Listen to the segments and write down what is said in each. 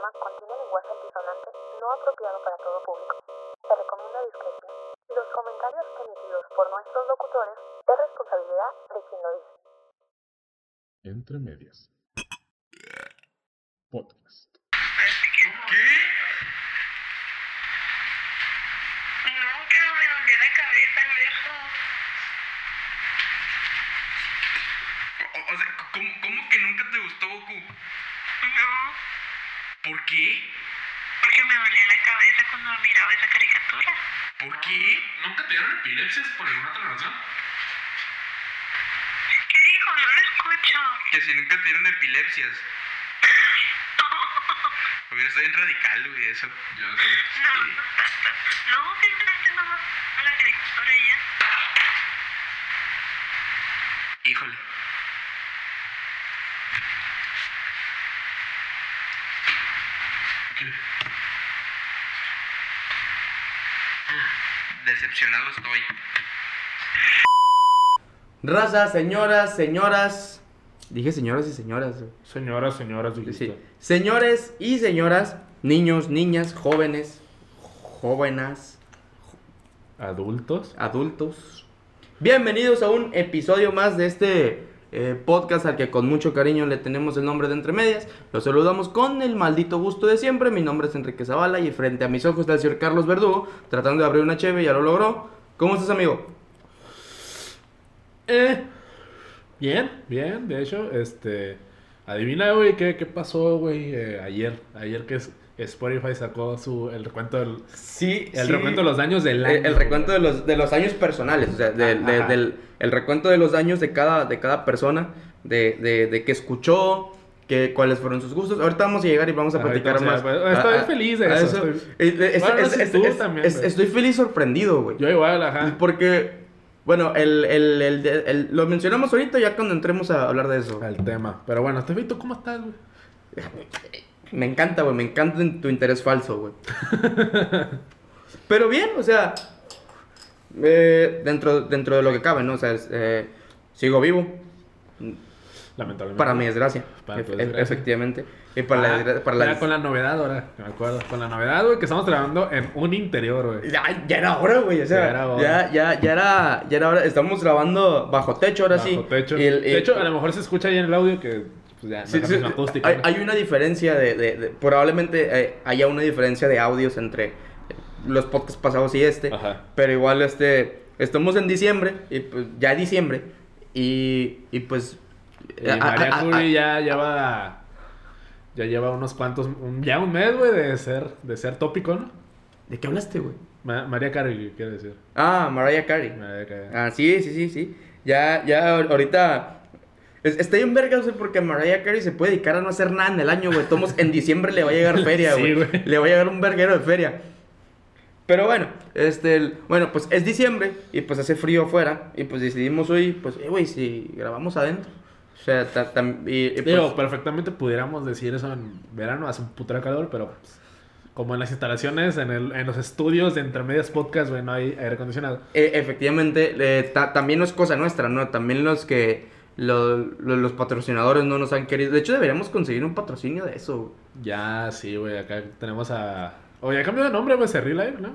programa contiene lenguaje antisonante no apropiado para todo público. Se recomienda discreción. Los comentarios emitidos por nuestros locutores es responsabilidad de quien lo dice. Entre medias. Podcast. ¿Qué? No, pero me dolía la cabeza, viejo. O, o sea, ¿cómo, ¿cómo que nunca te gustó Goku? No, ¿Por qué? porque me dolía la cabeza cuando miraba esa caricatura. ¿Por qué? ¿Nunca te dieron epilepsias por alguna otra razón? ¿Qué dijo? No lo escucho. Que si nunca te dieron epilepsias. Hubiera estado bien radical, güey, eso. Yo sé. No, no. No, simplemente no gusta la caricatura ya. Híjole. ¿Qué? Decepcionado estoy. Raza, señoras, señoras. Dije señoras y señoras. Señoras, señoras, dijiste. Sí. Señores y señoras, niños, niñas, jóvenes, jóvenes, Adultos. adultos. Bienvenidos a un episodio más de este eh, podcast al que con mucho cariño le tenemos el nombre de Entre Medias. Los saludamos con el maldito gusto de siempre. Mi nombre es Enrique Zavala y frente a mis ojos está el señor Carlos Verdugo tratando de abrir una cheve, ya lo logró. ¿Cómo estás, amigo? Eh. Bien, bien. De hecho, este. Adivina, güey, qué, qué pasó, güey, eh, ayer. Ayer que es- Spotify sacó su, el recuento del. Sí, El sí. recuento de los daños del año. El, el recuento de los, de los años personales, o sea, de- del el recuento de los años de cada, de cada persona, de, de, de qué escuchó, que, cuáles fueron sus gustos. Ahorita vamos a llegar y vamos a platicar más. llegar, estoy a- a- feliz de eso, estoy- es- Bueno, no es- sé es- tú es- también, es- güey. estoy feliz sorprendido, güey. Yo igual, ajá. Porque, bueno, el, el, el, el- lo mencionamos ahorita ya cuando entremos a hablar de eso. Al tema. Pero bueno, ¿tú cómo estás, güey? Me encanta, güey, me encanta tu interés falso, güey. Pero bien, o sea, eh, dentro, dentro de lo que cabe, ¿no? O sea, es, eh, sigo vivo, Lamentablemente. para mi desgracia, Para tu desgracia. efectivamente. Y para la, Ah, para la con la novedad ahora, me acuerdo. Con la novedad, güey, que estamos grabando en un interior, güey. Ya, ya era hora, güey, o sea, Ya era hora. ya, ya, ya era, ya era hora. Estamos grabando bajo techo ahora sí. Bajo techo. Y el- de hecho, a lo mejor se escucha ahí en el audio que pues ya no Sí, es la sí, misma acústica. hay, ¿no? hay una diferencia de, de- de- probablemente eh, haya una diferencia de audios entre los podcasts pasados y este, Ajá. pero igual este, estamos en diciembre, y pues ya diciembre, y, y pues... Y a- María a- Curi a- ya lleva. Ya lleva unos cuantos. un- ya un mes, güey, de ser, de ser tópico, ¿no? ¿De qué hablaste, güey? Ma- María Carey, quiere decir. Ah, Mariah Carey. Mariah Carey. Ah, sí, sí, sí, sí. Ya, ya, ahor- ahorita... es- Está bien verga, o sea, porque Mariah Carey se puede dedicar a no hacer nada en el año, güey. Tomos en diciembre le va a llegar feria, güey. güey. le va a llegar un verguero de feria. Pero bueno, este, el- bueno, pues es diciembre y pues hace frío afuera y pues decidimos hoy, pues, eh, güey, si grabamos adentro. O sea, ta- y, y, pues, Digo, perfectamente pudiéramos decir eso en verano, hace un putero calor, pero pues, como en las instalaciones, en, el, en los estudios de Intermedias Podcast, güey, no hay aire acondicionado. eh, efectivamente, eh, ta- también no es cosa nuestra, ¿no? También los que, lo- lo- los patrocinadores no nos han querido. De hecho, deberíamos conseguir un patrocinio de eso. Ya, sí, güey, acá tenemos a... Oye, cambió de nombre, güey, Cerri Live, ¿no?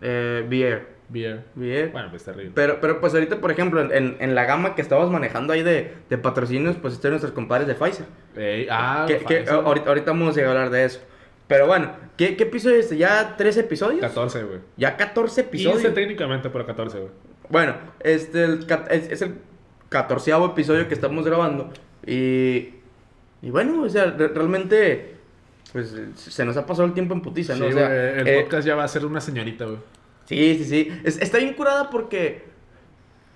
Eh, Beer. Beer. Beer. Bueno, pues terrible. Pero, pero pues ahorita, por ejemplo, en, en la gama que estamos manejando ahí de, de patrocinios, pues están nuestros compadres de Pfizer. Ey, ah, que, ahorita, ahorita vamos a hablar de eso. Pero bueno, ¿qué, qué episodio es este? ¿Ya 13 episodios? 14, güey. Ya 14 15 episodios. técnicamente, pero 14, güey. Bueno, este el ca- es, es el catorceavo episodio que estamos grabando. Y, y bueno, o sea, re- realmente, pues se nos ha pasado el tiempo en putiza, Sí, ¿no? O sea, güey, el eh, podcast ya va a ser una señorita, güey. Sí, sí, sí. Es- está bien curada porque.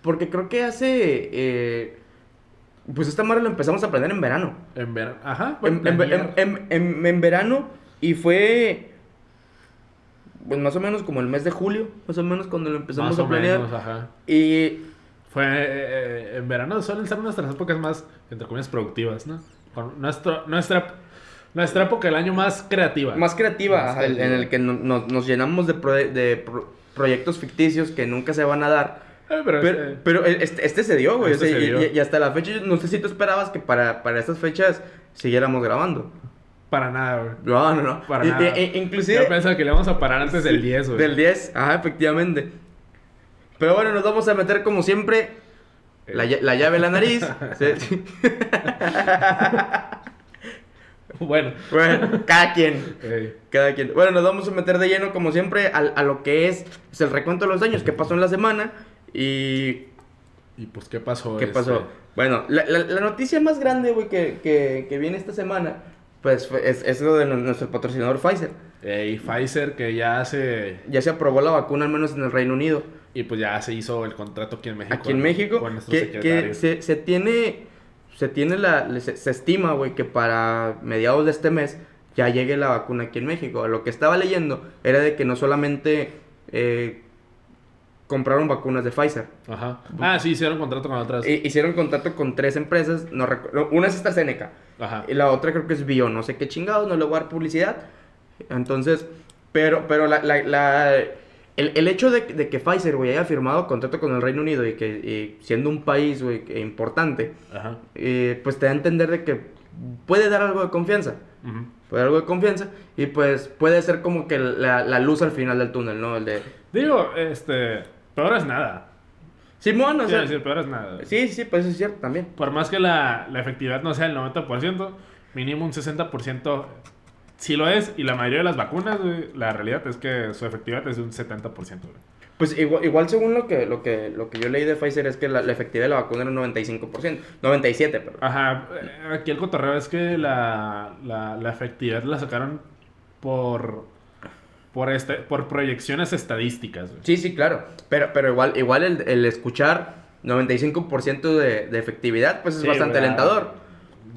Porque creo que hace. eh, pues esta madre lo empezamos a aprender en verano. En ver... Ajá. En, en- en- en- en- en verano y fue. Pues más o menos como el mes de julio, más o menos cuando lo empezamos Más a o planear. menos, ajá. Y. Fue eh, eh, en verano suelen ser nuestras épocas más, entre comillas, productivas, ¿no? Con nuestro, nuestra, nuestra época del año más creativa. Más creativa, Más ajá, el- en el que no- nos, nos llenamos de, proye- de pro- proyectos ficticios que nunca se van a dar. Eh, pero, Pero, este, pero este, este se dio, güey. o Este sea, se y, dio. y- y hasta la fecha, yo no sé si tú esperabas que para, para estas fechas siguiéramos grabando. Para nada, güey. No, no, no. Para nada. i- inclusive... Yo pensaba que le vamos a parar antes del 10, güey. Del 10, ajá, efectivamente. Pero bueno, nos vamos a meter como siempre la, la llave en la nariz. Sí. Bueno. Bueno, cada quien. Cada quien. Bueno, nos vamos a meter de lleno, como siempre, al- a, lo que es, es el recuento de los daños que pasó en la semana. Y. ¿Y pues qué pasó? ¿Qué este? pasó? Bueno, la, la- la noticia más grande, güey, que, que, que viene esta semana, pues es, es lo de nu- nuestro patrocinador Pfizer. Ey, Pfizer que ya se... Ya se aprobó la vacuna, al menos en el Reino Unido. Y pues ya se hizo el contrato aquí en México. Aquí en. México, Con que, que se, se tiene, se tiene la, se, se estima, güey, que para mediados de este mes ya llegue la vacuna aquí en México. Lo que estaba leyendo era de que no solamente eh, compraron vacunas de Pfizer, Ajá. Ah, sí, hicieron contrato con otras. Eh, hicieron contacto con tres empresas, no, una es AstraZeneca, Ajá. y la otra creo que es Bio, no sé qué chingados, no le voy a dar publicidad. Entonces, pero, pero la, la- la- el, el hecho de, de que Pfizer, güey, haya firmado contrato con el Reino Unido y que y siendo un país, güey, importante, Ajá. eh, pues te da a entender de que puede dar algo de confianza. Ujú. Puede dar algo de confianza y pues puede ser como que la, la luz al final del túnel, ¿no? El de... Digo, este... Peor es nada. Simón, o sea... decir, peor es nada. Sí, sí, pues eso es cierto también. Por más que la, la efectividad no sea el 90%, mínimo un 60% sí lo es. Y la mayoría de las vacunas, güey, la realidad es que su efectividad es de un 70%. güey. Pues igual, igual según lo que, lo, que, lo que yo leí de Pfizer es que la, la efectividad de la vacuna era un 95%, 97, perdón. Ajá, eh, aquí el cotorreo es que la, la, la efectividad la sacaron por, por, este, por proyecciones estadísticas. güey. Sí, sí, claro. Pero, pero igual, igual el, el escuchar 95% de, de efectividad, pues es Sí, bastante alentador.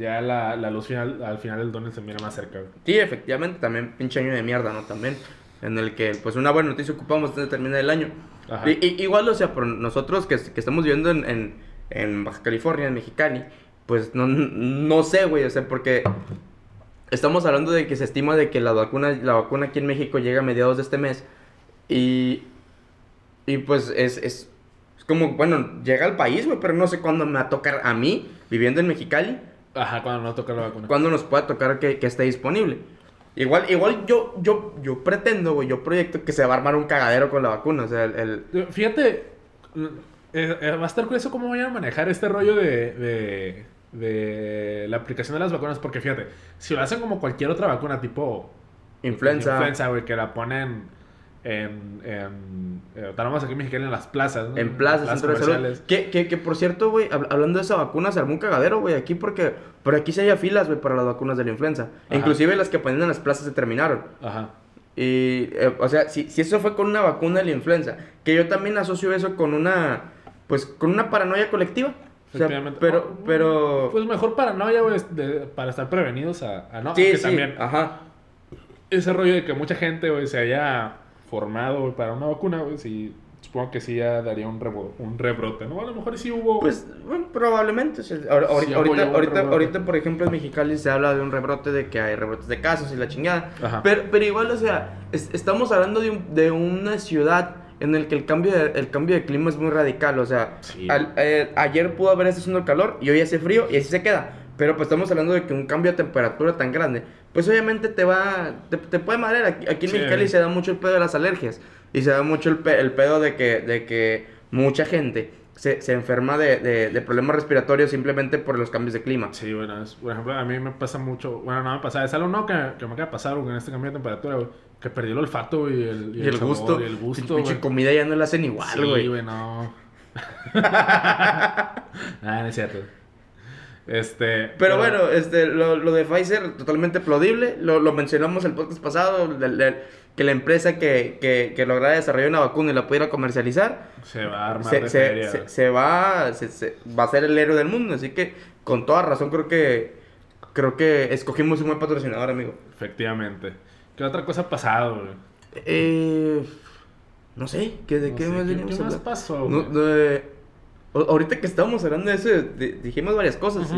Ya la, la luz final, al final del túnel se mira más cerca. güey. Sí, efectivamente, también pinche año de mierda, ¿no? También. En el que, pues, una buena noticia ocupamos antes de terminar el año. Ajá. Y- y- igual, o sea, por nosotros que, que estamos viviendo en, en, en Baja California, en Mexicali, pues no, no sé, güey, o sea, porque estamos hablando de que se estima de que la vacuna, la vacuna aquí en México llega a mediados de este mes. Y, y pues es, es, es como, bueno, llega al país, güey, pero no sé cuándo me va a tocar a mí, viviendo en Mexicali, Ajá, cuando no toca la vacuna. cuándo nos pueda tocar que, que esté disponible. Igual, igual yo, yo, yo pretendo, güey, yo proyecto que se va a armar un cagadero con la vacuna, o sea, el... el- Fíjate, eh, eh, va a estar curioso cómo vayan a manejar este rollo de, de, de la aplicación de las vacunas, porque fíjate, si lo hacen como cualquier otra vacuna, tipo influenza. influenza, güey, que la ponen en, en eh, aquí en Mexicali en las plazas, ¿no? En plazas, centros de salud. comerciales. Que, que, que por cierto, güey, hab- hablando de esa vacuna, se armó un cagadero, güey, aquí porque... Por aquí sí había filas, güey, para las vacunas de la influenza. Ajá. Inclusive las que ponían en las plazas se terminaron. Ajá. Y, eh, o sea, si, si eso fue con una vacuna de la influenza, que yo también asocio eso con una, pues, con una paranoia colectiva. O sea, pero, Oh, pero... Pues mejor paranoia, güey, para estar prevenidos a, a no. sí, sí, también ajá. ese rollo de que mucha gente, güey, se haya formado, para una vacuna, güey, sí, supongo que sí ya daría un, rebo- un rebrote, ¿no? A lo mejor sí hubo... Pues, bueno, probablemente. ahor- Sí, ahorita, ahorita, por ejemplo, en Mexicali se habla de un rebrote, de que hay rebrotes de casos y la chingada. Ajá. Pero, pero igual, o sea, es- estamos hablando de, un- de una ciudad en el que el cambio de, el cambio de clima es muy radical. O sea, Sí. al- eh, ayer pudo haber estado haciendo calor y hoy hace frío y así se queda. Pero pues estamos hablando de que un cambio de temperatura tan grande, pues obviamente te va, te, te puede madrear. Aquí, aquí en Sí. Mexicali se da mucho el pedo de las alergias y se da mucho el, pe- el pedo de que, de que mucha gente se, se enferma de, de- de problemas respiratorios simplemente por los cambios de clima. Sí, bueno, es- por ejemplo, a mí me pasa mucho, bueno, no me pasa, es algo no que, que me acaba de pasar, güey, en este cambio de temperatura, güey, que perdí el olfato y el, Y el sabor gusto, y el gusto, pinche güey. comida ya no la hacen igual, Sí, güey. güey, no. ah, no es cierto. Este. Pero bueno, este, lo, lo de Pfizer, totalmente aplaudible. Lo, lo mencionamos el podcast pasado, del- del- que la empresa que, que, que lograra desarrollar una vacuna y la pudiera comercializar, Se va a armar se, de se- feria. se- se va, se, se- va a ser el héroe del mundo. Así que, con toda razón, creo que creo que escogimos un buen patrocinador, amigo. Efectivamente. ¿Qué otra cosa ha pasado, güey? Eh, no sé, ¿qué, ¿de No qué sé, más pasó, No, de- ahorita que estábamos hablando de eso, di- dijimos varias cosas. ¿sí?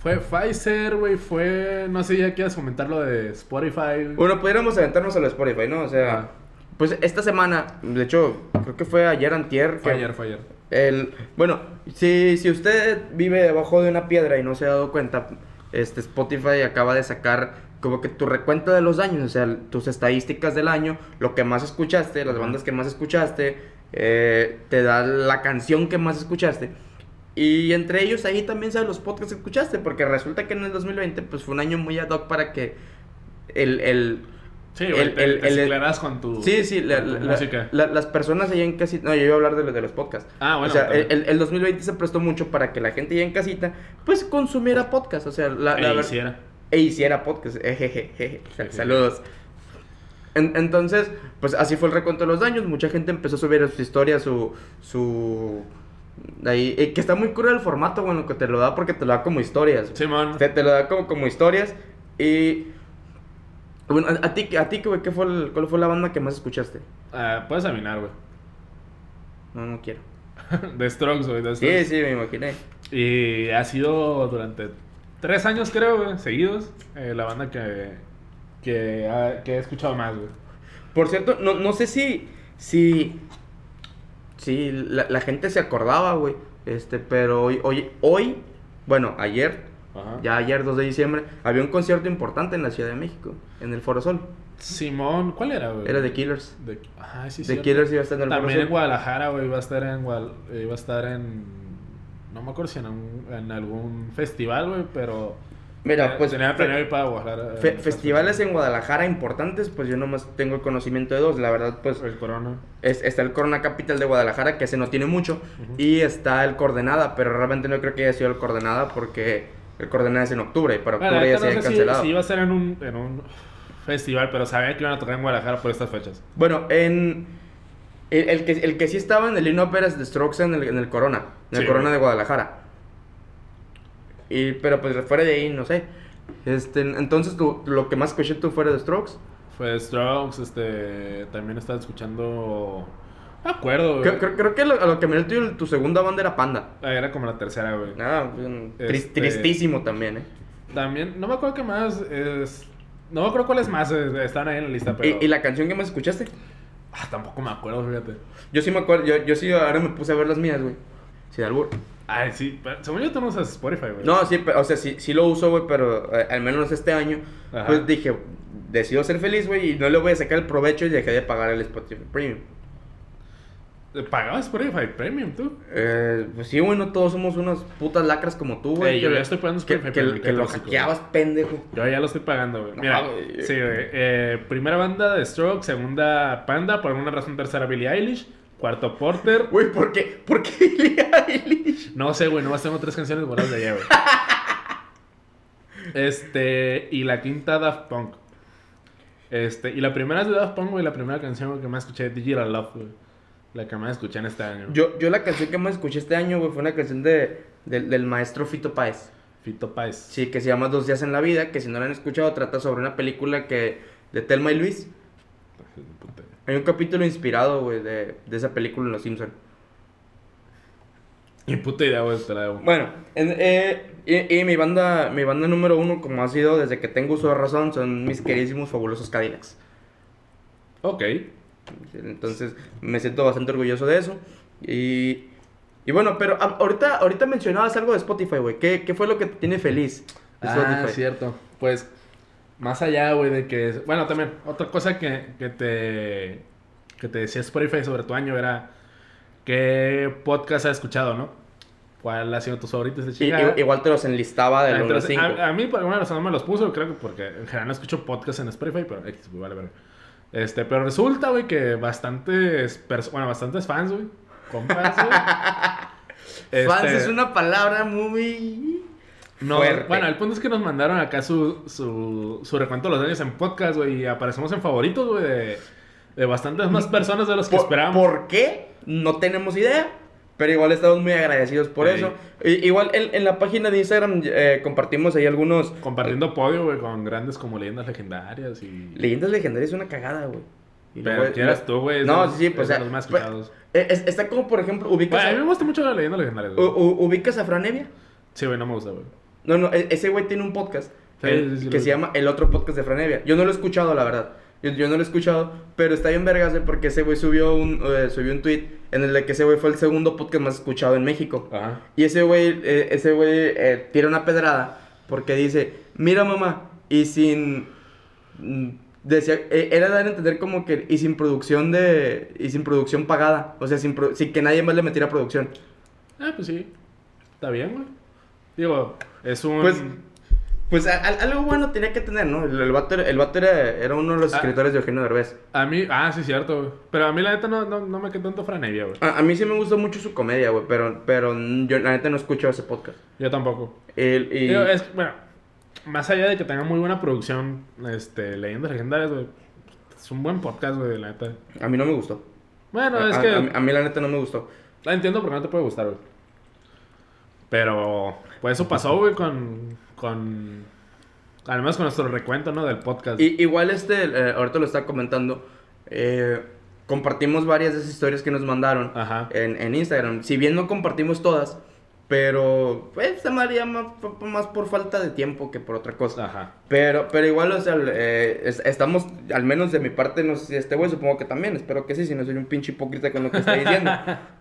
Fue Pfizer, güey, fue... No sé, ya quieres comentar lo de Spotify. Bueno, pudiéramos aventarnos a lo de Spotify, ¿no? O sea, Ah. pues esta semana, de hecho, creo que fue ayer antier. Fue que ayer, fue ayer. El, bueno, si, si usted vive debajo de una piedra y no se ha dado cuenta, este Spotify acaba de sacar como que tu recuento de los años, o sea, tus estadísticas del año, lo que más escuchaste, las bandas que más escuchaste, eh, te da la canción que más escuchaste. Y entre ellos ahí también sabes los podcasts que escuchaste, porque resulta que en el 2020 pues fue un año muy ad hoc para que el, el, Sí, El- te, el- te el- ciclaras con tu, Sí, sí, la- con tu la- la- música. la- las personas allá en casita. No, yo iba a hablar de, los- de los podcasts. Ah, bueno, O sea, el, también. el- el 2020 se prestó mucho para que la gente allá en casita, pues consumiera podcast. O sea, la, E hiciera. E hiciera podcast. Ejeje, jeje. Saludos. En- entonces, pues así fue el recuento de los daños. Mucha gente empezó a subir sus historias, su. su ahí, eh, que está muy cruel el formato, bueno, que te lo da porque te lo da como historias. Simón. Te, te lo da como, como historias. Y. Bueno, a, a ti, a ti güey, ¿qué fue el- ¿cuál fue la banda que más escuchaste? Ah, puedes adivinar, güey. No, no quiero. De Strokes, güey. de Sí, sí, me imaginé. Y ha sido durante tres años, creo, güey, seguidos, eh, la banda que, que, ha- que he escuchado más, güey. Por cierto, no, no sé si. Si. Si la, la gente se acordaba, güey. Este, pero hoy, hoy, hoy, bueno, ayer, Ajá. ya ayer 2 de diciembre, había un concierto importante en la Ciudad de México, en el Foro Sol. Simón, ¿cuál era, güey? Era de Killers. De, ah, sí, The. Killers iba a estar en el También Foro en. Guadalajara, güey, iba a estar en eh, iba a estar en no me acuerdo si en, un- en algún festival, güey, pero Mira, eh, pues. tenía planeado ir para Guadalajara. fe- eh, festivales en Guadalajara importantes, pues yo nomás tengo el conocimiento de dos. La verdad, pues. el Corona. Es- está el Corona Capital de Guadalajara, que ese no tiene mucho, y está el Coordenada, pero realmente no creo que haya sido el Coordenada porque el Coordenada es en octubre, y para Bueno, octubre ya se no sé si, cancelado. si iba a ser en un, en un festival, pero sabía que iban a tocar en Guadalajara por estas fechas. Bueno, en el, el que, el que sí estaba en el line-up era The Strokes en el, en el Corona, en el Corona de Guadalajara. Y, pero pues fuera de ahí, no sé. Este, entonces, tú, lo que más escuché tú fuera de Strokes. Fue Strokes, este, también estaba escuchando, no acuerdo, güey. Creo, creo- creo que lo, a lo que me dio tu, tu segunda banda era Panda. Ah, Era como la tercera, güey. Ah, Este- tristísimo también, ¿eh? También, no me acuerdo qué más es... No me acuerdo cuáles más eh, están ahí en la lista, pero... ¿Y, y la canción que más escuchaste? Ah, tampoco me acuerdo, fíjate. Yo sí me acuerdo, yo, yo sí ahora me puse a ver las mías, güey. Sin albur. Ay, sí, pero según yo tú no usas Spotify, güey. No, sí, pe- o sea, sí, sí lo uso, güey, pero eh, al menos este año, Ajá. pues dije, decido ser feliz, güey, y no le voy a sacar el provecho y dejé de pagar el Spotify Premium. ¿Pagabas Spotify Premium, tú? Eh, pues sí, güey, no todos somos unas putas lacras como tú, güey. Ey, yo que- ya estoy pagando Spotify que, Premium, que lo hackeabas, pendejo. Yo ya lo estoy pagando, güey. Mira, sí, güey. Eh, primera banda de Stroke, segunda Panda, por alguna razón tercera Billie Eilish, cuarto Porter. Güey, ¿por qué? ¿Por qué Billie Eilish? No sé, güey, nomás tengo tres canciones buenas de allá, güey. Este, y la quinta Daft Punk. Este, y la primera es de Daft Punk, güey, la primera canción que más escuché, Digital Love, güey. La que más escuché en este año. Yo, yo la canción que más escuché este año, güey, fue una canción de, del- del maestro Fito Páez. Fito Páez. Sí, que se llama Dos días en la vida, que si no la han escuchado trata sobre una película que de Telma y Luis. Hay un capítulo inspirado, güey, de, de esa película en Los Simpson. Ni puta idea, güey, te la debo. Bueno, en- eh, y, y mi banda mi banda número uno, como ha sido desde que tengo uso de razón, son mis queridísimos fabulosos Cadillacs. Ok. Entonces me siento bastante orgulloso de eso. Y, y bueno, pero a- ahorita, ahorita mencionabas algo de Spotify, güey. ¿Qué, ¿Qué fue lo que te tiene feliz? de Ah, Spotify? cierto. Pues, más allá, güey, de que... Bueno, también, otra cosa que, que te... Que te decía Spotify sobre tu año era... ¿Qué podcast has escuchado, no? ¿Cuál ha sido tus favoritos de Y- i- igual te los enlistaba de Ah, los entonces, cinco. a, a mí por alguna razón no me los puso, creo que porque en general no escucho podcast en Spotify, pero X, vale, vale. Este, pero resulta, güey, que bastantes, bueno, bastantes fans, güey, compas, güey. Fans Este, es una palabra muy... no, fuerte. bueno, el punto es que nos mandaron acá su, su, su recuento de los años en podcast, güey, y aparecemos en favoritos, güey, de, de bastantes más personas de los que ¿Por, esperábamos. ¿Por qué? No tenemos idea. Pero igual estamos muy agradecidos por Sí. eso. Igual en, en la página de Instagram eh, compartimos ahí algunos... Compartiendo podio, güey, con grandes como leyendas legendarias y... Leyendas legendarias es una cagada, güey. Pero quieras tú, güey. No, los- sí, sí, pues... es de o sea, los más pues, es- está como, por ejemplo, ubicas, Bueno, a mí me gusta mucho la leyenda legendaria, u- u- ubicas a Franevia. Sí, güey, no me gusta, güey. No, no, e- ese güey tiene un podcast Sí, el- sí, sí, que se vi. llama El Otro Podcast de Franevia. Yo no lo he escuchado, la verdad. Yo, yo no lo he escuchado, pero está bien vergas porque ese güey subió un, eh, subió un tweet en el que ese güey fue el segundo podcast más escuchado en México. Ajá. Y ese güey, eh, ese güey eh, tira una pedrada Porque dice, mira mamá, y sin... mm, Decía, eh, era dar a entender como que, y sin producción de, y sin producción pagada, o sea, sin que nadie más le metiera producción. Ah, pues sí. Está bien, güey. Digo, es un. Pues, pues a- a- algo bueno tenía que tener, ¿no? El, el vato, el vato era, era uno de los Ah. escritores de Eugenio Derbez. A mí. Ah, sí, cierto, güey. Pero a mí la neta no, no, no me quedó tanto franevia, güey. A, mí sí me gustó mucho su comedia, güey, pero, pero yo la neta no escucho ese podcast. Yo tampoco. El- y- Digo, es, bueno, más allá de que tenga muy buena producción, este, leyendas legendarias, güey. Es un buen podcast, güey, la neta. A mí no me gustó. Bueno, a, es que. a mí- a mí la neta no me gustó. La entiendo porque no te puede gustar, güey. Pero, pues eso pasó, güey, con. con. Menos con nuestro recuento, ¿no? Del podcast. Y, igual este, eh, ahorita lo está comentando, eh, compartimos varias de esas historias que nos mandaron Ajá. en, en Instagram. Si bien no compartimos todas, pero pues se me haría más, más por falta de tiempo que por otra cosa. Ajá. Pero, pero igual, o sea, eh, es- estamos, al menos de mi parte, no sé si este güey, supongo que también, espero que sí, si no soy un pinche hipócrita con lo que está diciendo.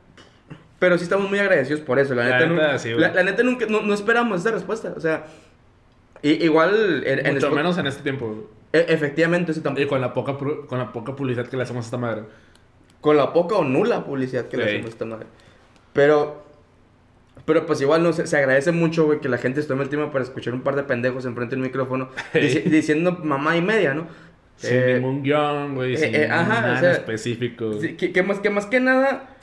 pero sí estamos muy agradecidos por eso, la La neta, neta, nu- sí, la, la neta nunca, no, no esperamos esa respuesta, o sea, igual, en, en Mucho Spo- menos en este tiempo, e- efectivamente, eso Y tampoco, con la poca, con la poca publicidad que le hacemos a esta madre. con la poca o nula publicidad que le Sí. hacemos a esta madre. Pero, pero pues igual, no sé, se agradece mucho, güey, que la gente se tome el tiempo para escuchar un par de pendejos enfrente del micrófono, dici- diciendo mamá y media, ¿no? Sin Eh, ningún guion, güey. eh, sin eh, ajá, nada o sea, específico. Sí, que, que más, que más que nada,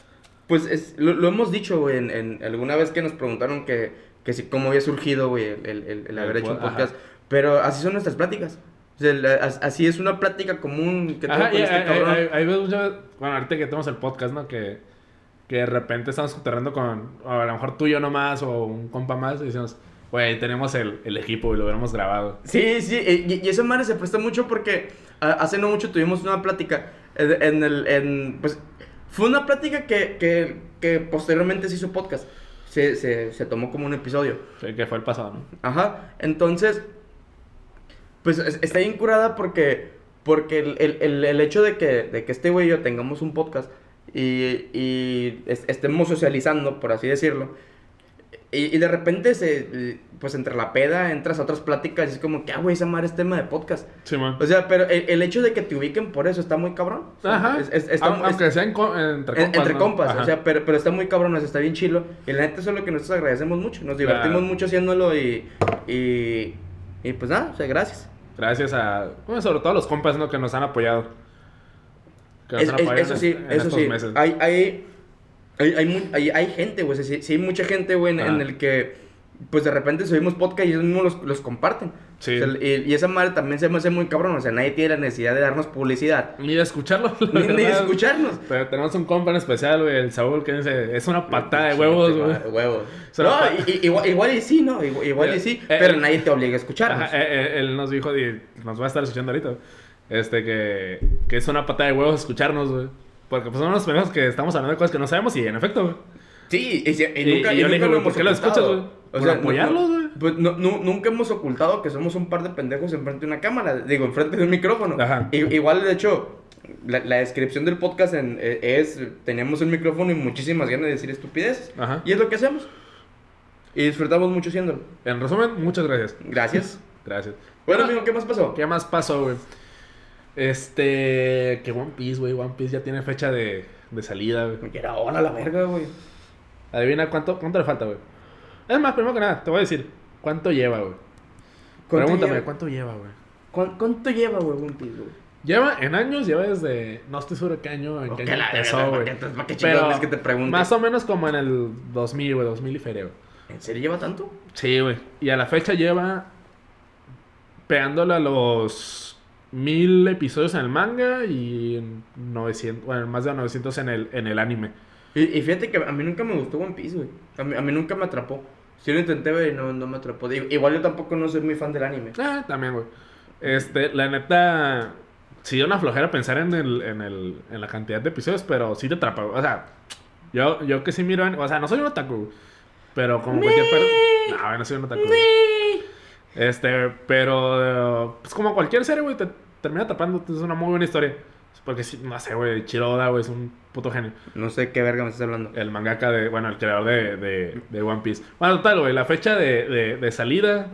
pues es- lo, lo hemos dicho, güey, en, en- alguna vez que nos preguntaron que, que si cómo había surgido, güey, el, el- el- el haber hecho un pod- ajá. podcast. Pero así son nuestras pláticas. O sea, la- as- así es una plática común que tengo Ajá, con y este hay, cabrón. hay- hay muchas- bueno, ahorita que tenemos el podcast, ¿no? Que, que de repente estamos cotorreando con, a lo mejor tú y yo nomás, o un compa más, y decimos, güey, tenemos el, el equipo y lo hubiéramos grabado. Sí, sí, y, y esa madre se presta mucho porque ah, hace no mucho tuvimos una plática en, en el, en, pues, fue una plática que, que, que posteriormente se hizo podcast. Se, se, se tomó como un episodio. Sí, que fue el pasado, ¿no? Ajá, entonces, pues es- está bien curada porque, porque el, el- el- el hecho de que, de que este güey y yo tengamos un podcast y, y es- estemos socializando, por así decirlo, y, y de repente, se, pues entre la peda entras a otras pláticas y es como que, ah, güey, esa madre es tema de podcast. Sí, man. O sea, pero el, el hecho de que te ubiquen por eso está muy cabrón. O sea, Ajá. es- es- está- Aun- es- Aunque sea en entre en- compas. entre ¿no? compas, Ajá. o sea, pero, pero está muy cabrón, o sea, está bien chilo. Y la neta eso es lo que nosotros agradecemos mucho. Nos divertimos Claro. mucho haciéndolo y, y, y pues nada, o sea, gracias. Gracias a, bueno, sobre todo a los compas, ¿no? Que nos han apoyado. Que nos Es- han es- apoyado eso en- sí, en eso estos sí. meses. Hay, hay, hay, hay, hay, hay gente, güey, o sea, sí, sí hay mucha gente, güey, en, en Ah. el que, pues de repente subimos podcast y ellos mismos los, los comparten. Sí. O sea, y, y esa madre también se me hace muy cabrón, o sea, nadie tiene la necesidad de darnos publicidad. Ni de escucharlo. la Ni, ni de escucharnos. Pero tenemos un compa en especial, güey, el Saúl, que dice, es una patada de huevos, güey. De huevos. No, y- igual, igual y sí, ¿no? Igual, igual y sí, Eh, pero eh, nadie te obliga a escucharnos. Ajá, eh, eh, él nos dijo, y nos va a estar escuchando ahorita, este, que, que es una patada de huevos escucharnos, güey. Porque pues somos los primeros que estamos hablando de cosas que no sabemos y en efecto, güey. Sí, y, y Y- nunca, y y yo le nunca dije, güey, ¿por qué lo escuchas, güey? O sea, no- apoyarlos, no- güey. Pues no, nu- nunca hemos ocultado que somos un par de pendejos enfrente de una cámara, digo, enfrente de un micrófono. Ajá. Igual, de hecho, la, la descripción del podcast en- eh, es, tenemos un micrófono y muchísimas ganas de decir estupideces. Ajá. Y es lo que hacemos. Y disfrutamos mucho haciéndolo. En resumen, muchas gracias. Gracias. Gracias. bueno, amigo, ¿qué más pasó? ¿Qué más pasó, güey? Este, que One Piece, güey, One Piece ya tiene fecha de, de salida, güey. Que era hora la verga, güey. Adivina cuánto, cuánto le falta, güey. Es más, primero que nada, te voy a decir, ¿cuánto lleva, güey? ¿Cuánto Pregúntame, lleva? ¿cuánto lleva, güey? ¿Cuán- ¿Cuánto lleva, güey, One Piece, güey? Lleva en años, lleva desde. No estoy seguro qué año, en qué año. Más o menos como en el 2000, güey, 2000 y feria, güey. ¿En serio lleva tanto? Sí, güey. Y a la fecha lleva. Pegándole a los. Mil episodios en el manga y en 900, bueno, más de 900 en el, en el anime. Y, y fíjate que a mí nunca me gustó One Piece, güey. A mí, a mí nunca me atrapó. Si lo intenté ver y no, no me atrapó. Digo, Igual yo tampoco no soy muy fan del anime. Ah, también, güey. Este, la neta. Sí, da una flojera pensar en, el, en, el, en la cantidad de episodios, pero sí te atrapa, güey. O sea, yo, yo que sí miro. an- O sea, no soy un otaku, Pero como cualquier persona. No, no soy un otaku. güey. Este, pero. Pues como cualquier serie, güey, te termina atrapando. Es una muy buena historia. Porque sí, no sé, güey. Chiroda, güey, es un puto genio. No sé qué verga me estás hablando. El mangaka de. Bueno, el creador de, de, de One Piece. Bueno, total, güey. La fecha de, de, de salida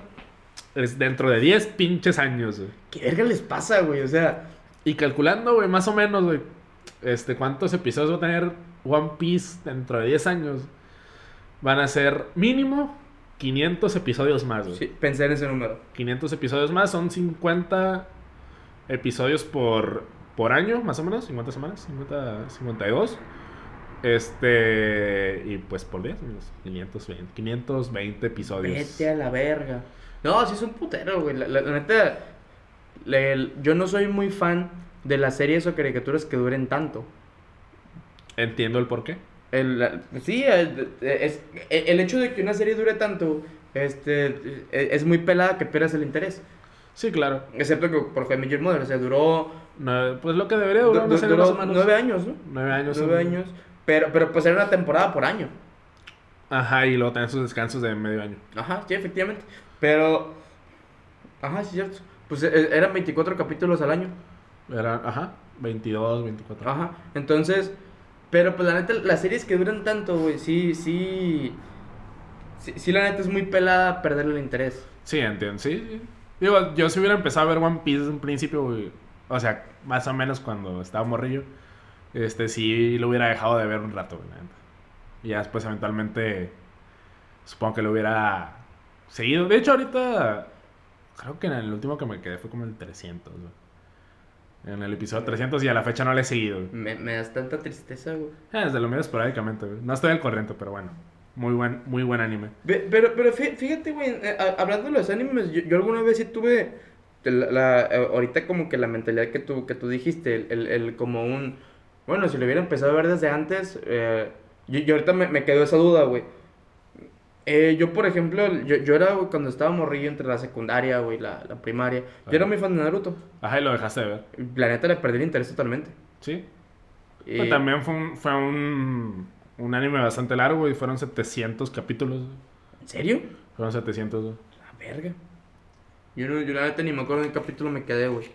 es dentro de 10 pinches años, güey. ¿Qué verga les pasa, güey? O sea, Y calculando, güey, más o menos, güey, este, cuántos episodios va a tener One Piece dentro de 10 años. Van a ser mínimo 500 episodios más, güey. sí, pensé en ese número. 500 episodios más, son 50 episodios por, por año, más o menos, 50 semanas, 50, 52. Este, y pues por 10, unos 520, 520 episodios. Vete a la verga. No, sí es un putero, güey. La, la- la neta, le- yo no soy muy fan de las series o caricaturas que duren tanto. Entiendo el por qué. El, sí, el, es, el hecho de que una serie dure tanto este, es muy pelada que pierdas el interés. Sí, claro. Excepto que por Jaime Your Mother, o sea, duró, No, pues lo que debería du- durar una du- serie duró más o menos. nueve años, ¿no? Nueve años. Nueve son- años. Pero, pero pues era una temporada por año. Ajá, y luego también sus descansos de medio año. Ajá, sí, efectivamente. Pero, ajá, sí, cierto. Pues e- eran 24 capítulos al año. Era, ajá, 22, 24. Ajá, entonces, pero pues la neta, las series que duran tanto, güey, sí, sí, sí, la neta es muy pelada perder el interés. Sí, entiendo, sí, sí. Digo, yo si hubiera empezado a ver One Piece desde un principio, güey, o sea, más o menos cuando estaba morrillo, este, sí lo hubiera dejado de ver un rato, güey, la neta. Y ya después eventualmente, supongo que lo hubiera seguido. De hecho, ahorita, creo que en el último que me quedé fue como el 300, güey. En el episodio 300 y a la fecha no le he seguido, güey. Me, me das tanta tristeza, güey. Eh, desde lo mío esporádicamente, güey. No estoy al corriente, pero bueno. Muy buen, muy buen anime. Pero, pero fí- fíjate, güey, eh, hablando de los animes, yo, yo alguna vez sí tuve, la, la- eh, ahorita como que la mentalidad que tú, que tú dijiste, el, el, el como un, bueno, si lo hubiera empezado a ver desde antes, eh, yo, yo ahorita me, me quedó esa duda, güey. Eh, yo, por ejemplo, yo, yo era, güey, cuando estaba morrillo entre la secundaria, güey, la, la primaria, yo era muy fan de Naruto. Ajá, y lo dejaste de ver. La neta le perdí el interés totalmente. Sí. Y- Pues también fue un, fue un, un anime bastante largo y fueron 700 capítulos. ¿En serio? Fueron 700. güey. La verga. Yo, no, yo la neta ni me acuerdo en qué capítulo me quedé, güey.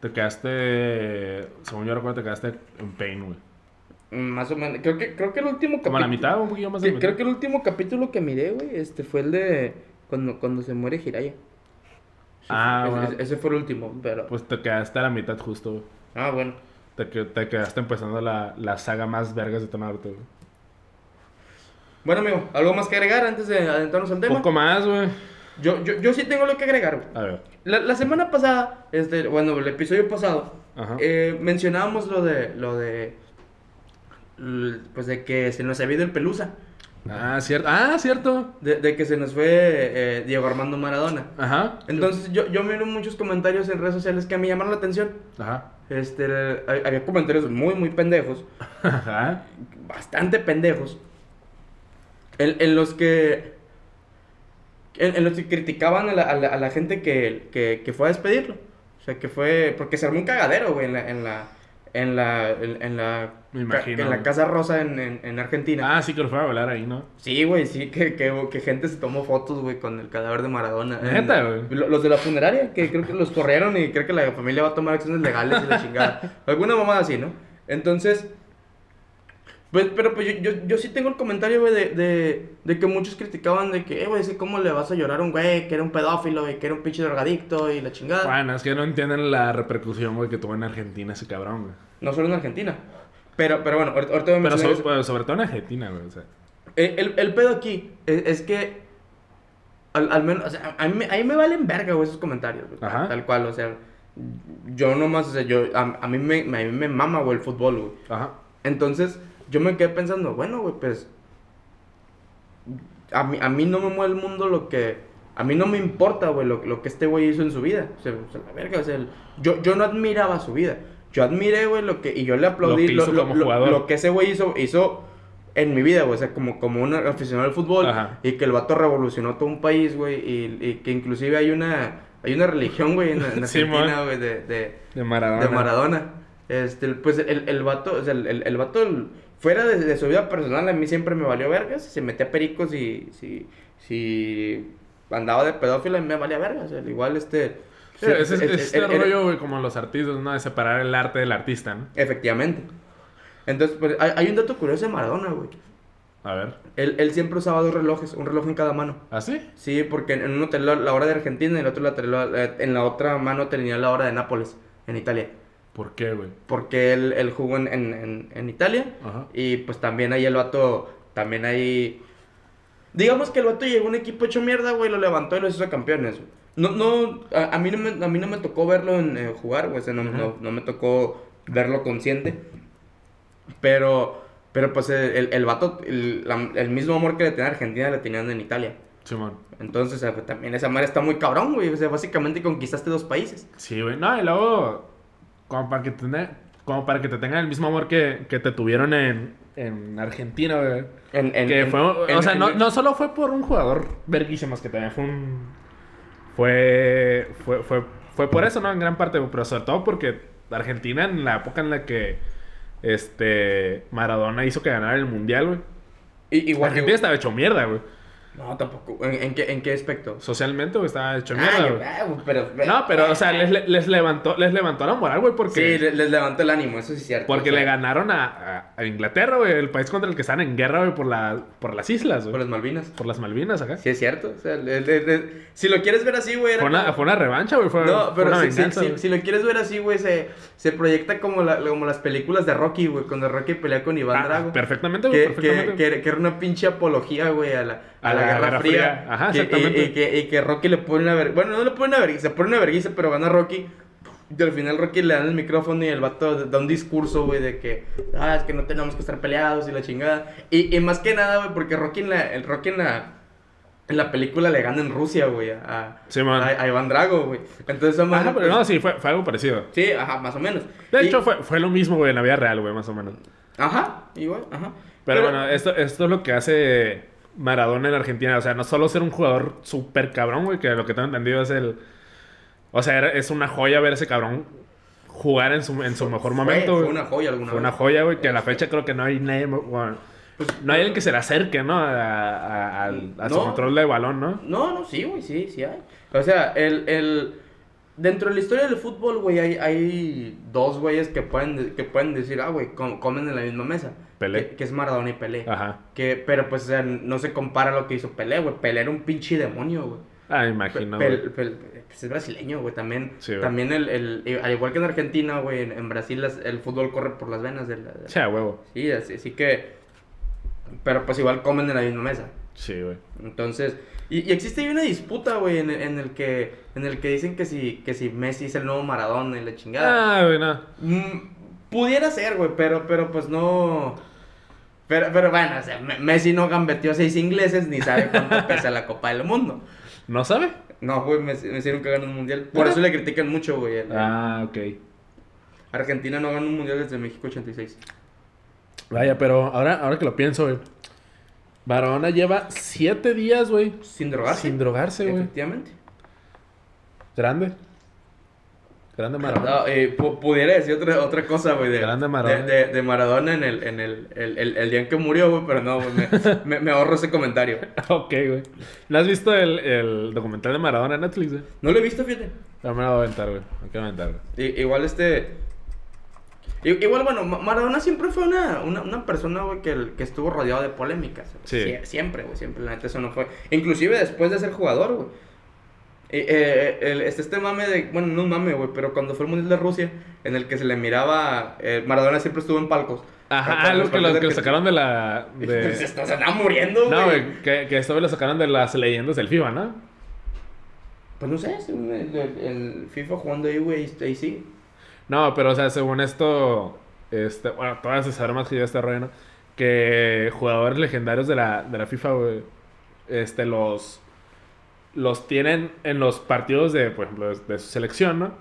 Te quedaste, según yo recuerdo, te quedaste en Pain, güey. Más o menos. Creo que, creo que el último Como a la capítulo- mitad o un poquito más de que- la creo mitad. que el último capítulo que miré, güey, este fue el de cuando, cuando se muere Jiraya. Sí, Ah, ese, bueno. ese- fue el último, pero. Pues te quedaste a la mitad justo, güey. ah, bueno. Te, te quedaste empezando la, la saga más vergas de todo Naruto, güey. Bueno, amigo, ¿algo más que agregar antes de adentrarnos al Un tema? poco más, güey. Yo, yo, yo sí tengo lo que agregar, güey. A ver. La, la semana pasada, este, bueno, el episodio pasado, Ajá. eh, mencionábamos lo de, lo de, pues de que se nos había ido el Pelusa, Ah, cierto. Ah, cierto. de, de que se nos fue eh, Diego Armando Maradona. Ajá. Entonces yo, yo miro muchos comentarios en redes sociales que me llamaron la atención. Ajá. Este, había comentarios muy, muy pendejos, Ajá. bastante pendejos, en, en los que, en, en los que criticaban a la, a la- a la gente que, que, que fue a despedirlo. O sea, que fue, porque se armó un cagadero, güey, en la, en la, en la, en, en la, Me imagino, en la. Casa Rosa en, en, en Argentina. Ah, sí que lo fue a volar ahí, ¿no? Sí, güey, sí, que, que, que gente se tomó fotos, güey, con el cadáver de Maradona. Neta, güey. lo- Los de la funeraria, que creo que los corrieron y creo que la familia va a tomar acciones legales y la chingada. Alguna mamada así, ¿no? Entonces, pues, pero pues yo, yo, yo sí tengo el comentario, güey, de, de, de que muchos criticaban de que, eh, güey, que cómo le vas a llorar a un güey que era un pedófilo y que era un pinche drogadicto y la chingada. Bueno, es que no entienden la repercusión, güey, que tuvo en Argentina ese cabrón, güey. No solo en Argentina. Pero, pero bueno, ahorita, ahorita voy a Pero sobre todo en Argentina, güey. O sea. Eh, El, el pedo aquí es, es que, al, al menos, o sea, a mí, me- a mí me valen verga, güey, esos comentarios, güey, Ajá. tal cual, o sea, yo nomás, o sea, yo, a, a mí, me, a mí me mama, güey, el fútbol, güey. Ajá. Entonces, yo me quedé pensando, bueno, güey, pues, a mí, a mí no me mueve el mundo lo que, a mí no me importa, güey, lo, lo que este güey hizo en su vida, o sea, o sea, la verga, o sea, el- yo, yo no admiraba su vida, yo admiré, güey, lo que, y yo le aplaudí Lo que hizo como jugador. lo que ese güey hizo, hizo en mi vida, güey, o sea, como, como un aficionado al fútbol, Ajá. y que el vato revolucionó todo un país, güey, y, y que inclusive hay una, hay una religión, güey, en, en Argentina, güey, de, de, De Maradona. de Maradona. Este, pues el, el vato, o sea, el, el, el vato, el- fuera de, de su vida personal, a mí siempre me valió vergas. Se metía pericos y si, si andaba de pedófilo, a mí me valía vergas. O sea, igual este. Sí, es, el- es este rollo, güey, como los artistas, ¿no? De separar el arte del artista, ¿no? Efectivamente. Entonces, pues hay, hay un dato curioso de Maradona, güey. A ver. Él, él siempre usaba dos relojes, un reloj en cada mano. ¿Ah, sí? Sí, porque en uno tenía la hora de Argentina y en el otro la tenía- en la otra mano tenía la hora de Nápoles, en Italia. ¿Por qué, güey? Porque él, él jugó en, en, en- en Italia Ajá. y pues también ahí el vato, también ahí... Digamos que el vato llegó a un equipo hecho mierda, güey, lo levantó y los hizo campeones. güey. No, no, a, a mí no me, a mí no me tocó verlo en, eh, jugar, güey, o sea, no, no, no me tocó verlo consciente. Pero, pero pues el, el, vato, el, la- el mismo amor que le tenía a Argentina le tenían en Italia. Simón. Entonces, pues, también esa madre está muy cabrón, güey. O sea, básicamente conquistaste dos países. Sí, güey. No, y luego, como para que te, como para que te tengan el mismo amor que, que te tuvieron en, en Argentina, güey. En, en- que en- fue, o sea, no, no solo fue por un jugador verguísimo, que también fue un... Fue, fue, fue, fue por eso, ¿no? En gran parte, pero sobre todo porque Argentina en la época en la que este Maradona hizo que ganara el Mundial, güey. i- igual Argentina estaba hecho mierda, güey. No, tampoco. ¿En, en qué, ¿En qué aspecto? Socialmente, güey, estaba hecho Ay, mierda, güey. ah, pero, No, pero, o sea, les, les levantó, les levantó la moral, güey, porque... Sí, le- les levantó el ánimo, eso sí es cierto. Porque o sea, le ganaron a, a- Inglaterra, güey, el país contra el que están en guerra, güey, por, la, por las islas, Por güey. las Malvinas. Por las Malvinas, acá. Sí, es cierto. O sea, le- le- le- si lo quieres ver así, güey. era Fue una, como- fue una revancha, güey. Fue, No, fue pero una si, si- venganza. si- güey. si lo quieres ver así, güey, se, se proyecta como, la, como las películas de Rocky, güey. Cuando Rocky pelea con Iván Ah, Drago. perfectamente, güey. Perfectamente. que, que, que era una pinche apología, güey, a la, a la Guerra, Fría. Ajá, Que- y- exactamente. Y, que, y que Rocky le pone una vergüenza. Bueno, no le pone una vergüenza, pone una vergüenza, pero gana Rocky. Y al final Rocky le dan el micrófono y el vato da un discurso, güey, de que, ah, es que no tenemos que estar peleados y la chingada. Y, y más que nada, güey, porque Rocky en la, el Rocky en la, en la película le gana en Rusia, güey, a, Sí, man. a, a Iván Drago, güey. Entonces, madre, Ajá, pero pues, no, sí, fue, fue algo parecido. Sí, ajá, más o menos. De Y- hecho, fue, fue lo mismo, güey, en la vida real, güey, más o menos. Ajá, igual, ajá. Pero, bueno, esto, esto es lo que hace Maradona en Argentina. O sea, no solo ser un jugador súper cabrón, güey, que lo que tengo entendido es el... O sea, era- es una joya ver a ese cabrón jugar en su, en su mejor Fue- momento, Fue güey. una joya alguna Fue vez. una joya, güey, que a la fecha creo que no hay nadie... bueno, no hay alguien que se le acerque, ¿no? A, a- a su No. control de balón, ¿no? No, no, sí, güey, sí, sí hay. O sea, el, el... Dentro de la historia del fútbol, güey, hay, hay dos güeyes que pueden, de- que pueden decir, ah, güey, com- comen en la misma mesa. Pelé. Que, que es Maradona y Pelé. Ajá. Que, pero pues, o sea, no se compara lo que hizo Pelé, güey. Pelé era un pinche demonio, güey. Ah, Pe- imagino, Pel-. Pel- pues es brasileño, güey. También, Sí, güey. también el, el, al igual que en Argentina, güey, en, en Brasil las- el fútbol corre por las venas de la... de- Sí, a huevo. Sí, así, así que... Pero pues igual comen en la misma mesa. Sí, güey. Entonces, y, y existe ahí una disputa, güey, en, el- en el que en el que dicen que si que si Messi es el nuevo Maradona y la chingada. Ah, güey, no. Mm, pudiera ser, güey, pero pero pues no pero, pero bueno, o sea, Me- Messi no gambeteó seis ingleses ni sabe cuánto pesa la Copa del Mundo. ¿No sabe? No, güey, Messi, Messi nunca ganó un mundial. Por eso le critican mucho, güey. el- Ah, ok. Argentina no ganó un mundial desde México 86. Vaya, pero ahora, ahora que lo pienso, güey. Maradona lleva siete días, güey. Sin drogarse. Sin drogarse, güey. Efectivamente. Grande. Grande Maradona. No, eh, pu- pudiera decir otra, otra cosa, güey, de, Grande Maradona. de, de- de Maradona en, el, en el, el, el- el día en que murió, güey, pero no, güey, me, me, me ahorro ese comentario. Ok, güey. ¿No has visto el, el documental de Maradona en Netflix, güey? No lo he visto, fíjate. No me lo voy a aventar, güey. Me quiero aventar, güey. I- igual este... i- Igual, bueno, Ma- Maradona siempre fue una, una, una persona, güey, que, que estuvo rodeado de polémicas. Sí. Sie- Siempre, güey, siempre, la neta, eso no fue... Inclusive después de ser jugador, güey. Eh, eh, el- este, este mame de... Bueno, no un mame, güey, pero cuando fue el Mundial de Rusia, en el que se le miraba... eh, Maradona siempre estuvo en palcos. Ajá, los que, los que lo sacaron de la... Se De... está- se andaba muriendo, No, güey. que, que esto lo sacaron de las leyendas del FIFA, ¿no? Pues no sé, el, FIFA jugando ahí, güey, ahí sí. No, pero o sea, según esto, este, bueno, todas se saber más que yo de este rollo, ¿no? Que jugadores legendarios de la, de la FIFA, güey, este, los, los tienen en los partidos de, por ejemplo, de, de su selección, ¿no?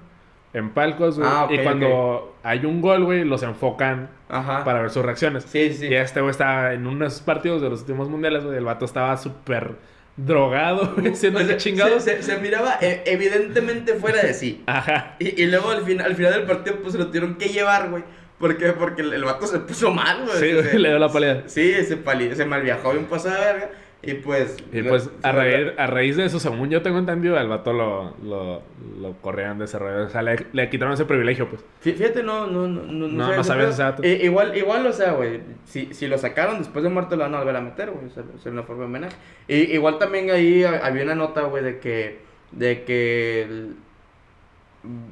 En palcos, güey. Ah, ok, y cuando hay un gol, güey, los enfocan Ajá. para ver sus reacciones. Sí, sí. Y este güey estaba en uno de esos partidos de los últimos mundiales, güey, el vato estaba súper drogado, güey, siendo O sea, que chingados. Se, se- se miraba eh, evidentemente fuera de sí. Ajá. Y, y luego al final, al final del partido, pues se lo tuvieron que llevar, güey. ¿Por qué? Porque el, el vato se puso mal, güey. Sí, güey, le dio la pálida. Sí, se, se malviajó paso de verga. Y pues. Y pues a raíz, a raíz de eso, según yo tengo entendido, al vato lo, lo, lo corrían de ese rollo. O sea, le, le quitaron ese privilegio, pues. Fí- Fíjate, no, no, no, no, No, sabía no ese dato. I- igual, igual, o sea, güey, si, si lo sacaron después de muerto lo van a volver a meter, güey, o sea, es una forma de homenaje. Y, igual también ahí ha- había una nota, güey, de que, de que el-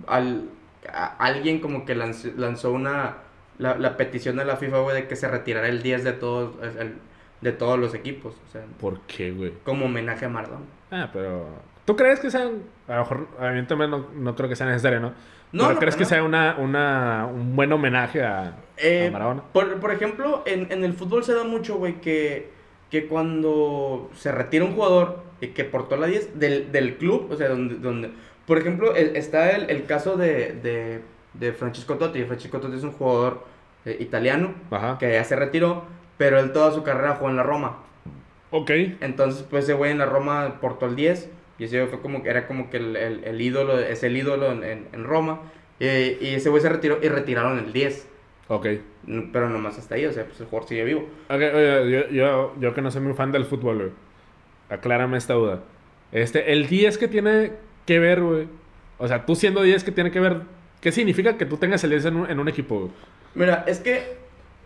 al, a- alguien como que lanzó, lanzó una, la, la petición de la FIFA, güey, de que se retirara el 10 de todos, el- de todos los equipos, o sea, ¿Por qué, güey? como homenaje a Maradona. Ah, pero. ¿Tú crees que sean.? A lo mejor, evidentemente no, no creo que sea necesario, ¿no? No, ¿Pero no, crees no. que sea una, una, un buen homenaje a, Eh, a Maradona? Por, por ejemplo, en, en el fútbol se da mucho, güey, que, que cuando se retira un jugador y que portó la 10 del, del club, o sea, donde, donde por ejemplo, el- está el, el caso de, de, de Francisco Totti. Francisco Totti es un jugador eh, italiano Ajá. que ya se retiró, pero él toda su carrera jugó en la Roma. Ok. Entonces, pues ese güey en la Roma portó el 10 y ese güey fue como que era como que el, el, el ídolo, es el ídolo en, en, en Roma. eh, y ese güey se retiró y retiraron el 10. Ok. Pero nomás hasta ahí, o sea, pues el jugador sigue vivo. Ok, oye, yo, yo, yo que no soy muy fan del fútbol, güey. Aclárame esta duda. Este, el 10 que tiene que ver, güey. O sea, tú siendo 10 que tiene que ver. ¿Qué significa que tú tengas el 10 en un, en un equipo, güey? Mira, es que,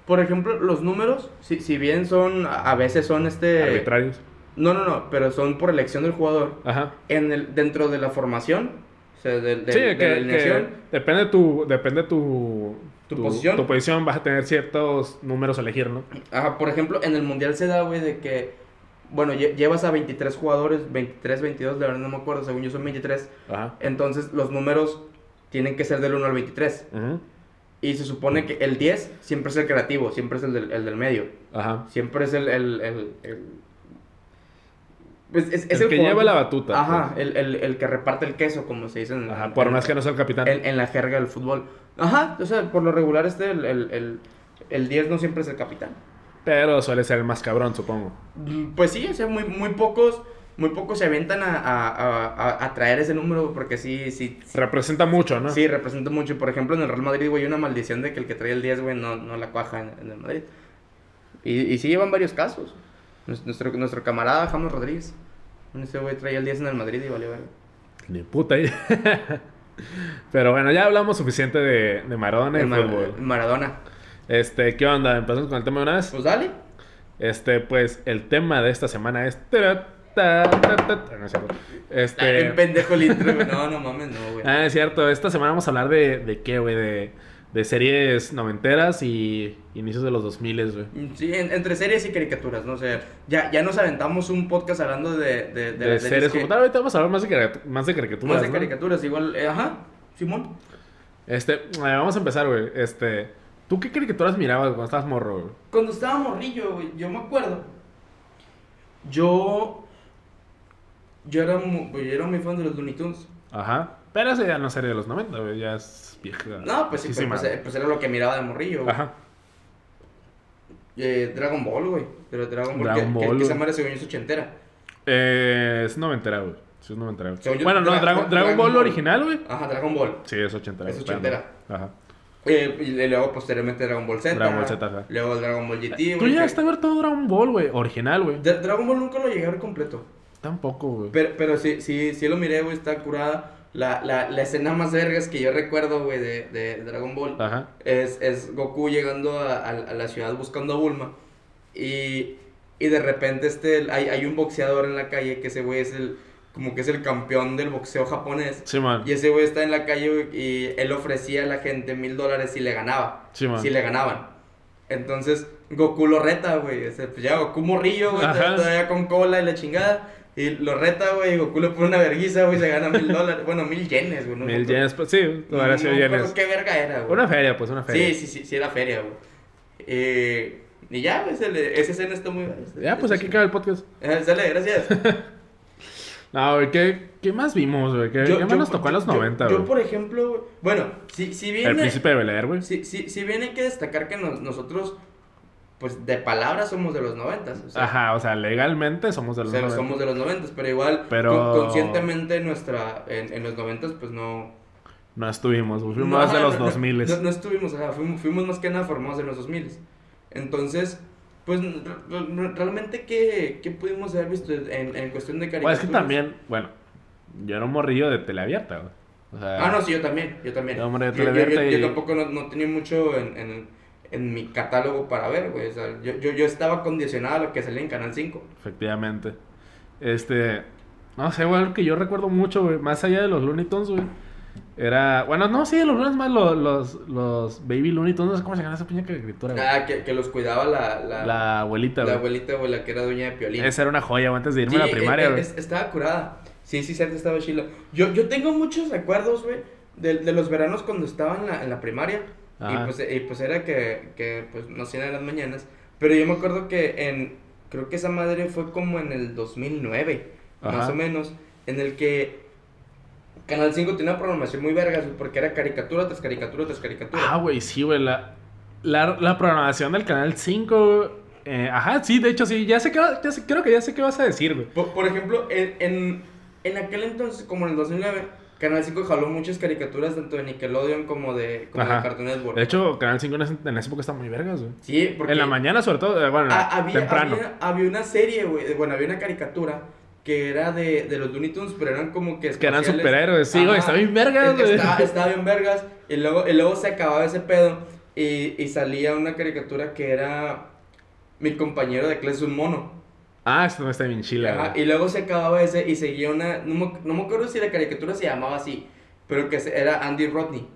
por ejemplo, los números, si, si bien son, a veces son este... Arbitrarios. No, no, no, pero son por elección del jugador. Ajá. En el, dentro de la formación, o sea, de, de- sí, de que, la que depende tu, depende tu, ¿Tu posición? Tu posición, vas a tener ciertos números a elegir, ¿no? Ajá, por ejemplo, en el Mundial se da, güey, de que, bueno, lle- llevas a 23 jugadores, 23, 22, la verdad no me acuerdo, según yo son 23. Ajá. Entonces, los números tienen que ser del 1 al 23. Ujú. Y se supone que el 10 siempre es el creativo, siempre es el del, el del medio. Ajá. Siempre es el... el, el, el- pues es, es El que lleva la batuta, Ajá, pues. el, el, el que reparte el queso, como se dice en, Ajá. Por en- más que no sea el capitán. en, en la jerga del fútbol. Ajá, o sea, por lo regular este, el, el, el, el 10 no siempre es el capitán. Pero suele ser el más cabrón, supongo. Pues sí, o sea, muy, muy pocos... Muy pocos se aventan a, a, a, a- traer ese número porque sí, sí, sí, Representa mucho, ¿no? Sí, representa mucho. Por ejemplo, en el Real Madrid, güey, hay una maldición de que el que trae el 10, güey, no, no la cuaja en, en el Madrid. Y, y sí llevan varios casos. Nues- Nuestro, nuestro camarada James Rodríguez. Ese güey traía el 10 en el Madrid y valió. Ni puta ahí. Pero bueno, ya hablamos suficiente de, de Maradona y El Mar- fútbol. Maradona. Este, ¿qué onda? ¿Empezamos con el tema de una vez? Pues dale. Este, pues, el tema de esta semana es... ta, ta, ta, ta. No es cierto. Ay, Este... bien pendejo el intro, güey. No, no mames, no, güey. Ah, es cierto. Esta semana vamos a hablar de... ¿De qué, güey? De, de series noventeras y inicios de los 2000, güey. Sí, en- entre series y caricaturas, ¿no? O sea, ya, ya nos aventamos un podcast hablando de, de, de, De, las series que- como tal. Ahorita vamos a hablar más de, más de caricaturas, Más de ¿no? caricaturas, igual. eh, ajá, Simón. Este, eh, vamos a empezar, güey. Este... ¿Tú qué caricaturas mirabas cuando estabas morro, güey? Cuando estaba morrillo, güey, yo me acuerdo. Yo. Yo era, mu- yo era muy fan de los Looney Tunes. Ajá. Pero esa ya no serie de los 90, güey. Ya es vieja. No, pues sí, pero pues, eh, pues era lo que miraba de morrillo. güey. Ajá. Eh, Dragon Ball, güey. Pero Dragon Ball, Dragon que, Ball, que, que esa madre según yo es ochentera. Eh, es noventera, güey. Sí, es noventera. Según yo, Bueno, no, Dra- Dragon, Dra- Dragon Dragon Ball Ball. original, güey. Ajá, Dragon Ball. Sí, es ochentera. Es ochentera. Ajá. Eh, y luego posteriormente Dragon Ball Z. Dragon Ball Z, ajá. Luego Dragon Ball GT, Tú güey. llegaste a ver todo Dragon Ball, güey. Original, güey. Dra- Dragon Ball nunca lo llegué a ver completo. Tampoco, güey. Pero, pero sí, sí, sí lo miré, güey, está curada. La, la, la escena más vergas que yo recuerdo, güey, de, de Dragon Ball Ajá. es, es Goku llegando a, a- a la ciudad buscando a Bulma. Y, y de repente este, hay, hay un boxeador en la calle que ese güey es el, como que es el campeón del boxeo japonés. Sí, man. Y ese güey está en la calle güey, y él ofrecía a la gente mil dólares si le ganaba. Sí, man. si le ganaban. Entonces Goku lo reta, güey. Ese, Pues ya Goku morrillo, güey, todavía con cola y la chingada. Y lo reta, güey. y Goku le pone una verguiza, güey. Se gana mil dólares. Bueno, mil yenes, güey. no Mil yenes, pues sí, No, sido no yenes. qué verga era, güey. Una feria, pues, una feria. Sí, sí, sí, sí, era feria, güey. Eh, y ya, güey, esa escena está muy... Ya, pues aquí acaba el podcast. Eh, Sale, gracias. No, güey, ¿qué, ¿qué más vimos, güey? ¿Qué, Yo- qué más yo- nos tocó en los yo- 90, Yo, güey? por ejemplo, güey, bueno, si, si bien... El príncipe de Bel güey. Si, si, si hay que destacar que nos- nosotros, pues de palabra somos de los noventas. O sea, Ajá, o sea, legalmente somos de o los sea, 90. somos de los noventas, pero igual Pero- con- conscientemente nuestra, en, en los noventas, pues no... No estuvimos. Fuimos no, más de ajá, los no, 2000. No, no estuvimos, o sea, fuimos, fuimos más que nada formados en los 2000. Entonces, Pues re- re- realmente, ¿qué, qué pudimos haber visto en, en cuestión de Pues caricaturas? es que también, bueno, yo era un morrillo de teleabierta, güey. O sea, Ah, no, sí, yo también, yo también. Hombre, yo, yo, teleabierta yo- yo y- tampoco no, no tenía mucho en, en, en mi catálogo para ver, güey. O sea, yo, yo, yo estaba condicionado a lo que salía en Canal 5. Efectivamente. Este, no sé, güey, algo que yo recuerdo mucho, güey, más allá de los Looney Tunes, güey. Era, bueno, no, sí, los Looney Tunes más los, los, los Baby Looney Tunes, no sé cómo se llama esa piña caricatura, güey. Ah, que, que los cuidaba la, la, La abuelita, la güey. abuelita, güey, la que era dueña de Piolín. Esa era una joya, güey, antes de irme Sí, a la primaria, eh, eh, güey. es- estaba curada. Sí, sí, cierto, estaba chila. Yo, yo tengo muchos recuerdos, güey, de, de los veranos cuando estaba en la, en la primaria. Y pues, y pues era que, que pues, nos hacían en las mañanas. Pero yo me acuerdo que en, creo que esa madre fue como en el 2009, más o menos, en el que Canal 5 tenía una programación muy vergas, porque era caricatura tras caricatura tras caricatura. Ah, güey, sí, güey, la, la, la programación del Canal 5, eh, ajá, sí, de hecho, sí, ya sé que, ya sé, creo que ya sé qué vas a decir, güey. Por, por ejemplo, en, en, en aquel entonces, como en el 2009, Canal 5 jaló muchas caricaturas tanto de Nickelodeon como de, como de. Cartoon Network. De hecho, Canal 5 en esa, en esa época está muy vergas, güey. sí, porque En la mañana, sobre todo, eh, bueno, ha- había, temprano. había, había una serie, güey, bueno, había una caricatura que era de, de los Looney Tunes, pero eran como que Que eran superhéroes, sí, güey, está bien vergas, güey. Estaba, estaba bien vergas, y luego, y luego se acababa ese pedo, y, y salía una caricatura que era mi compañero de clase, un mono. Ah, esto no está bien chila, Ajá, y luego se acababa ese y seguía una. No me, no me acuerdo si la caricatura se llamaba así, pero que era Andy Rodney.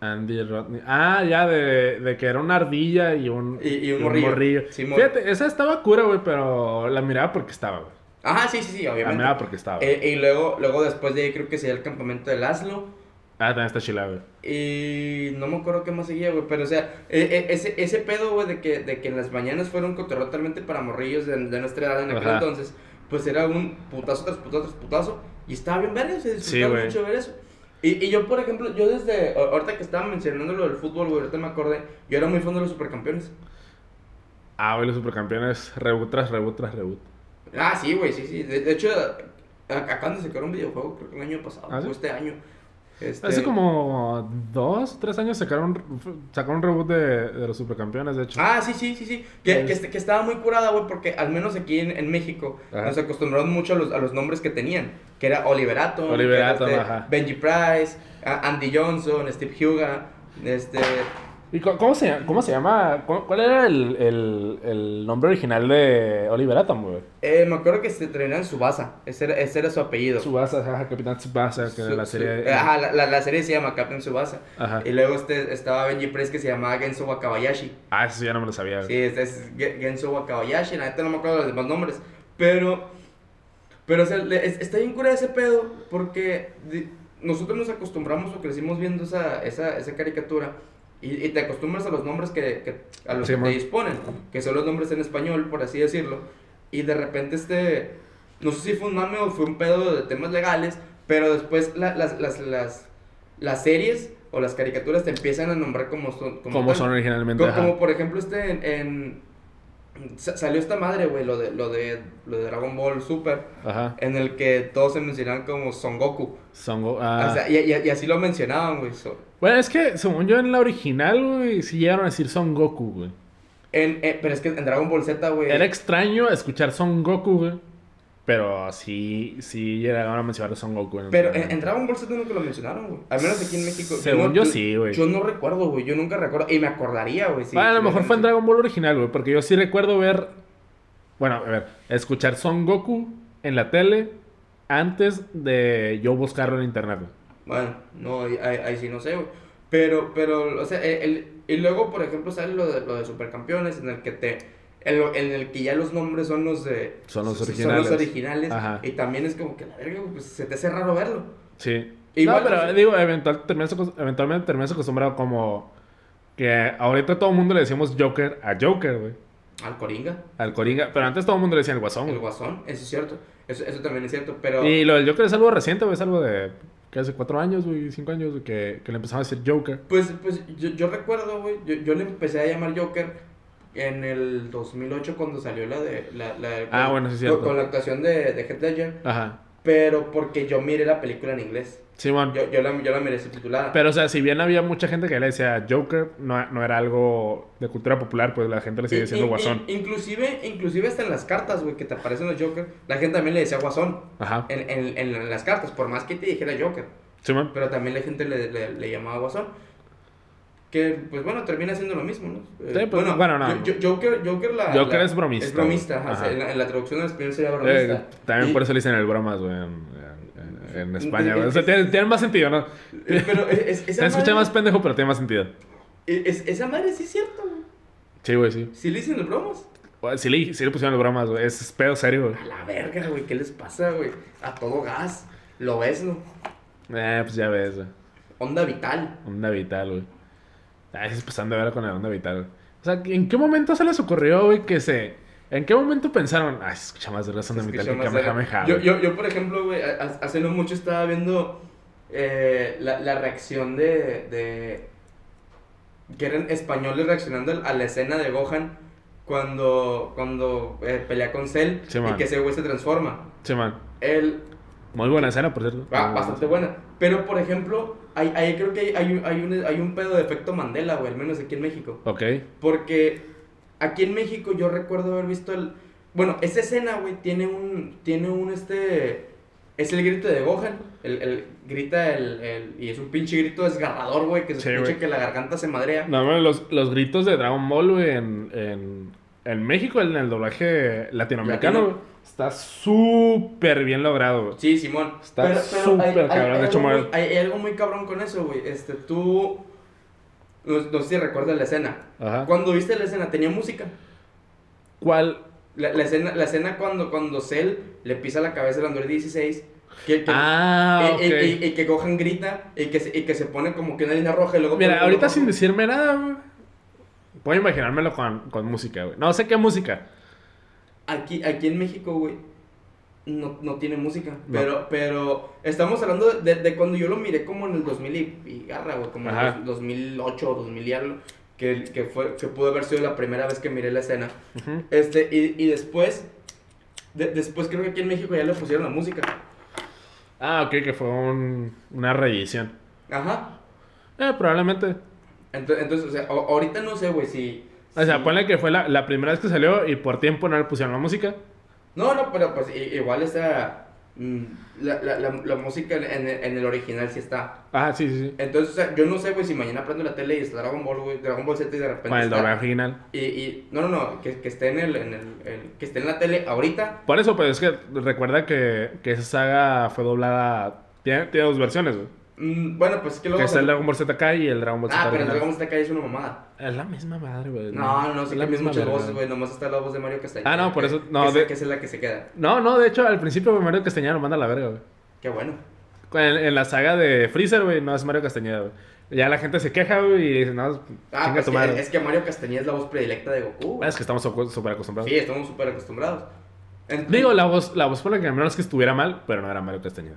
Andy Rodney. Ah, ya, de, de que era una ardilla y un, Y- y un morrillo. Fíjate, esa estaba cura, güey, pero la miraba porque estaba, güey. Ajá, sí, sí, sí, La obviamente. miraba porque estaba. Eh, y luego, luego después de ahí creo que sería el campamento de Laszlo. Ah, también está chila, güey. Y no me acuerdo qué más seguía, güey. Pero, o sea, eh, eh, ese, ese pedo, güey, de que, de que en las mañanas fuera un cotorreo totalmente para morrillos de, de nuestra edad en aquel Ajá. entonces, pues era un putazo tras putazo tras putazo. Y estaba bien verga, se Sí, disfrutaba güey. mucho ver eso. Y, y yo, por ejemplo, yo desde. Ahorita que estaba mencionando lo del fútbol, güey, ahorita me acordé. Yo era muy fan de los supercampeones. Ah, güey, los supercampeones, reboot tras reboot tras reboot. Ah, sí, güey, sí, sí. De, de hecho, acaban de sacar un videojuego, creo que el año pasado, ¿Ah, sí? o este año. Este, Hace como dos, tres años sacaron, sacaron un reboot de, de los supercampeones, de hecho. Ah, sí, sí, sí, sí. Que, Es- que, est- que estaba muy curada, güey, porque al menos aquí en, en México Ajá. nos acostumbraron mucho a los, a los nombres que tenían. Que era Oliver Atom, Oliver que era, este. Benji Price, Andy Johnson, Steve Huga, este... ¿Y cómo se, cómo se llama? ¿Cu- ¿Cuál era el, el, el nombre original de Oliver Atom, güey? Eh, me acuerdo que se terminaba en Subasa, ese era, ese era su apellido. Subasa, ajá, Capitán Tsubasa, que Su- la su- serie... Ajá, la, la, la serie se llama Captain Subasa. Ajá. Y luego este, estaba Benji Price que se llamaba Genso Wakabayashi. Ah, eso ya no me lo sabía, Sí, este es Ge- Genso Wakabayashi, la neta no me acuerdo de los demás nombres. Pero, pero o sea, le- es- está bien cura ese pedo porque nosotros nos acostumbramos o crecimos viendo esa, esa, esa caricatura y, y te acostumbras a los nombres que, que- a los Sí, que man. te disponen, que son los nombres en español, por así decirlo. Y de repente este, no sé si fue un mame o fue un pedo de temas legales, pero después la- las, las, las, las series o las caricaturas te empiezan a nombrar como son. Como tal. son originalmente, Co- ajá. Como, por ejemplo este en... en- salió esta madre, güey, lo de, lo, de, lo de Dragon Ball Super, Ajá. en el que todos se mencionaban como Son Goku. Son Go- ah. O sea, y, y- y así lo mencionaban, güey. so- Bueno, es que, según yo, en la original, güey, sí llegaron a decir Son Goku, güey. En, eh, pero es que en Dragon Ball Z, güey. Era extraño escuchar Son Goku, güey. Pero sí, sí llegaron a mencionar Son Goku. el Pero en, en Dragon Ball Z nunca lo mencionaron, güey. Al menos aquí en México. Según no- yo sí, güey. Yo no recuerdo, güey. Yo nunca recuerdo. Y me acordaría, güey. sí, Bueno, a lo mejor fue en Dragon Ball original, güey. Porque yo sí recuerdo ver. Bueno, a ver, escuchar Son Goku en la tele antes de yo buscarlo en internet, güey. Bueno, no, ahí, ahí- ahí sí no sé, güey. Pero, pero, o sea, el, el- y luego, por ejemplo, sale lo de, lo de Supercampeones, en el que te. En, lo- en el que ya los nombres son los de. Son los Son originales. los originales. Ajá. Y también es como que la verga, güey, pues se te hace raro verlo. Sí. Igual, no, pero sea- digo, eventual, terminas eventualmente terminas acostumbrado como que ahorita todo el mundo le decimos Joker a Joker, güey. Al Coringa, Al Coringa. Pero antes todo el mundo le decía el Guasón, el. Guasón, eso es cierto. Eso, eso también es cierto, pero. Y lo del Joker es algo reciente, güey. Es algo de que hace cuatro años, güey, cinco años, güey, que, que le empezamos a decir Joker. Pues, pues yo, yo recuerdo, güey, yo, yo le empecé a llamar Joker en el 2008 cuando salió la de... La, la- Ah, con- bueno, sí con, la actuación de, de Heath Ledger. Ajá. pero porque yo miré la película en inglés. Simón. Yo, yo, la, yo la miré subtitulada. Pero, o sea, si bien había mucha gente que le decía Joker, no, no era algo de cultura popular, pues la gente le sigue diciendo in- Guasón. in- inclusive, inclusive hasta en las cartas, güey, que te aparecen los Joker, la gente también le decía Guasón. Ajá. En, en, en las cartas, por más que te dijera Joker. Simón. Pero también la gente le, le, le llamaba Guasón. Que, pues bueno, termina siendo lo mismo, ¿no? Eh, Sí, pues, bueno, no. Yo- yo- Joker, Joker, la, Joker la- es bromista, Es bromista, güey. ajá, Ajá. En, la, en la traducción al español sería bromista. Eh, también Y- por eso le dicen el bromas, güey, en, en- en España, güey. O sea, Es- tiene, tiene más sentido, ¿no? Eh, Pero es, es- esa, escucha madre, más pendejo, pero tiene más sentido. es- esa madre sí es cierto, güey. Sí, güey, sí. Sí le dicen los bromas. Bueno, Sí le, sí le pusieron el bromas, güey. Es pedo serio, güey. A la verga, güey, ¿qué les pasa, güey? A todo gas. Lo ves, ¿no? Eh, pues ya ves, güey. Onda vital. Onda vital, güey. Ay, es pasando de ver con la onda vital. O sea, ¿en qué momento se les ocurrió, güey, que se... ¿En qué momento pensaron? Ay, se escucha más de razón de Se vital que Kamehameha, yo, yo, yo, por ejemplo, güey, ha- ha- hace no mucho estaba viendo eh, la, la reacción de, de... Que eran españoles reaccionando a la escena de Gohan cuando, cuando eh, pelea con Cell Sí, y que ese güey se transforma. Sí, man. Él, Muy buena escena, por cierto. Ah, bastante buena. Pero, por ejemplo, hay, hay- creo que hay, hay, un- hay, un, hay un pedo de efecto Mandela, güey, al menos aquí en México. Ok. Porque aquí en México yo recuerdo haber visto el... Bueno, esa escena, güey, tiene un... Tiene un, este... Es el grito de Gohan. El, el- grita el, el- Y es un pinche grito desgarrador, güey, que se Sí, escucha que la garganta se madrea. No, bueno, los, los gritos de Dragon Ball, güey, en, en, en México, en el doblaje latinoamericano, Latino. Está súper bien logrado, güey. Sí, Simón. Está súper hay- cabrón, hay de hecho, algo muy- hay, hay algo muy cabrón con eso, güey. Este, tú... No, no sé si recuerdas la escena. Ajá. Cuando viste la escena, tenía música. ¿Cuál? La, la escena, la escena cuando, cuando Cell le pisa la cabeza al Android 16. Que, que- Ah, y, y- ok. y- y que Gohan grita y que, se, y que se pone como que una línea roja y luego... Mira, ahorita sin decirme nada, güey. Puedo imaginármelo con, con música, güey. No sé qué música. Aquí, aquí en México, güey, no, no tiene música. No. Pero, pero estamos hablando de, de cuando yo lo miré como en el 2000 y, y garra, güey, como en Ajá. el 2008 o 2000 y algo. Que, que, fue, que pudo haber sido la primera vez que miré la escena. Este, y, y después, de- después creo que aquí en México ya le pusieron la música. Ah, ok, que fue un- una reedición. Ajá. Eh, probablemente. Entonces, entonces o sea, ahorita no sé, güey, si... O sea, si- ponle que fue la, la primera vez que salió y por tiempo no le pusieron la música. No, no, pero pues igual esa... mm, La, la, la, la música en, el- en el original sí está. Ah, sí, sí, sí. Entonces, o sea, yo no sé, güey, si mañana prendo la tele y está Dragon Ball, güey, Dragon Ball Z y de repente Con el está- original. Y, y, no, no, no, que, que esté en el, en el, el- que esté en la tele ahorita. Por eso, pues es que recuerda que, que esa saga fue doblada. Tiene, tiene dos versiones, güey. Mm, bueno, pues es que luego... Que está el Dragon Ball ZK y el Dragon Ball Z ah, pero el. Dragon Ball Z es una mamada. Es la misma madre, güey. No, no, no, sí Es la misma muchas voces, güey, nomás está la voz de Mario Castañeda. Ah, no, por que- eso- no, que, de- que es la que se queda. No, no, de hecho, al principio güey, Mario Castañeda lo manda a la verga, güey. Qué bueno. En, en la saga de Freezer, güey, no es Mario Castañeda, güey. Ya la gente se queja, güey, y dice, no, Ah, pues que- madre. es que Mario Castañeda es la voz predilecta de Goku. Es que estamos súper acostumbrados. Sí, estamos súper acostumbrados. Digo, la voz, la voz por la que no es que estuviera mal, pero no era Mario Castañeda.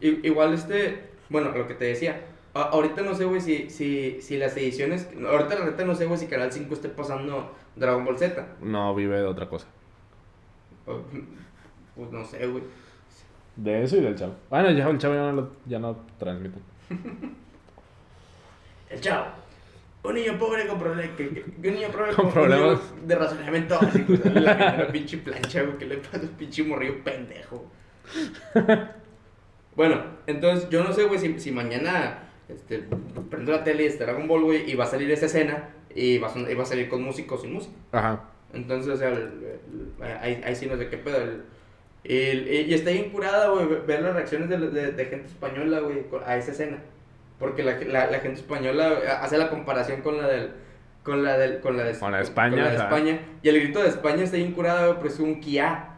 I- Igual este, bueno, lo que te decía, a- ahorita no sé, güey, si, si, si las ediciones, ahorita la neta no sé, güey, si Canal 5 esté pasando Dragon Ball Z. No vive de otra cosa. O- Pues no sé, güey. De eso y del chavo. Bueno, ya el chavo ya no, lo, ya no transmite. El chavo. Un niño pobre con problemas. Que, que- que un niño pobre Con un problemas. niño de razonamiento básico. La pinche plancha, güey, que le pasa un pinche morrillo pendejo. bueno, entonces yo no sé, güey, si, si mañana este, prendo la tele y está Dragon Ball, güey, y va a salir esa escena y va a, y va a salir con música o sin música. Ajá. Entonces, o sea, el- el- sí no sé qué pedo. el- el- y está bien curada, güey, ver las reacciones de, de- de gente española, güey, a esa escena. Porque la, la, la gente española hace la comparación con la del... Con la, del, con la de, Con la de España, con la de. España. Y el grito de España está bien curada, güey, pero es un Kia.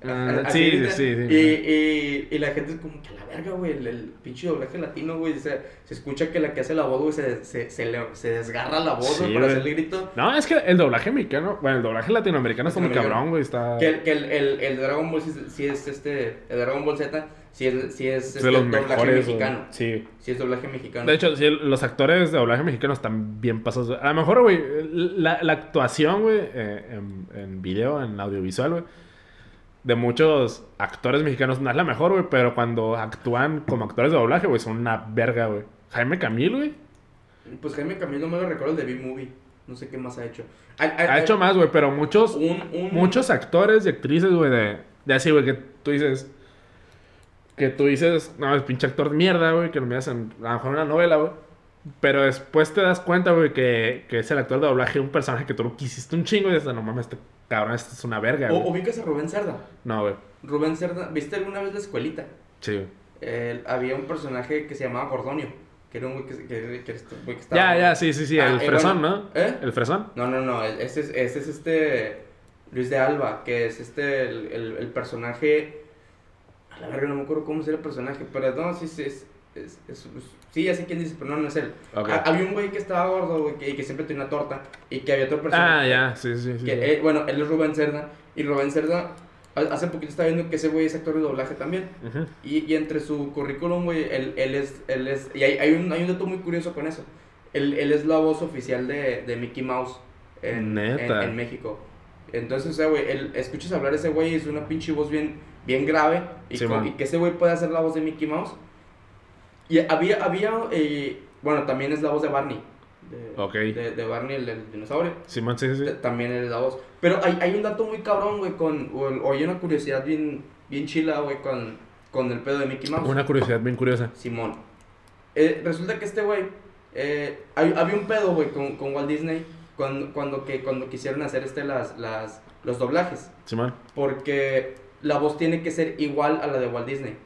Así sí, sí, sí, Y, y, y la gente es como que la verga, güey, el, el pinche doblaje latino, güey. Se, se escucha que la que hace la voz, güey, se, se, se, le- se desgarra la voz, güey, para hacer el grito. No, es que el doblaje mexicano, bueno, el doblaje latinoamericano está muy cabrón, güey. Está. Que, el, que el, el, el Dragon Ball sí, es- este. El Dragon Ball Z sí es, sí es, es este, de los doblaje mejores. mexicano. Sí. Sí es doblaje mexicano. De hecho, sí, el- los actores de doblaje mexicano están bien pasados. A lo mejor, güey, la, la actuación, güey, eh, en, en video, en audiovisual, güey, de muchos actores mexicanos no es la mejor, güey, pero cuando actúan como actores de doblaje, güey, son una verga, güey. Jaime Camil, güey. Pues Jaime Camilo no me lo recuerdo el de B-Movie. No sé qué más ha hecho. Ha, Ha hecho más, güey, pero muchos, un, un- muchos actores y actrices, güey, de, de así, güey, que tú dices. Que tú dices, no, es pinche actor de mierda, güey, que lo miras en a lo mejor una novela, güey. Pero después te das cuenta, güey, que, que es el actor de doblaje de un personaje que tú lo quisiste un chingo y dices, no mames, este cabrón, este es una verga, O, güey. ubicas a Rubén Cerda. No, güey. Rubén Cerda, ¿viste alguna vez la escuelita? Sí, güey. Había un personaje que se llamaba Gordonio. Que era un güey que, que, que, este que estaba. Ya, ya, sí, sí, sí, Ah, el eh, fresón, bueno, ¿no? ¿Eh? El fresón. No, no, no. Ese es, ese es este. Luis de Alba, que es este. El, el, el personaje. A la verga, no me acuerdo cómo es el personaje. Pero no, sí, sí, es. Es, es- es- sí, ya sé quién dice, pero no, no es él. Ok. Ha- había un güey que estaba gordo, güey, que, y que siempre tenía una torta. Y que había otro Ah, personaje. ya, sí, sí, sí. Que, sí. eh, bueno, él es Rubén Cerda. Y Rubén Cerda. ha- Hace poquito estaba viendo que ese güey es actor de doblaje también. Ujú. Y, y entre su currículum, güey, él, él es, él es, y hay, hay, un, hay un dato muy curioso con eso. Él, él es la voz oficial de, de Mickey Mouse en, Neta. en, en México. Entonces, o sea, güey, él, escuchas hablar ese güey y es una pinche voz bien, bien grave. Y, Sí, co- man. y que ese güey puede hacer la voz de Mickey Mouse. Y había, había eh, bueno, también es la voz de Barney. De, Ok. de, de Barney, el, del dinosaurio. Simón, sí, sí, T- sí. También es la voz. Pero hay, hay un dato muy cabrón, güey, con, o, o hay una curiosidad bien, bien chila, güey, con, con el pedo de Mickey Mouse. Una curiosidad bien curiosa. Simón. Eh, resulta que este güey, eh, hay- había un pedo, güey, con, con Walt Disney cuando, cuando, que, cuando quisieron hacer este, las, las, los doblajes. Simón. Porque la voz tiene que ser igual a la de Walt Disney.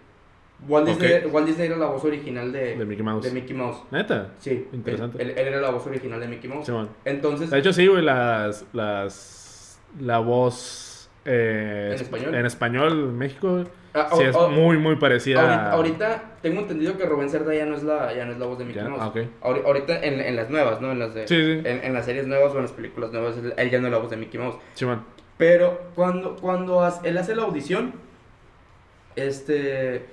Walt. Disney, Walt Disney era la voz original de, De Mickey Mouse. de Mickey Mouse. Neta. Sí, Interesante. Él, él- él era la voz original de Mickey Mouse. Simón. Entonces, De hecho, sí, güey, las, las, la voz... eh, ¿En español? En español, en México, ah, sí oh, es oh, muy, muy parecida. Ahorita, a- ahorita tengo entendido que Rubén Cerda ya no es la, ya no es la voz de Mickey Ya, Mouse. ah, ok. Ahori- Ahorita en, en las nuevas, ¿no? En las de, Sí, sí. En, en las series nuevas o en las películas nuevas, él, ya no es la voz de Mickey Mouse. Simón. Pero cuando, cuando él hace la audición, este,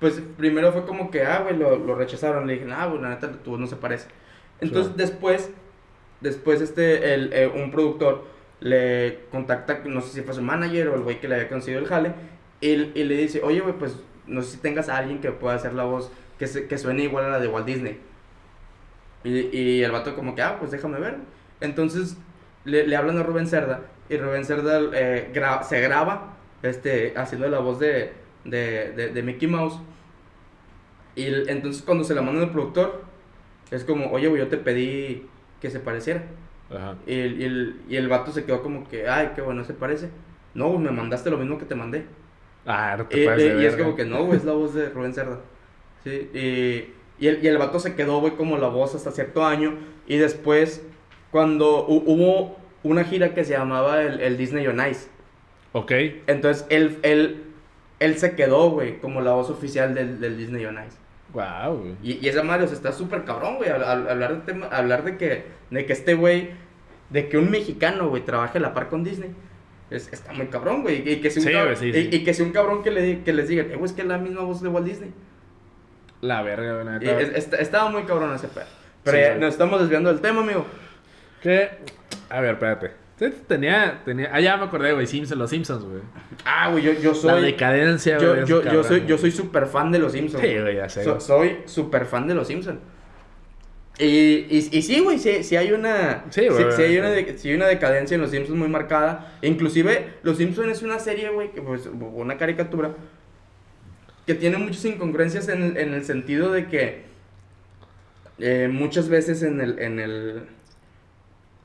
pues primero fue como que, ah, güey, lo, lo rechazaron. Le dije, ah, güey, la neta, tu voz no se parece. Entonces Claro. después, después este, el, eh, un productor le contacta, no sé si fue su manager o el güey que le había conseguido el jale, y, y le dice, oye, güey, pues no sé si tengas a alguien que pueda hacer la voz que, se, que suene igual a la de Walt Disney. Y, y el vato como que, ah, pues déjame ver. Entonces le, le hablan a Rubén Cerda y Rubén Cerda eh, gra- se graba este, haciendo la voz de, de, de, de Mickey Mouse. Y el- entonces cuando se la mandan al productor, es como, oye, güey, yo te pedí que se pareciera. Ajá. Y el, y, el, y el vato se quedó como que, ay, qué bueno se parece. No, güey, me mandaste lo mismo que te mandé. Ah, no te Y, pases y- y es como que no, güey, es la voz de Rubén Cerda. Sí, y, y, el, y el vato se quedó, güey, como la voz hasta cierto año. Y después, cuando hu- hubo una gira que se llamaba el, el Disney on Ice. Ok. Entonces, él, él, él se quedó, güey, como la voz oficial del, del Disney on Ice. Wow, güey. Y, y esa madre, o sea, está súper cabrón, güey, hablar de, tema- hablar de que, de que este güey, de que un mexicano, güey, trabaje a la par con Disney. Es, está muy cabrón, güey. Y, que sea un Sí, cabrón, güey, sí, y- sí. y que sea un cabrón que, le, que les digan, eh, güey, es que es la misma voz de Walt Disney. La verga, güey. neta. es- estaba muy cabrón ese pedo. Pero Sí, ya nos estamos desviando del tema, amigo. ¿Qué? A ver, espérate. Sí, Tenía, tenía... Ah, ya me acordé, güey. Simpsons, los Simpsons, güey. Ah, güey, yo, yo La soy. decadencia, güey. Yo, yo, yo soy, yo soy súper fan de los Simpsons. Sí, güey, ya sé, So- soy súper fan de los Simpsons. Y, y, y sí, güey, sí, sí hay una. Sí, güey, sí, hay una, sí. de- sí hay una decadencia en los Simpsons muy marcada. Inclusive, los Simpsons es una serie, güey, que pues, una caricatura que tiene muchas incongruencias en, el- en el sentido de que eh, muchas veces en el, en el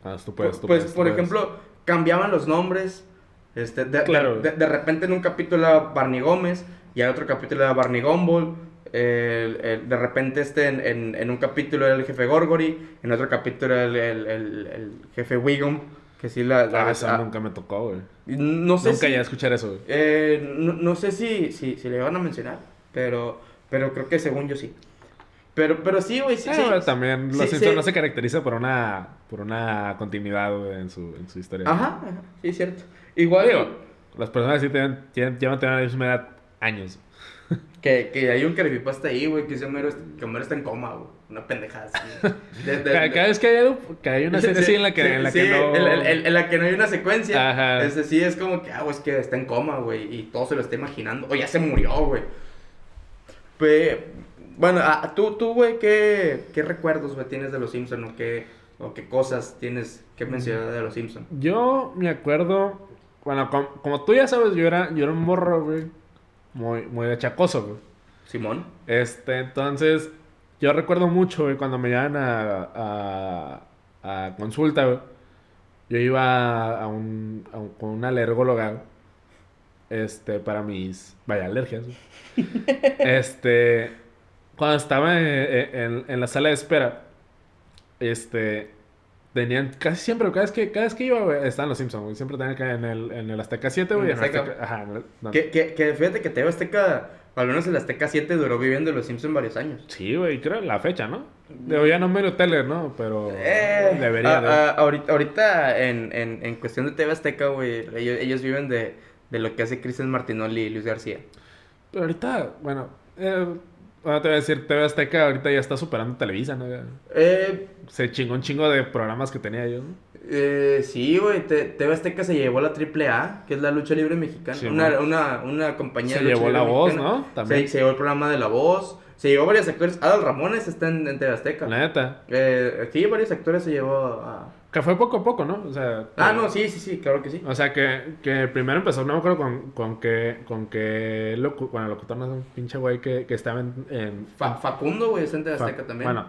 Ah, pues, por ejemplo, cambiaban los nombres. Este, de, Claro. de, de- repente en un capítulo era Barney Gómez y en otro capítulo era Barney Gumball. de repente este en, en- en un capítulo era el jefe Gorgory, en otro capítulo era el, el- el- el jefe Wiggum, que sí la... la- Ah, eso ah, nunca me tocó, güey. no sé Nunca si, llegué a escuchar eso, güey. eh, no, no sé si, si, si le van a mencionar, pero, pero creo que según yo sí. Pero, pero sí, güey, sí, Ah, sí. bueno, también los Sí, Simpsons sí. no se caracteriza por una, por una continuidad, güey, en su, en su historia. Ajá, ajá, sí, es cierto. Igual, Digo, las personas sí tienen, tienen, llevan teniendo la misma edad años. Que, que hay un creepypasta ahí, güey, que ese Homero, que Homero está en coma, güey. Una pendejada así. De- de- Cada, de- cada vez que hay, algo- que hay una serie así en la que, Sí, en la sí, que no... en, la- en- en la que no hay una secuencia. Ajá. Ese sí es como que, ah, güey, es que está en coma, güey. Y todo se lo está imaginando. O ya se murió, güey. Pe- bueno, ah, tú, tú, güey, ¿qué, ¿qué recuerdos, güey, tienes de los Simpsons? ¿O qué, o qué cosas tienes que mencionar de los Simpsons? Yo me acuerdo, bueno, com- como, tú ya sabes, yo era, yo era un morro, güey, muy, muy achacoso, güey. Simón. Este, entonces, yo recuerdo mucho, güey, cuando me llevan a, a, a consulta, güey. Yo iba a un, a un- con una alergóloga, güey, este, para mis, vaya, alergias, güey. Este, cuando estaba en, en- en la sala de espera, este, tenían casi siempre, cada vez que, cada vez que iba, güey, estaban los Simpsons, güey. Siempre tenían que en el, en el Azteca 7, güey. En en el Azteca. Azteca- Ajá, no. Que, que, que fíjate que TV Azteca, al menos el Azteca 7 duró viviendo los Simpsons varios años. Sí, güey, creo la fecha, ¿no? Digo, ya no mero tele, ¿no? Pero Eh, debería a- de. a- ahorita, ahorita en, en, en cuestión de TV Azteca, güey, ellos, ellos viven de, de lo que hace Cristian Martinoli y Luis García. Pero ahorita, bueno, eh, bueno, te voy a decir, TV Azteca ahorita ya está superando Televisa, ¿no? Eh, Se chingó un chingo de programas que tenía yo, ¿no? eh, sí, güey, TV Azteca se llevó la AAA, que es la lucha libre mexicana. Sí, una, una, una compañía Se de lucha llevó libre La Voz, mexicana. ¿no? También. Se, se llevó el programa de La Voz, se llevó varios actores. Adal Ramones está en, en TV Azteca. La neta. Eh, sí, varios actores se llevó a... Que fue poco a poco, ¿no? O sea. Ah, eh, no, sí, sí, sí, claro que sí. O sea, que, que primero empezó, no me acuerdo con, con que, con que, locu, bueno, locutor no es un pinche güey que, que estaba en, en- Fa- Facundo, güey, TV Fa- Azteca también. Bueno,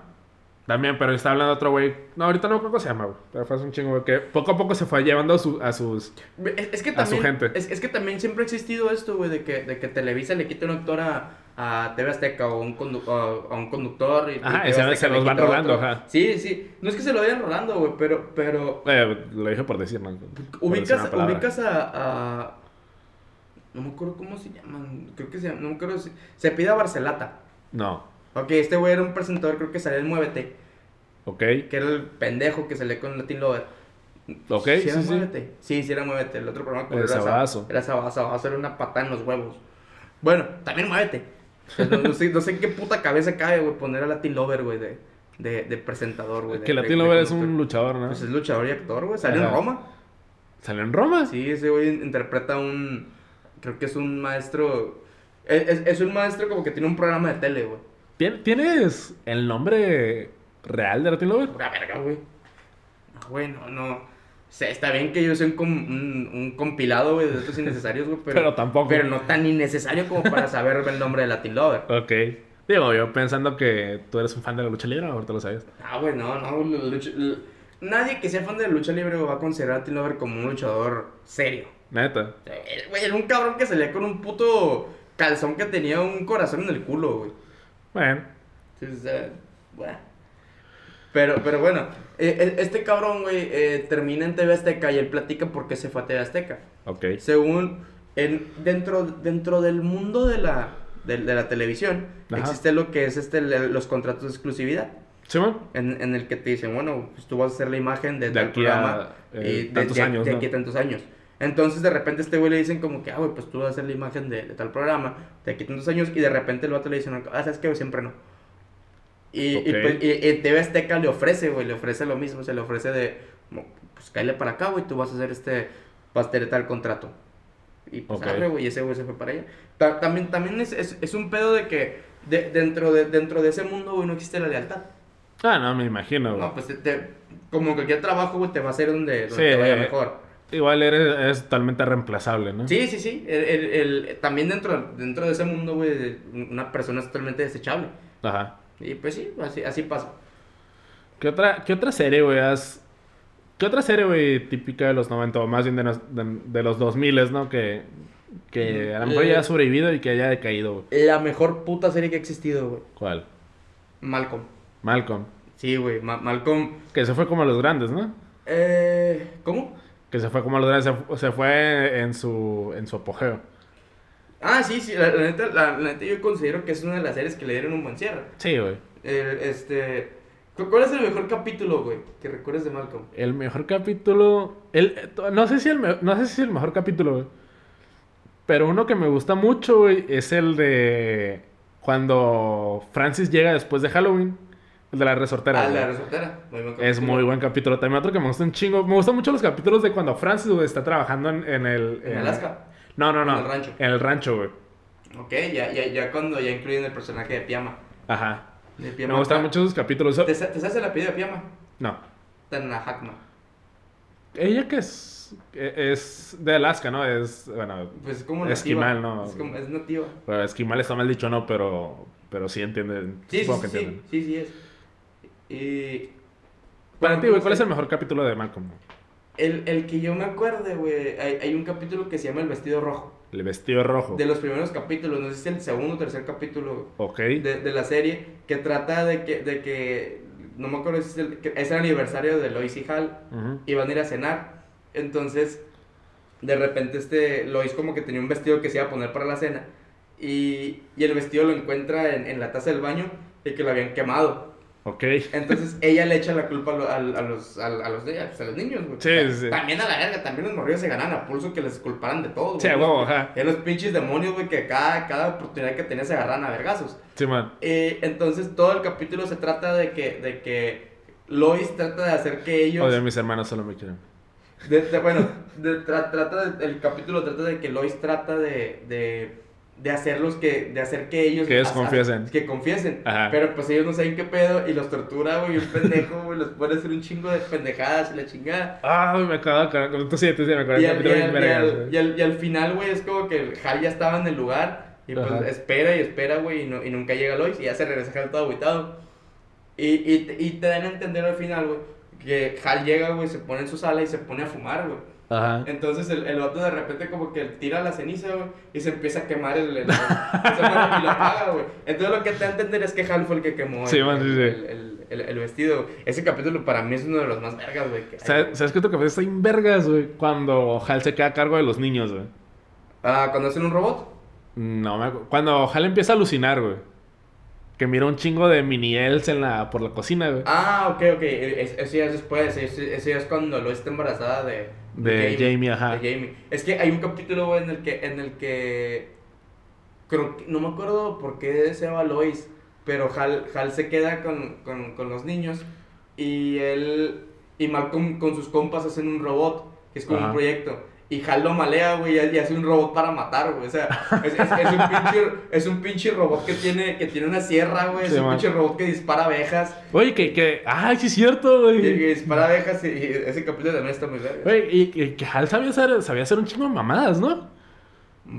también, pero está hablando otro güey. No, ahorita no me acuerdo cómo se llama, güey. Pero fue un chingo, güey, que poco a poco se fue llevando a, su- a sus... Es, es que a su también, gente. Es, es que también siempre ha existido esto, güey, de que, de que Televisa le quite un actor a, a TV Azteca o un condu- a, un conductor. Y, Ajá, y se- se los van quita rolando, ajá. Sí, sí. No es que se lo vayan rolando, güey, pero, pero Eh, lo dije por decir, decir ubicas, ubicas a, a- No me acuerdo cómo se llaman. Creo que se llama. No me acuerdo si. Se pide a Barcelata. No, Ok, este güey era un presentador, creo que salía en Muévete. ok, Que era el pendejo que salía con Latin Lover. ok, ¿Sí era sí. Muévete? Sí, sí era Muévete. El otro programa El era Sab- Sabazo. Era Sabazo. Sabazo era una patada en los huevos. Bueno, también Muévete. Pues No, no sé, no sé en qué puta cabeza cabe, güey, poner a Latin Lover, güey, de, de, de presentador, güey. Que de- de Lover es un luchador, ¿no? Pues es luchador y actor, güey. Salió en. Roma. ¿Salió en Roma? Sí, ese güey interpreta un. Creo que es un maestro. Es, es- es un maestro como que tiene un programa de tele, güey. ¿Tien- ¿Tienes el nombre real de Latino Lover? Pura verga, güey. No, güey, no, no. O sea, está bien que yo sea un, com- un, un compilado, güey, de datos innecesarios, güey, pero, Pero tampoco. Pero no tan innecesario como para saber el nombre de Latin Lover. Ok. Digo, yo pensando que tú eres un fan de la lucha libre, ahorita lo sabes. Ah, güey, no, no. la lucha- la- Nadie que sea fan de la lucha libre va a considerar a Latin Lover como un luchador serio. Neta. Güey, era un cabrón que salía con un puto calzón que tenía un corazón en el culo, güey. Bueno, Sí, o sea, bueno. Pero, pero bueno, eh, eh, este cabrón, güey, eh, termina en TV Azteca y él platica por qué se fue a TV Azteca. ok. Según, en, dentro, dentro del mundo de la, de, de la televisión, Ajá. existe lo que es este, los contratos de exclusividad. Simón. En, en el que te dicen, bueno, pues tú vas a hacer la imagen de, De tal aquí programa a, eh, y de, tantos de- años, de ¿no? aquí a tantos años. Entonces de repente a este güey le dicen como que, ah, güey, pues tú vas a hacer la imagen de, de tal programa de aquí tantos años y de repente el vato le dicen, ah, ¿sabes qué? Siempre no. Y, y, Ok. pues, y, y TV Azteca le ofrece, güey, le ofrece lo mismo, se le ofrece de, pues cállale para acá, güey, tú vas a hacer este, vas a tener tal contrato. Y pues, güey, y ese güey se fue para allá. Ta- también también es, es, es un pedo de que de- dentro, de, dentro de ese mundo, güey, no existe la lealtad. Ah, no, me imagino, güey. No, pues te- te- como cualquier trabajo, güey, te va a hacer donde, donde Sí, te vaya eh, mejor. Igual eres, eres totalmente reemplazable, ¿no? Sí, sí, sí. El, el- el- también dentro, dentro de ese mundo, güey, una persona es totalmente desechable. Ajá. Y pues sí, así, así pasa. ¿Qué otra, qué otra serie, güey, has... ¿Qué otra serie, güey, típica de los 90 o más bien de, nos- de, de los 2000, ¿no? Que, que a lo mejor ya ha sobrevivido y que haya decaído, güey. La mejor puta serie que ha existido, güey. ¿Cuál? Malcolm. Malcolm. Sí, güey, Ma- Malcolm. Que se fue como a los grandes, ¿no? Eh, ¿Cómo? Que se fue como los grandes, se, se fue en su, en su apogeo. Ah, sí, sí, la, la neta, la, la neta yo considero que es una de las series que le dieron un buen cierre. Sí, güey. El, este... ¿cu- ¿Cuál es el mejor capítulo, güey, que recuerdes de Malcolm? El mejor capítulo... El, no, sé si el, me- no sé si el mejor capítulo, güey. Pero uno que me gusta mucho, güey, es el de cuando Francis llega después de Halloween. El de la resortera. Ah, güey. la resortera. Muy buen Es muy buen capítulo. También otro que me gusta un chingo. Me gustan mucho los capítulos de cuando Francis, güey, está trabajando en, en el... ¿En Alaska? No, no, no. En el rancho. En el rancho, güey. Ok, ya, ya, ya cuando ya incluyen el personaje de Piama. Ajá. De Me gustan mucho esos capítulos. ¿Te, te sabes el apellido de Piama? No. Tanahakma. Ella que es... e- Es de Alaska, ¿no? Es... Bueno... Pues es como nativa. Esquimal, ¿no? Es, como, es nativa. Bueno, esquimal está mal dicho, no, pero... Pero sí entienden. Sí, sí, supongo sí, que sí, entienden. sí, sí es. Y... Para ti, güey, ¿cuál es el mejor capítulo de Malcolm? El, el que yo me acuerde, güey, hay, hay un capítulo que se llama El vestido rojo. El vestido rojo. De los primeros capítulos, no sé si es el segundo o tercer capítulo Ok. de, de la serie, que trata de que, de que no me acuerdo si es el, que es el aniversario de Lois y Hal, Ujú. y van a ir a cenar. Entonces, de repente este Lois como que tenía un vestido que se iba a poner para la cena, y, y el vestido lo encuentra en, en la taza del baño y que lo habían quemado. Ok. Entonces ella le echa la culpa a, a los, a, a los, a los niños, güey. Sí, O sea, sí, sí. También a la verga, también los morrillos se ganan a pulso que les culparan de todo. Sí, a güey. huevo, ajá. Eran los pinches demonios, güey, que cada, cada oportunidad que tenían se agarran a vergazos. Sí, man. Eh, entonces todo el capítulo se trata de que, de que Lois trata de hacer que ellos... Odio, mis hermanos solo me quieren. de- de- bueno, de- tra- trata el capítulo trata de que Lois trata de... de hacerlos que, de hacer que ellos... Que ellos a- a- confiesen. Que confiesen. Ajá. Pero pues ellos no saben qué pedo y los tortura, güey, un pendejo, güey, los pone a hacer un chingo de pendejadas y la chingada. Ah, me acabo de acordar. Tú sí, tú sí, me acuerdo. Y al, y al- y al- y al- y al final, güey, es como que el Hal ya estaba en el lugar y pues Ajá. espera y espera, güey, y, no- y nunca llega Lois y ya se regresa Hal todo aguitado. Y, y, y te dan a entender al final, güey, que Hal llega, güey, se pone en su sala y se pone a fumar, güey. Ajá. Entonces el, el vato de repente como que tira la ceniza, güey, y se empieza a quemar el... el- muere y lo apaga, güey. Entonces lo que te entender es que Hal fue el que quemó Sí, el, man, sí, sí. el- el- el- el vestido. Ese capítulo para mí es uno de los más vergas, güey. que hay, ¿Sabes, güey. ¿Sabes qué otro capítulo está en vergas, güey? Cuando Hal se queda a cargo de los niños, güey. Ah, cuando hacen un robot. No, me acu- Cuando Hal empieza a alucinar, güey. Que mira un chingo de mini Els en la, por la cocina, güey. Ah, ok, ok. Es- Eso ya es después. Eso ya es cuando lo está embarazada de, De Jamie, ajá. de Jamie. Es que hay un capítulo, en el que. En el que creo que, no me acuerdo por qué se va Lois. Pero Hal, Hal se queda con, con, con los niños. Y él. Y Malcolm con sus compas hacen un robot. Que es como Ajá. un proyecto. Y Hal lo malea, güey, y hace un robot para matar, güey. O sea, es, es- es un pinche, es un pinche robot que tiene, que tiene una sierra, güey. Es un man. pinche robot que dispara abejas. Oye, que, que... Ah, sí es cierto, Que, que güey. dispara abejas y, y ese capítulo también está muy verga. Güey, y, y que Hal sabía hacer, sabía hacer un chingo de mamadas, ¿no?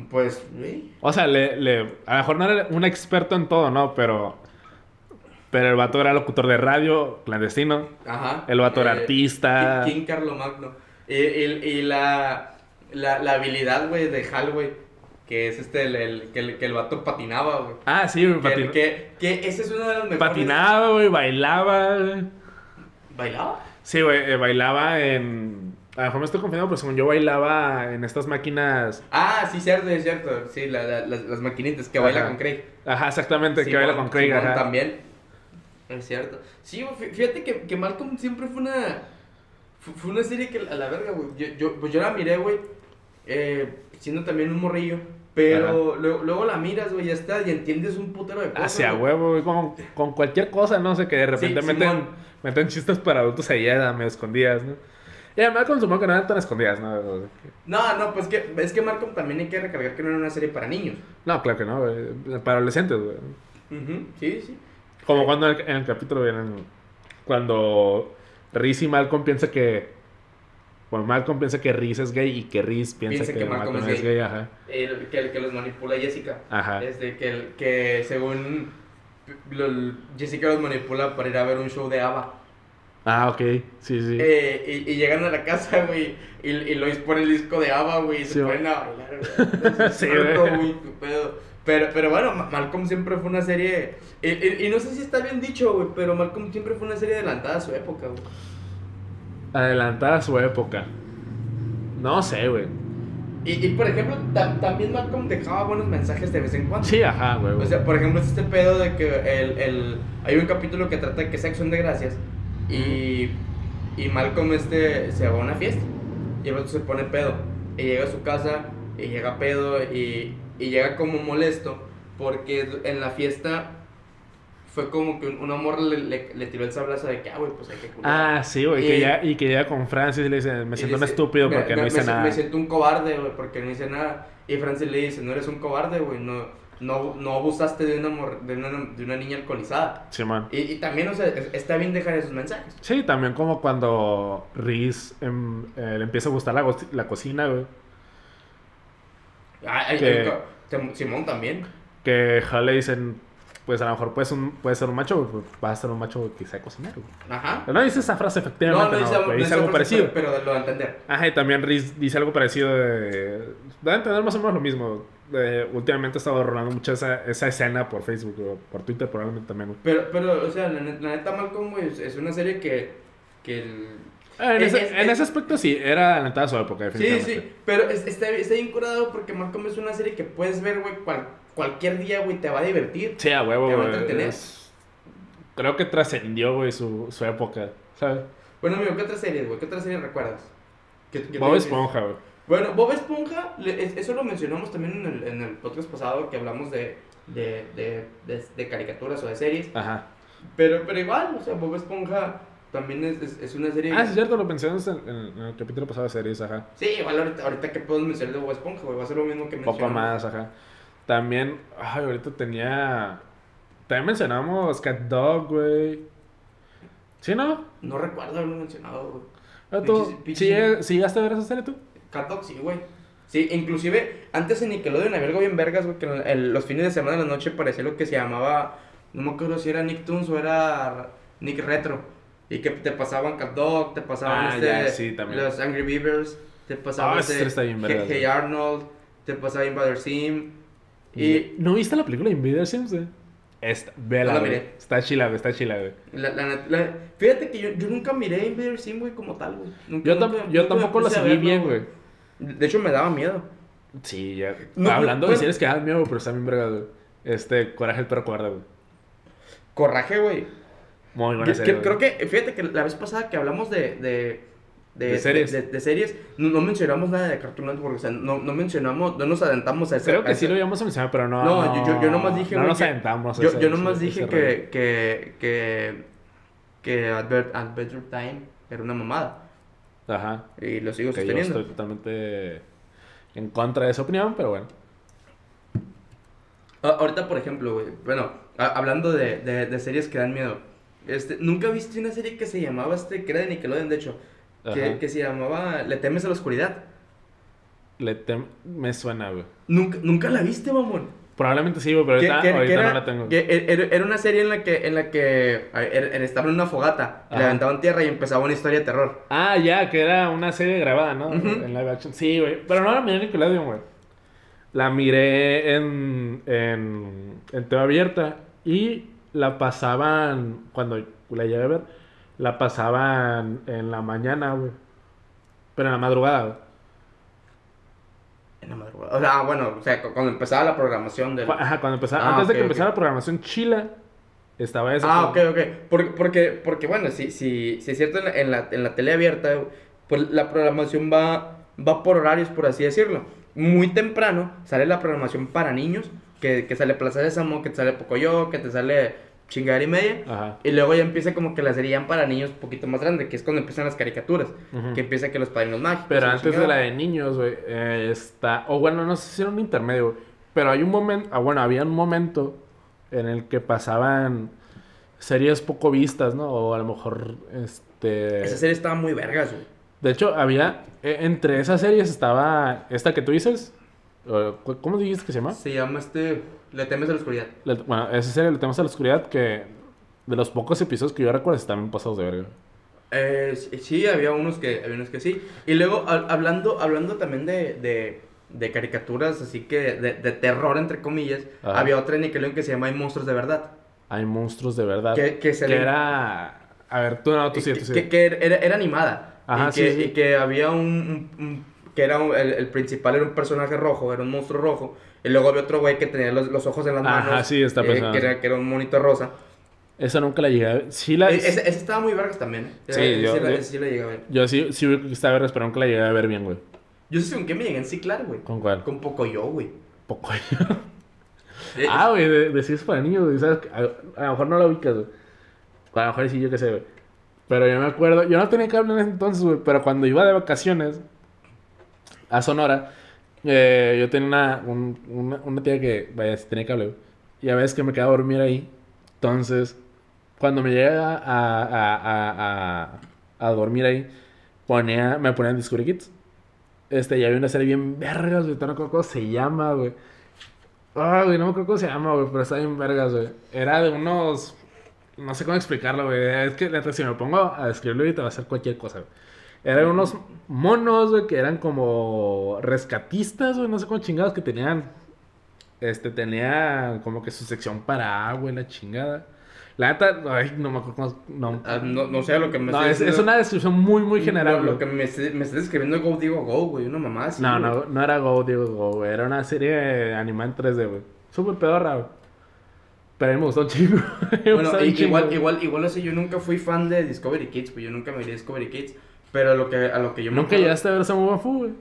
Pues, güey. O sea, le, le, a lo mejor no era un experto en todo, ¿no? Pero... Pero el vato era locutor de radio, clandestino. Ajá. El vato era Eh, artista. King, King Carlomagno. Y, y, y la, la, la habilidad, güey, de Hal, güey. Que es este, el, el- que, el, que el vato patinaba, güey. Ah, sí, güey, Que, patin- que, que ese es uno de los mejores. patinaba, güey, bailaba. ¿Bailaba? Sí, güey, eh, bailaba en... A lo mejor me estoy confundiendo, pero según yo bailaba en estas máquinas... Ah, sí, cierto, es cierto. Sí, la, la- las, las maquinitas que baila Ajá. con Craig. Ajá, exactamente, que baila con Craig, Simón ajá. también. Es cierto. Sí, fíjate que, que Malcolm siempre fue una. Fu- Fue una serie que a la verga, güey. Yo, yo, pues yo la miré, güey. eh, siendo también un morrillo. Pero luego, luego la miras, güey, ya está. Y entiendes un putero de cosas. Hacia huevo, güey, con, con cualquier cosa, no sé, que de repente Sí, meten, Simón. meten chistes para adultos ahí ya medio escondidas, ¿no? Y además con que no eran tan escondidas, ¿no? No, no, pues que, es que Malcolm también hay que recargar que no era una serie para niños. No, claro que no, güey. Para adolescentes, güey. Ujú, Sí, sí. Como cuando en el, en el capítulo vienen... Cuando Reese y Malcolm piensa que... Bueno, Malcolm piensa que Reese es gay y que Reese piensa, que, Malcolm, es gay. ajá. El, que, el que los manipula Jessica. Ajá. Este, que, el- que según lo- Jessica los manipula para ir a ver un show de ABBA. Ah, ok. Sí, sí. Eh, y, y llegan a la casa, güey, y, y Lois pone el disco de ABBA, güey, y se Sí, ponen a bailar, güey. Sí, güey. Pero, pero bueno, Ma- Malcolm siempre fue una serie, y, y- y no sé si está bien dicho, güey, pero Malcolm siempre fue una serie adelantada a su época, güey. Adelantada a su época. No sé, güey. Y, y por ejemplo, ta- también Malcolm dejaba buenos mensajes de vez en cuando. Sí, ajá, güey. O sea, por ejemplo, es este pedo de que el, el, hay un capítulo que trata de que es acción de gracias y, y Malcolm este se va a una fiesta y el otro se pone pedo y llega a su casa y llega pedo y, y llega como molesto porque en la fiesta fue como que un, un amor le, le, le tiró el sablazo de que, ah, güey, pues hay que culiar. Ah, sí, güey. Y- Que, ya, y que llega con Francis y le dice, me siento un dice, estúpido "Me- porque me- no hice me, nada. Me siento un cobarde, güey, porque no hice nada. Y Francis le dice, no eres un cobarde, güey, no, no, no abusaste de una, de, una, de una niña alcoholizada. Simón. Y, y también, o sea, es- está bien dejar esos mensajes. Sí, también como cuando Riz em, eh, le empieza a gustar la, la cocina, güey. Ah, Que- un Simón también. Que Hal le dicen, pues a lo mejor puedes, un, puedes ser un macho, güey, pues vas a ser un macho que cocinar, güey. Ajá. No dice esa frase efectivamente, no, pero no dice dice algo parecido. Pero, pero lo va a entender. Ajá, y también dice algo parecido de... Da a entender más o menos lo mismo. Últimamente he estado rolando mucho esa, esa escena por Facebook o por Twitter probablemente también. Pero, pero, o sea, la, la neta, Malcolm, güey, es, una serie que. que el- en, Es- ese, es- en es- ese aspecto sí, era la neta de su época, Sí, definitivamente. sí, pero es- está, está bien curado porque Malcolm es una serie que puedes ver, güey, cual- cualquier día, güey, te va a divertir. Sí, a huevo, Te va a entretener. Creo que trascendió, güey, su, su época, ¿sabes? Bueno, amigo, ¿qué otra serie, güey? ¿Qué otra serie recuerdas? ¿Qué- qué Bob Esponja, güey. Bueno, Bob Esponja, eso lo mencionamos también en el, en el podcast pasado que hablamos de, de, de, de, de caricaturas o de series. Ajá. Pero, pero igual, o sea, Bob Esponja también es, es, es una serie. Ah, sí, es cierto, lo mencionamos en, en- en el capítulo pasado de series, ajá. Sí, igual ahorita, ahorita que podemos mencionar de Bob Esponja, güey, va a ser lo mismo que Un poco mencionamos. más, ajá. También, ay, ahorita tenía... También mencionamos Cat Dog, güey. ¿Sí, no? No recuerdo haberlo mencionado, güey. ¿Ah, ¿Tú, Pinches- ¿sí, ¿Sí llegaste a ver esa serie tú? Cat Dog, sí, güey. Sí, inclusive antes en Nickelodeon había algo bien vergas, güey, que el- los fines de semana en la noche parecía lo que se llamaba, no me acuerdo si era Nicktoons o era Nick Retro. Y que te pasaban Cat Dog, te pasaban Ah, este, ya, sí, también. los Angry Beavers, te pasaban Ah, este, Hey, Hey. Arnold, te pasaba Invader Sim. Y ¿No viste la película Invader Sims, güey? Esta, vela, No. Está chila, güey, está chila, güey. la, la- la- fíjate que yo, yo nunca miré Invader Sim, güey, como tal, güey. Nunca- Yo, tam- nunca- yo nunca me tampoco la seguí verlo, bien, güey. De hecho, me daba miedo. Sí, ya. No, Hablando no, de series que dan miedo, pero está bien verga, güey. Este, Coraje el perro cobarde, güey. Coraje, güey. Muy buena Que- serie, que- güey. creo que, fíjate que la vez pasada que hablamos de, de, De series. de, de series, no, no mencionamos nada de Cartoon Network, o sea, no, no mencionamos, no nos adentramos a ese. Creo que sí lo íbamos a mencionar, pero no. No, yo, yo, yo nomás dije, No nos que- aventamos. Yo, ese- yo nomás ese- dije que, que, que, que Advert, Adventure Time era una mamada. Ajá. Y lo sigo Que yo sosteniendo. estoy totalmente en contra de esa opinión, pero bueno. A- Ahorita, por ejemplo, güey, bueno, a- hablando de, de series que dan miedo. Este, ¿Nunca viste una serie que se llamaba, este, que era de Nickelodeon, de hecho? Que, se llamaba Le temes a la oscuridad. Le tem- Me suena, güey. ¿Nunca, nunca la viste, mamón? Probablemente sí, pero ahorita, que- que ahorita era, no la tengo. que er- era una serie en la que, en la que er- er- estaban en una fogata, le Ajá. aventaban tierra y empezaba una historia de terror. Ah, ya, que era una serie grabada, ¿no? Ujú. En live action. Sí, güey. Pero no la miré en Nickelodeon, güey. La miré en, en, en TV abierta y la pasaban, cuando la llegué a ver, la pasaban en la mañana, güey. Pero en la madrugada, güey. En la madrugada. O sea, ah, bueno, o sea, cu- cuando empezaba la programación del... Ajá, cuando empezaba, Ah, antes de que empezara la programación chila, estaba eso. Ah, ok, ok. Porque, porque, porque bueno, si, si, si es cierto en la, en la, en la tele abierta, pues la programación va, va por horarios, por así decirlo. Muy temprano sale la programación para niños, que, que sale Plaza Sésamo, que te sale Pocoyo, que te sale chingadera y media. Ajá. Y luego ya empieza como que la serie para niños un poquito más grande, que es cuando empiezan las caricaturas. Ujú. Que empieza que los padrinos mágicos. Pero antes de la de niños, güey, eh, está... O bueno, no sé si era un intermedio, güey. Pero hay un momento... Ah, bueno, había un momento en el que pasaban series poco vistas, ¿no? O a lo mejor, este... Esa serie estaba muy vergas, güey. De hecho, había... eh, entre esas series estaba esta que tú dices. Cu- ¿Cómo dijiste que se llama? Se llama este... Le temes a la oscuridad. Le- bueno, esa serie le tenemos a la oscuridad que... De los pocos episodios que yo recuerdo están bien pasados de verga. Eh, sí, había unos que, había unos que sí. Y luego, ha- hablando, hablando también de, de, de caricaturas, así que de, de terror, entre comillas, Ajá. había otra en Nickelodeon que se llama Hay monstruos de verdad. Hay monstruos de verdad. Que- que se le- era... A ver, tú no, tú sí, que, tú sí. que- que era, era animada. Ajá, y, sí, que, sí. y que había un... un- un- que era un- el, el principal era un personaje rojo, era un monstruo rojo. Y luego había otro güey que tenía los, los ojos en las Ajá, manos. sí, está eh, que, era, que era un monito rosa. Esa nunca la llegué a ver. Sí la... E- ese, ese estaba muy vergas también. ¿eh? Sí, Ese yo- sí, la, yo- sí la llegué a ver. Yo sí, sí vi que estaba ver, pero nunca la llegué a ver bien, güey. Yo sé con qué me llegué a enciclar, güey. ¿Con cuál? Con Pocoyo, güey. Poco. Eh, ah, güey, de, de si es para niños, güey. ¿sabes? A, a lo mejor no lo ubicas, güey. A lo mejor sí, yo qué sé, güey. Pero yo me acuerdo, yo no tenía cable en ese entonces, güey. Pero cuando iba de vacaciones a Sonora, eh, yo tenía una, un- una, una tía que, vaya, sí tenía cable. Y a veces que me quedaba a dormir ahí. Entonces, cuando me llega a, a, a, a, dormir ahí, ponía, me ponían Discovery Kids. Este, y había una serie bien vergas, güey. No me acuerdo cómo se llama, güey. Ah, güey, no me acuerdo cómo se llama, güey. Pero está bien vergas, güey. Era de unos. No sé cómo explicarlo, güey. Es que si me pongo a describirlo ahorita va a ser cualquier cosa, güey. Eran unos monos, güey, que eran como rescatistas, güey. No sé cómo chingados que tenían. Este, tenían como que su sección para agua y la chingada. La neta, ay, no me acuerdo cómo. No, ah, no, no sé a lo que me no, es, es una descripción muy, muy general, Lo, que me, estés- me estás escribiendo Go Digo Go, güey. Una mamá así. No, no, no era Go, digo Go, güey. Era una serie animada en 3D, güey. Súper pedorra, güey. Pero a mí me gustó un chingo. Bueno, un chingo, igual, güey. igual, igual, así, yo nunca fui fan de Discovery Kids, pues yo nunca me vi Discovery Kids. Pero a lo que, a lo que yo me Nunca acuerdo- llegaste a ver Samu Fu, güey.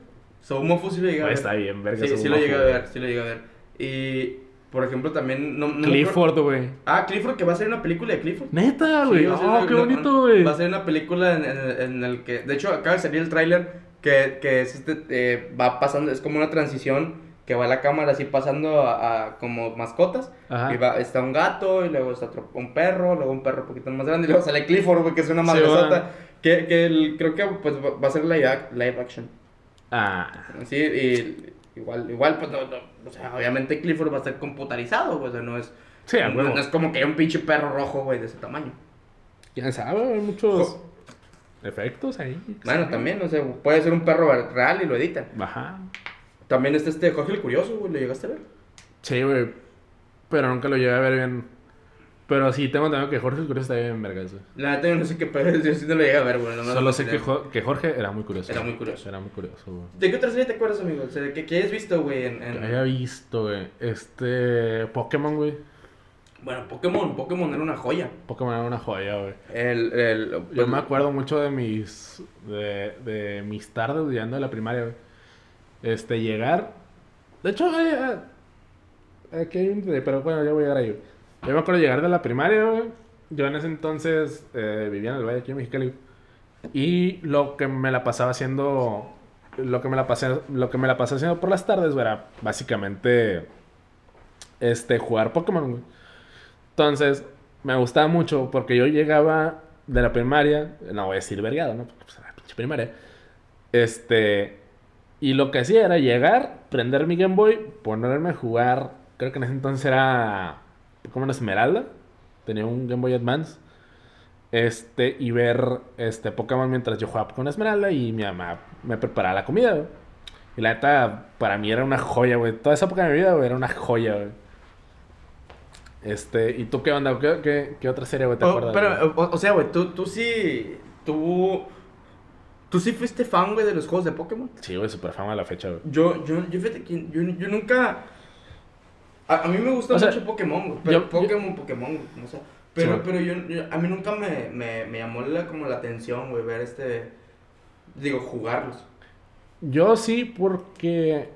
So, Mofu sí lo llegué a ver. está bien, verga. Sí, sí lo llegué a ver, sí lo llegué a ver. Y, por ejemplo, también... No, no Clifford, güey. Ah, Clifford, que va a ser una película de Clifford. Neta, Sí, güey. ser oh, una- qué bonito, güey. Va a ser una película en, en- en el que... De hecho, acaba de salir el tráiler que, que es este... eh, va pasando... Es como una transición que va la cámara así pasando a, a como mascotas. Ajá. Y va, está un gato, y luego está otro, un perro, luego un perro un poquito más grande, y luego sale Clifford, güey, que es una Sí, madresota. va. Que que el- creo que pues, va a ser live, live action. Ah. Sí, y igual, igual pues, no, no, o sea, obviamente Clifford va a estar computarizado, güey, o sea, no es... Sí, a no, huevo. no es como que hay un pinche perro rojo, güey, de ese tamaño. Quién sabe, hay muchos Jo- efectos ahí. Bueno, también, o sea, puede ser un perro real y lo editan. Ajá. También está este Jorge el Curioso, güey, ¿lo llegaste a ver? Sí, güey. Pero nunca lo llegué a ver bien. Pero sí, tengo entendido que Jorge el Curioso está bien vergas. La neta yo no sé qué pedo, yo sí no lo llegué a ver, güey. Solo sé que, enteré. Jo- que Jorge era muy curioso. Era muy curioso. Era muy curioso, güey. ¿De qué otra serie te acuerdas, amigo? O sea, ¿de qué, qué has visto, güey? En, en- Que haya visto, güey. Este. Pokémon, güey. Bueno, Pokémon, Pokémon era una joya. Pokémon era una joya, güey. El, el, Yo pues, me acuerdo mucho de mis. De, de mis tardes llegando de la primaria, güey. Este, llegar. De hecho, eh, eh, aquí hay un. Pero bueno, ya voy a llegar ahí, güey. Yo me acuerdo llegar de la primaria, güey. Yo en ese entonces eh, vivía en el Valle aquí en Mexicali. Y lo que me la pasaba haciendo. Lo que me la pasé, lo que me la pasé haciendo por las tardes, güey, era básicamente. Este, jugar Pokémon, güey. Entonces, me gustaba mucho porque yo llegaba de la primaria, no voy a decir vergado, ¿no? Porque pues era pinche primaria. Este, y lo que hacía era llegar, prender mi Game Boy, ponerme a jugar, creo que en ese entonces era como una Esmeralda, tenía un Game Boy Advance. Este, y ver este Pokémon mientras yo jugaba con Esmeralda y mi mamá me preparaba la comida, güey. Y la neta, para mí era una joya, güey. Toda esa época de mi vida, güey, era una joya, güey. Este, ¿y tú qué onda? ¿Qué, qué, qué otra serie, güey, te Oh, acuerdas? pero, o, o sea, güey, tú, tú sí. Tú. Tú sí fuiste fan, güey, de los juegos de Pokémon. Sí, güey, súper fama a la fecha, güey. Yo, yo, yo, fíjate que yo, yo nunca. A, a mí me gusta O sea, mucho Pokémon, güey. Pero yo- Pokémon, Pokémon, güey, no sé. Pero, Sí, pero yo, yo- a mí nunca me, me, me llamó la, como la atención, güey, ver este. Digo, jugarlos. Yo sí, porque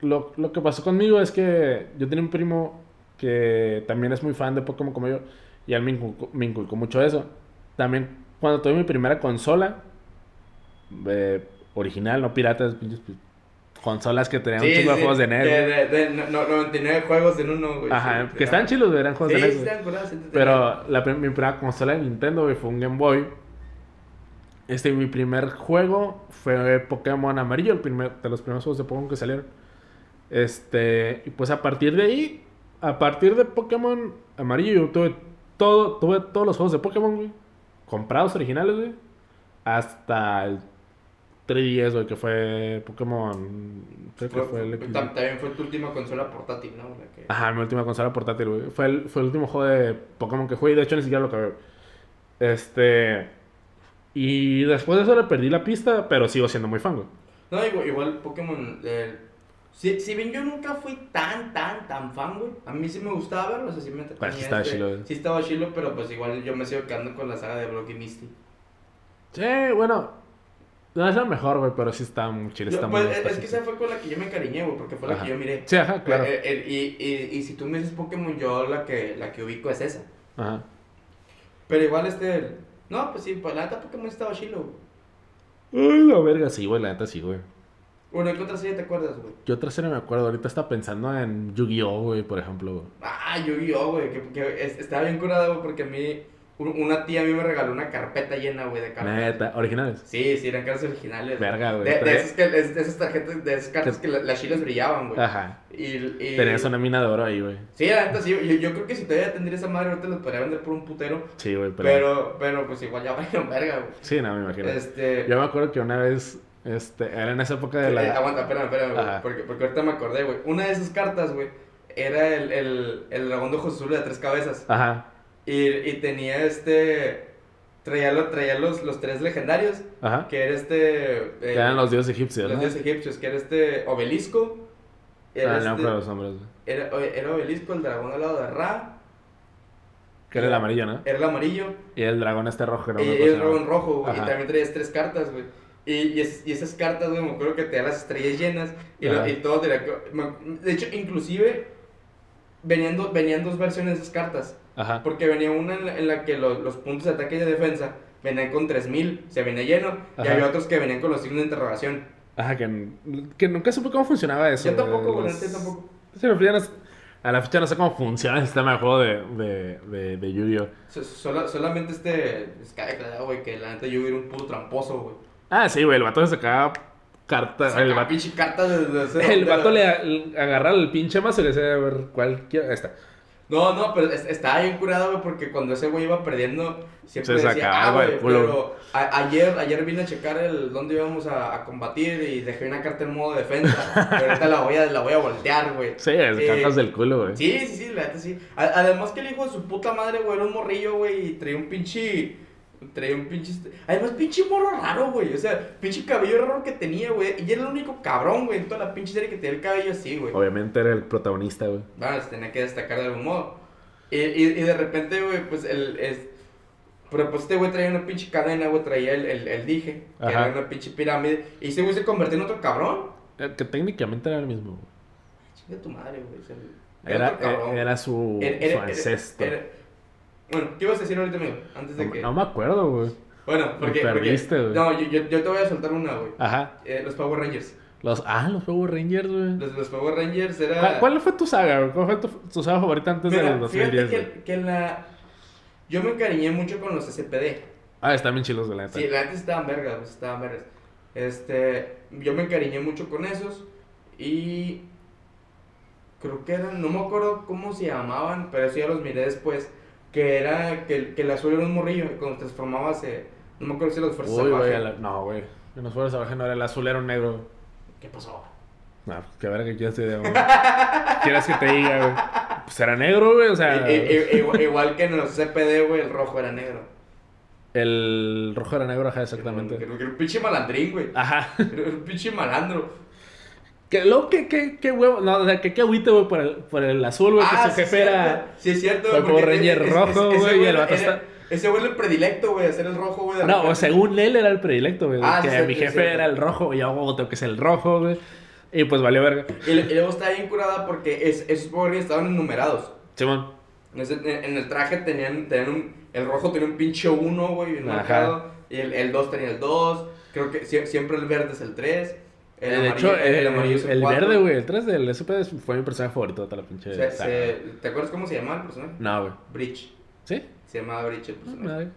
lo, lo que pasó conmigo es que yo tenía un primo que también es muy fan de Pokémon como yo, y él me inculcó, me inculcó mucho eso. También cuando tuve mi primera consola, eh, original, no piratas, pinches, pues, consolas que tenían un chingo de juegos de NES. De, de, de- no, no, 99 juegos en uno, güey. Ajá, sí, que estaban chilos, güey, eran juegos Sí, de sí, NES. están sí, sí, Pero la, mi primera consola de Nintendo, güey, fue un Game Boy. Este, mi primer juego fue Pokémon Amarillo, el primer, de los primeros juegos de Pokémon que salieron. Este, y pues a partir de ahí, a partir de Pokémon Amarillo, yo tuve todo, tuve todos los juegos de Pokémon, güey, comprados originales, güey, hasta el 3DS, güey, que fue Pokémon, creo que Fue- fue el también fue tu última consola portátil, ¿no? La que- Ajá, mi última consola portátil, güey. Fue el, fue el último juego de Pokémon que jugué y de hecho ni siquiera lo acabé. Este. Y después de eso le perdí la pista, pero sigo siendo muy fan, güey. No, igual, igual Pokémon. eh, si, si bien yo nunca fui tan, tan, tan fan, güey. A mí sí me gustaba verlo, o sea, sí me Pero sí estaba chilo, güey. Sí estaba chilo, pero pues igual yo me sigo quedando con la saga de Brock y Misty. Sí, bueno. No es la mejor, güey, pero sí está muy chile, Yo, está pues, muy es- es que esa fue con la que yo me encariñé, güey, porque fue la que yo miré. Sí, ajá, claro. Eh, eh, y, y, y si tú me dices Pokémon, yo la que, la que ubico es esa. Ajá. Pero igual este... No, pues sí, pues la neta Pokémon estaba chilo, güey. Ay, la verga, sí, güey, la neta sí, güey. Bueno, ¿qué otra serie te acuerdas, güey? Yo otra serie me acuerdo, ahorita está pensando en Yu-Gi-Oh, güey, por ejemplo. güey. Ah, Yu-Gi-Oh, güey, que, que es- estaba bien curada, güey, porque a mí... un- Una tía a mí me regaló una carpeta llena, güey, de cartas. Neta, originales. Sí, sí, eran cartas originales. Verga, güey. De, esas, que, de esas tarjetas, de esas cartas que la- las chilas brillaban, güey. Ajá. Y, y... Tenías una mina de oro ahí, güey. Sí, la neta, sí. Yo, yo creo que si todavía tendría esa madre, ahorita las podría vender por un putero. Sí, güey, pero... Pero, pero pues igual ya valieron verga, güey. Sí, no, me imagino. Este. Yo me acuerdo que una vez, este, era en esa época de eh, la... aguanta, espérame, espérame, güey. Porque, porque ahorita me acordé, güey. Una de esas cartas, güey, era el, el, el dragón de ojos azules de tres cabezas. Ajá, Y, y tenía este. Traía, lo- traía los, los tres legendarios. ajá. Que era este. eh, Que eran los dioses egipcios, los ¿no? dioses egipcios. Que era este obelisco. Era, Ah, no, este- pero los hombres. era, era obelisco, el dragón al lado de Ra. Que era el amarillo, ¿no? Era el amarillo. Y el dragón este rojo, no Y, el dragón rojo, güey. Y también traías tres cartas, güey. Y, y, es- y esas cartas, güey, me acuerdo que te dan las estrellas llenas. Y, lo- y todo tenía que- me- De hecho, inclusive venían, do- venían dos versiones de esas cartas. Ajá. Porque venía una en la, en la que lo- los puntos de ataque y de defensa venían con 3000, se venía lleno. Y Ajá. había otros que venían con los signos de interrogación. Ajá, que, que nunca supe cómo funcionaba eso. Yo tampoco, güey, los- tampoco. Sí, a la fecha no sé cómo funciona el sistema de juego de, de, de, de Yu-Gi-Oh! So- sola- solamente este. Es que, claro, güey, que la neta yo era un puro tramposo, güey. Ah, sí, güey, el vato se sacaba cartas. El vato, pinche cartas de, el vato le, le agarraba el pinche mazo y le decía, a ver, ¿cuál quiero? Esta. No, no, pero es- estaba bien curado, güey, porque cuando ese güey iba perdiendo, siempre Se decía, sacaba ah, el güey, culo". pero a- ayer, ayer vine a checar el dónde íbamos a, a combatir y dejé una carta en modo defensa, pero ahorita la voy a, la voy a voltear, güey. Sí, es Eh, cartas del culo, güey. Sí, sí, sí, la neta sí. A- además que el hijo de su puta madre, güey, era un morrillo, güey, y traía un pinche... Traía un pinche... este- Además, pinche morro raro, güey. O sea, pinche cabello raro que tenía, güey. Y era el único cabrón, güey, en toda la pinche serie que tenía el cabello así, güey. Obviamente era el protagonista, güey. Bueno, se tenía que destacar de algún modo. Y, y, y de repente, güey, pues el. Es... Pero pues este güey traía una pinche cadena, güey, traía el, el, el dije, que Ajá. era una pinche pirámide. Y ese güey se convirtió en otro cabrón. Eh, Que técnicamente era el mismo, güey. Chinga tu madre, güey. Era, cabrón. eh, era su, Era- su era- ancestro. Bueno, ¿qué ibas a decir ahorita, amigo? Antes de no, que. no me acuerdo, güey. Bueno, porque. perdiste. No, yo, yo, yo te voy a soltar una, güey. Ajá. Eh, los Power Rangers. Los, ah, los Power Rangers, güey. Los, los Power Rangers era. ¿Cuál, cuál fue tu saga, güey? ¿Cuál fue tu, tu saga favorita antes Mira, del 2010, fíjate que la. Yo me encariñé mucho con los SPD. Ah, están bien chilos, de la neta. Sí, la neta estaban vergas, pues, estaban vergas. Este, yo me encariñé mucho con esos y creo que eran, no me acuerdo cómo se llamaban, pero eso ya los miré después, que era que, el- que el azul era un morrillo y cuando transformaba se, no me acuerdo si los fuerzas Uy, güey, salvajes. a la- no, güey. En los Fuerzas Salvajes no era el azul, era un negro. ¿Qué pasó? No, pues que ver que quieres que te diga, güey. Quieres que te diga, güey. Pues era negro, güey, o sea. I- i- igual, igual que en los CPD, güey, el rojo era negro. El rojo era negro, ajá, exactamente. Que, que era un pinche malandrín, güey. Ajá. Era un pinche malandro. Que luego, que, que, que huevo. No, o sea, que qué agüite, güey, por el, por el azul, güey, que Ah, su sí, jefe era. Sí, es cierto, güey, porque Ranger rojo, güey, y el vato está- Ese güey era el predilecto, güey, hacer el rojo, güey. No, o según él era el predilecto, güey. Ah, que sí, mi jefe era el rojo, y yo hago tengo que ser el rojo, güey. Y pues valió verga. Y, y luego está bien curada porque es, esos Power estaban enumerados. Simón. En, ese- en- el traje tenían, tenían un. El rojo tenía un pinche 1, güey, bien marcado. Y el, el 2 tenía el 2. Creo que sie- siempre el verde es el 3. El de amarillo- hecho, el, amarillo el cuatro. verde, güey, el 3 del SP fue mi personaje favorito de toda la pinche. Se- ¿Te acuerdas cómo se llamaba el personaje? No, güey. Breach. ¿Sí? Se llamaba Breach el No, personaje.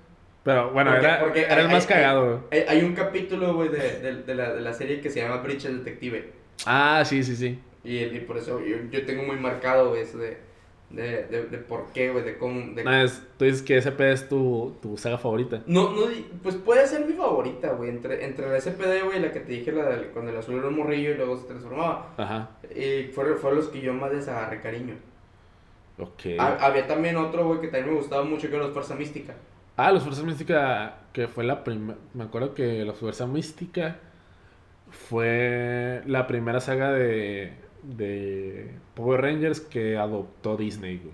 Pero bueno, Porque- era, porque era el más hay- cagado, güey. Hay, hay un capítulo, güey, de, de, de la, de la serie que se llama Breach el Detective. Ah, sí, sí, sí. Y, y por eso yo, yo tengo muy marcado, güey, eso de, de, de, de por qué, güey, de cómo... De... No, es- tú dices que SP es tu, tu saga favorita. No, no, pues puede ser mi favorita, güey, entre, entre la SPD, güey, la que te dije, la del, cuando el azul era un morrillo y luego se transformaba. Ajá. Y fueron, fueron los que yo más les agarré cariño. Ok. Ha- había también otro, güey, que también me gustaba mucho, que era los Fuerza Mística. Ah, los Fuerza Mística, que fue la primera. Me acuerdo que los Fuerza Mística fue la primera saga de, de Power Rangers que adoptó Disney, güey.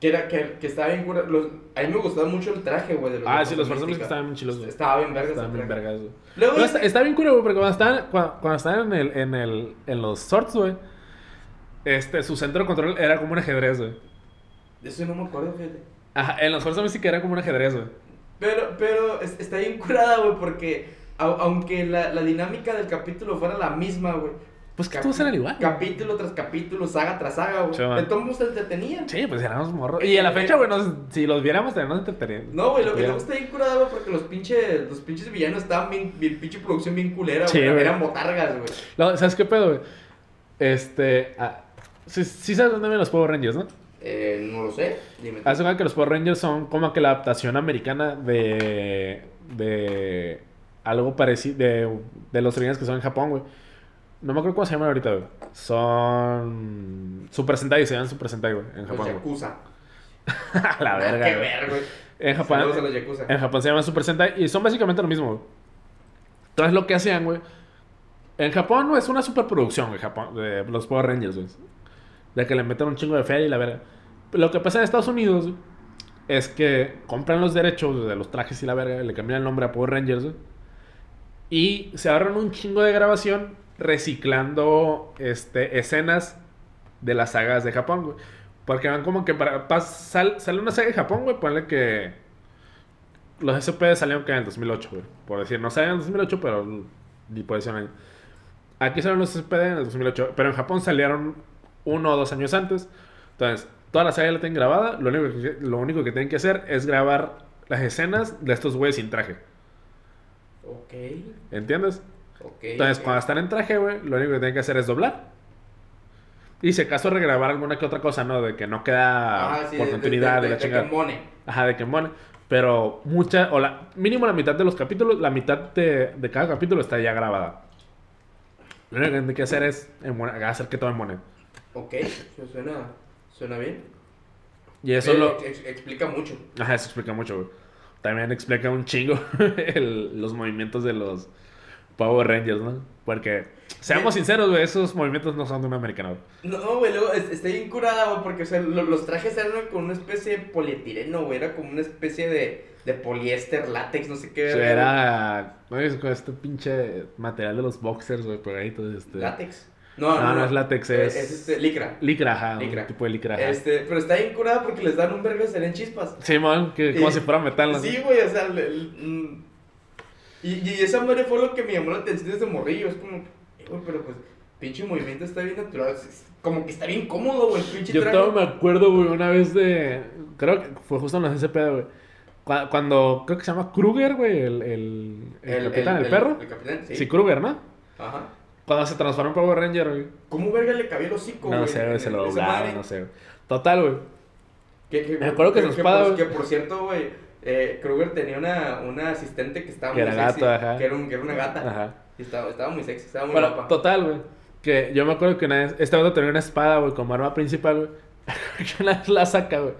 Que, era, que, que estaba bien cura. Los, a mí me gustaba mucho el traje, güey. de Ah, de sí, los Mística. Mística estaban bien chilos, güey. Estaba bien verga Estaban ese bien vergas, güey. Luego, No, está, está bien curioso, güey, porque cuando estaban, cuando, cuando estaban en, el, en, el, en los sorts, güey, este, su centro de control era como un ajedrez, güey. de eso no me acuerdo, fíjate. Ajá, en los Fuerza Mística era como un ajedrez, güey. Pero, pero es- está bien curada, güey, porque au- aunque la, la dinámica del capítulo fuera la misma, güey. Pues que todos eran igual. Capítulo tras capítulo, saga tras saga, güey. De todos modos te entretenían. Sí, pues éramos morros. Y a la fecha, güey, nos- si los viéramos, también nos entretenían. No, güey, lo que luego está bien curada, güey, porque los pinches, los pinches villanos estaban bien, bien pinche producción bien culera, Sí, güey. güey. Eran botargas, güey. No, ¿Sabes qué pedo, güey? Este. ah, sí, sí sabes dónde ven los Power Rangers, ¿no? Eh, no lo sé. Dime. tú. Cuenta que los Power Rangers son como que la adaptación americana de. de. algo parecido. de, de los Rangers que son en Japón, güey. No me acuerdo cómo se llaman ahorita, güey. Son. Super Sentai, se llaman Super Sentai, güey, en Los Japón. güey. Yakuza. la verga. Qué güey. ver, güey. En Japón. Saludos a los Yakuza. En Japón se llaman Super Sentai y son básicamente lo mismo, güey. Entonces lo que hacían, güey. En Japón es una superproducción, güey, Japón, de los Power Rangers, güey. De que le meten un chingo de feria y la verga. Lo que pasa en Estados Unidos, güey, es que compran los derechos de los trajes y la verga, le cambian el nombre a Power Rangers, güey. Y se ahorran un chingo de grabación reciclando este, escenas de las sagas de Japón, güey. Porque van como que para. sal- sale una saga de Japón, güey. Ponle que. Los SP salieron que en el 2008, güey. Por decir, no salieron en el 2008, pero. Ni por decir un año. Aquí salieron los SP en el 2008. Pero en Japón salieron uno o dos años antes. Entonces, toda la saga ya la tienen grabada. Lo único que, lo único que tienen que hacer es grabar las escenas de estos güeyes sin traje. Ok. ¿Entiendes? Ok. Entonces, ok. cuando están en traje, güey, lo único que tienen que hacer es doblar. Y si acaso regrabar alguna que otra cosa, ¿no? De que no queda Ah, sí, por de- continuidad de, de, la de, chingada. De que mone. Ajá, de que mone. Pero mucha, o la, mínimo la mitad de los capítulos, la mitad de, de cada capítulo está ya grabada. Lo único que tienen que hacer es emone- hacer que todo emone. Ok, suena, suena bien. Y eso Eh, lo... ex- explica mucho. Ajá, eso explica mucho, güey. También explica un chingo el- los movimientos de los Power Rangers, ¿no? Porque, seamos Sí. sinceros, güey, esos movimientos no son de un americano. No, güey, luego es- está bien curada, güey, porque o sea, lo- los trajes eran con una especie de polietileno, güey, era como una especie de, de poliéster, látex, no sé qué. O sea, era. ¿No es con este pinche material de los boxers, güey, pegaditos? Este... Látex. No, No, no es látex, Eh, es- Es este, licra. Licra, ajá, Licra. un tipo de licra. ajá. Este, pero está bien curada porque les dan un verga de en chispas. Simón, que como Y- si fuera metal, ¿no? Sí, güey, o sea, le- le- mm. Y, y esa madre fue lo que me llamó la atención desde morrillo. Es como, eh, güey, pero pues, pinche movimiento está bien natural. como que está bien cómodo, güey, pinche Yo traje. me acuerdo, güey, una vez de. Creo que fue justo en los SP, güey. Cu- Cuando, creo que se llama Kruger, güey, el, el, el, capitán, el, perro. El capitán, sí. Sí, Kruger, ¿no? Ajá. Cuando se transformó en Power Ranger, güey. ¿Cómo verga le cabía el hocico, No güey? sé, güey, se lo madre? no sé, güey. Total, güey. Que, que- Me acuerdo que su espada, por, güey. que por cierto, güey, eh, Kruger tenía una, una asistente que estaba Que muy era sexy. gato, ajá. Que era, un- que era una gata. Ajá. Y estaba, estaba muy sexy, estaba muy Bueno, guapa. total, güey. Que yo me acuerdo que una vez, este vato tenía una espada, güey, como arma principal, güey. que una vez la saca, güey.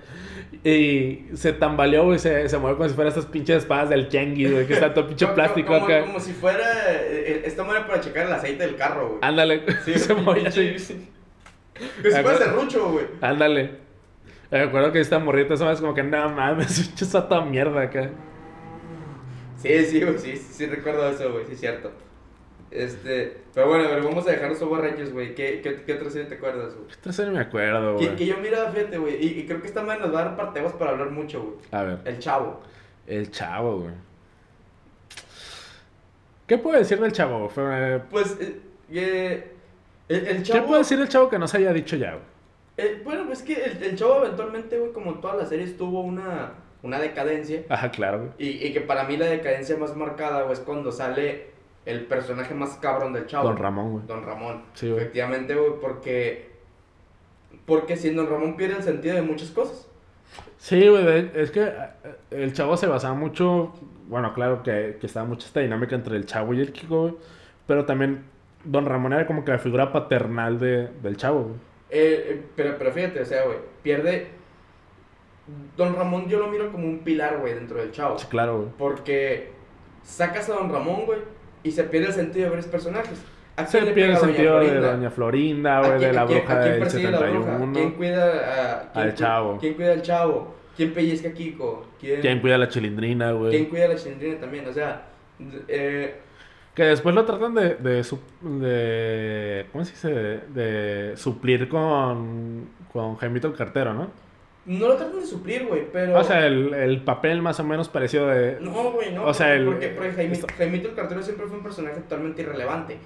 Y se tambaleó, güey, se, se movió como si fuera estas pinches espadas del Changi, güey, que está todo pinche plástico como, acá. Como si fuera. eh, eh, esta manera para checar el aceite del carro, güey. Ándale, Sí, se movía así. Que si fuera serrucho, güey. Ándale. Me acuerdo que esta morrita, esa vez como que, no mames, está toda mierda acá. Sí, sí, güey, sí, sí, sí recuerdo eso, güey, sí es cierto. Este, pero bueno, a ver, vamos a dejar los Power Rangers, güey. ¿Qué, qué, qué otra serie te acuerdas, güey? Esta serie me acuerdo, Que, güey. que yo miraba, fíjate, güey, y, y creo que esta madre nos va a dar parteos para hablar mucho, güey. A ver, El chavo. el chavo, güey. ¿Qué puedo decir del chavo? Fue- Pues, eh, eh, el, el ¿Qué chavo. puedo decir del chavo que no se haya dicho ya, güey? Eh, bueno, pues que el, el chavo eventualmente, güey, como todas las series, tuvo una, una decadencia. Ajá, claro, güey. Y, y que para mí la decadencia más marcada, güey, es cuando sale el personaje más cabrón del chavo. Don Ramón, güey. Don Ramón. Sí, güey. Efectivamente, güey, porque. Porque si Don Ramón pierde el sentido de muchas cosas. Sí, güey, es que eh, el chavo se basaba mucho, bueno, claro que, que estaba mucha esta dinámica entre el chavo y el Kiko, güey, pero también Don Ramón era como que la figura paternal de, del chavo, güey. Eh, eh, pero, pero fíjate, o sea, güey, pierde. Don Ramón yo lo miro como un pilar, güey, dentro del chavo. Sí, claro, güey. Porque sacas a Don Ramón, güey, y se pierde el sentido de varios personajes. ¿A Se quién pierde el sentido de? Doña Florinda, ¿A güey, de quién- la a quién- bruja a quién del persigue la bruja? 71. ¿Quién cuida a, quién Al cu- chavo. ¿Quién cuida al chavo? ¿Quién pellizca a Kiko? ¿Quién, ¿Quién cuida la chilindrina, ¿quién güey? cuida a la chilindrina también? O sea, eh, Que después lo tratan de, de, de ¿cómo se dice? De, de suplir con, con Jaimito el cartero, ¿no? no lo tratan de suplir, güey, pero... O sea, el, el papel más o menos parecido de... No, güey, no. O sea, el- porque, porque Jaime- esto- Jaimito el cartero siempre fue un personaje totalmente irrelevante.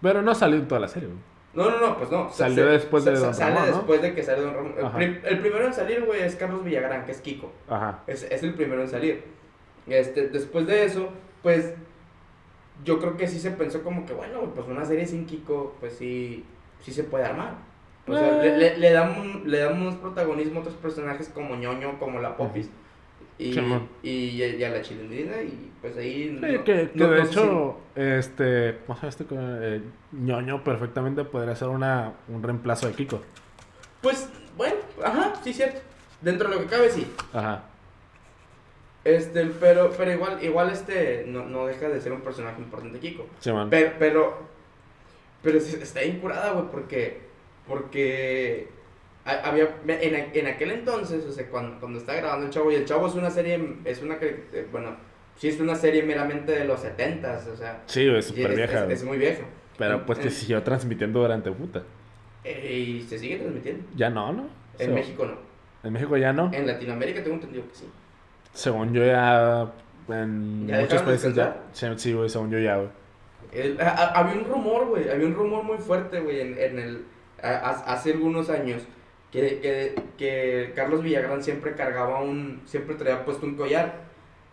Pero no salió en toda la serie, güey. No, no, no, pues no. Salió después de sa- Don Sale Ramón, ¿no? después de que sale Don Ramón. El, prim- el primero en salir, güey, es Carlos Villagrán, que es Kiko. Ajá. Es, es el primero en salir. Este, después de eso, pues yo creo que sí se pensó como que, bueno, pues una serie sin Kiko, pues sí, sí se puede armar. O sea, le, le, le damos, le damos protagonismo a otros personajes como ñoño, como la Popis. Y, y, y a la chilindrina, y pues ahí. Sí, no- que, que no- de no sé si- hecho, este, ¿cómo llama este? co- Eh, ñoño perfectamente podría ser una, un reemplazo de Kiko. Pues, bueno, ajá, sí, cierto. Dentro de lo que cabe, sí. Ajá. Este, pero, pero igual, igual este no, no deja de ser un personaje importante Kiko. Sí, man. Pero, pero, pero está incurada, güey, porque, porque ha- había, en, en aquel entonces, o sea, cuando, cuando está grabando el Chavo, y el Chavo es una serie, es una, eh, bueno, sí es una serie meramente de los setentas, o sea, Sí, es súper vieja. es- muy vieja. Pero pues que siguió transmitiendo durante puta. eh, y se sigue transmitiendo. Ya no, ¿no? En México no. En México ya no. En Latinoamérica tengo entendido que sí. Según yo ya. En ¿Ya muchos países ya. Sí, güey, según yo ya, güey. El- a- a- había un rumor, güey, había un rumor muy fuerte, güey, en, en el, a- hace algunos años, que, que, que Carlos Villagrán siempre cargaba un, siempre traía puesto un collar,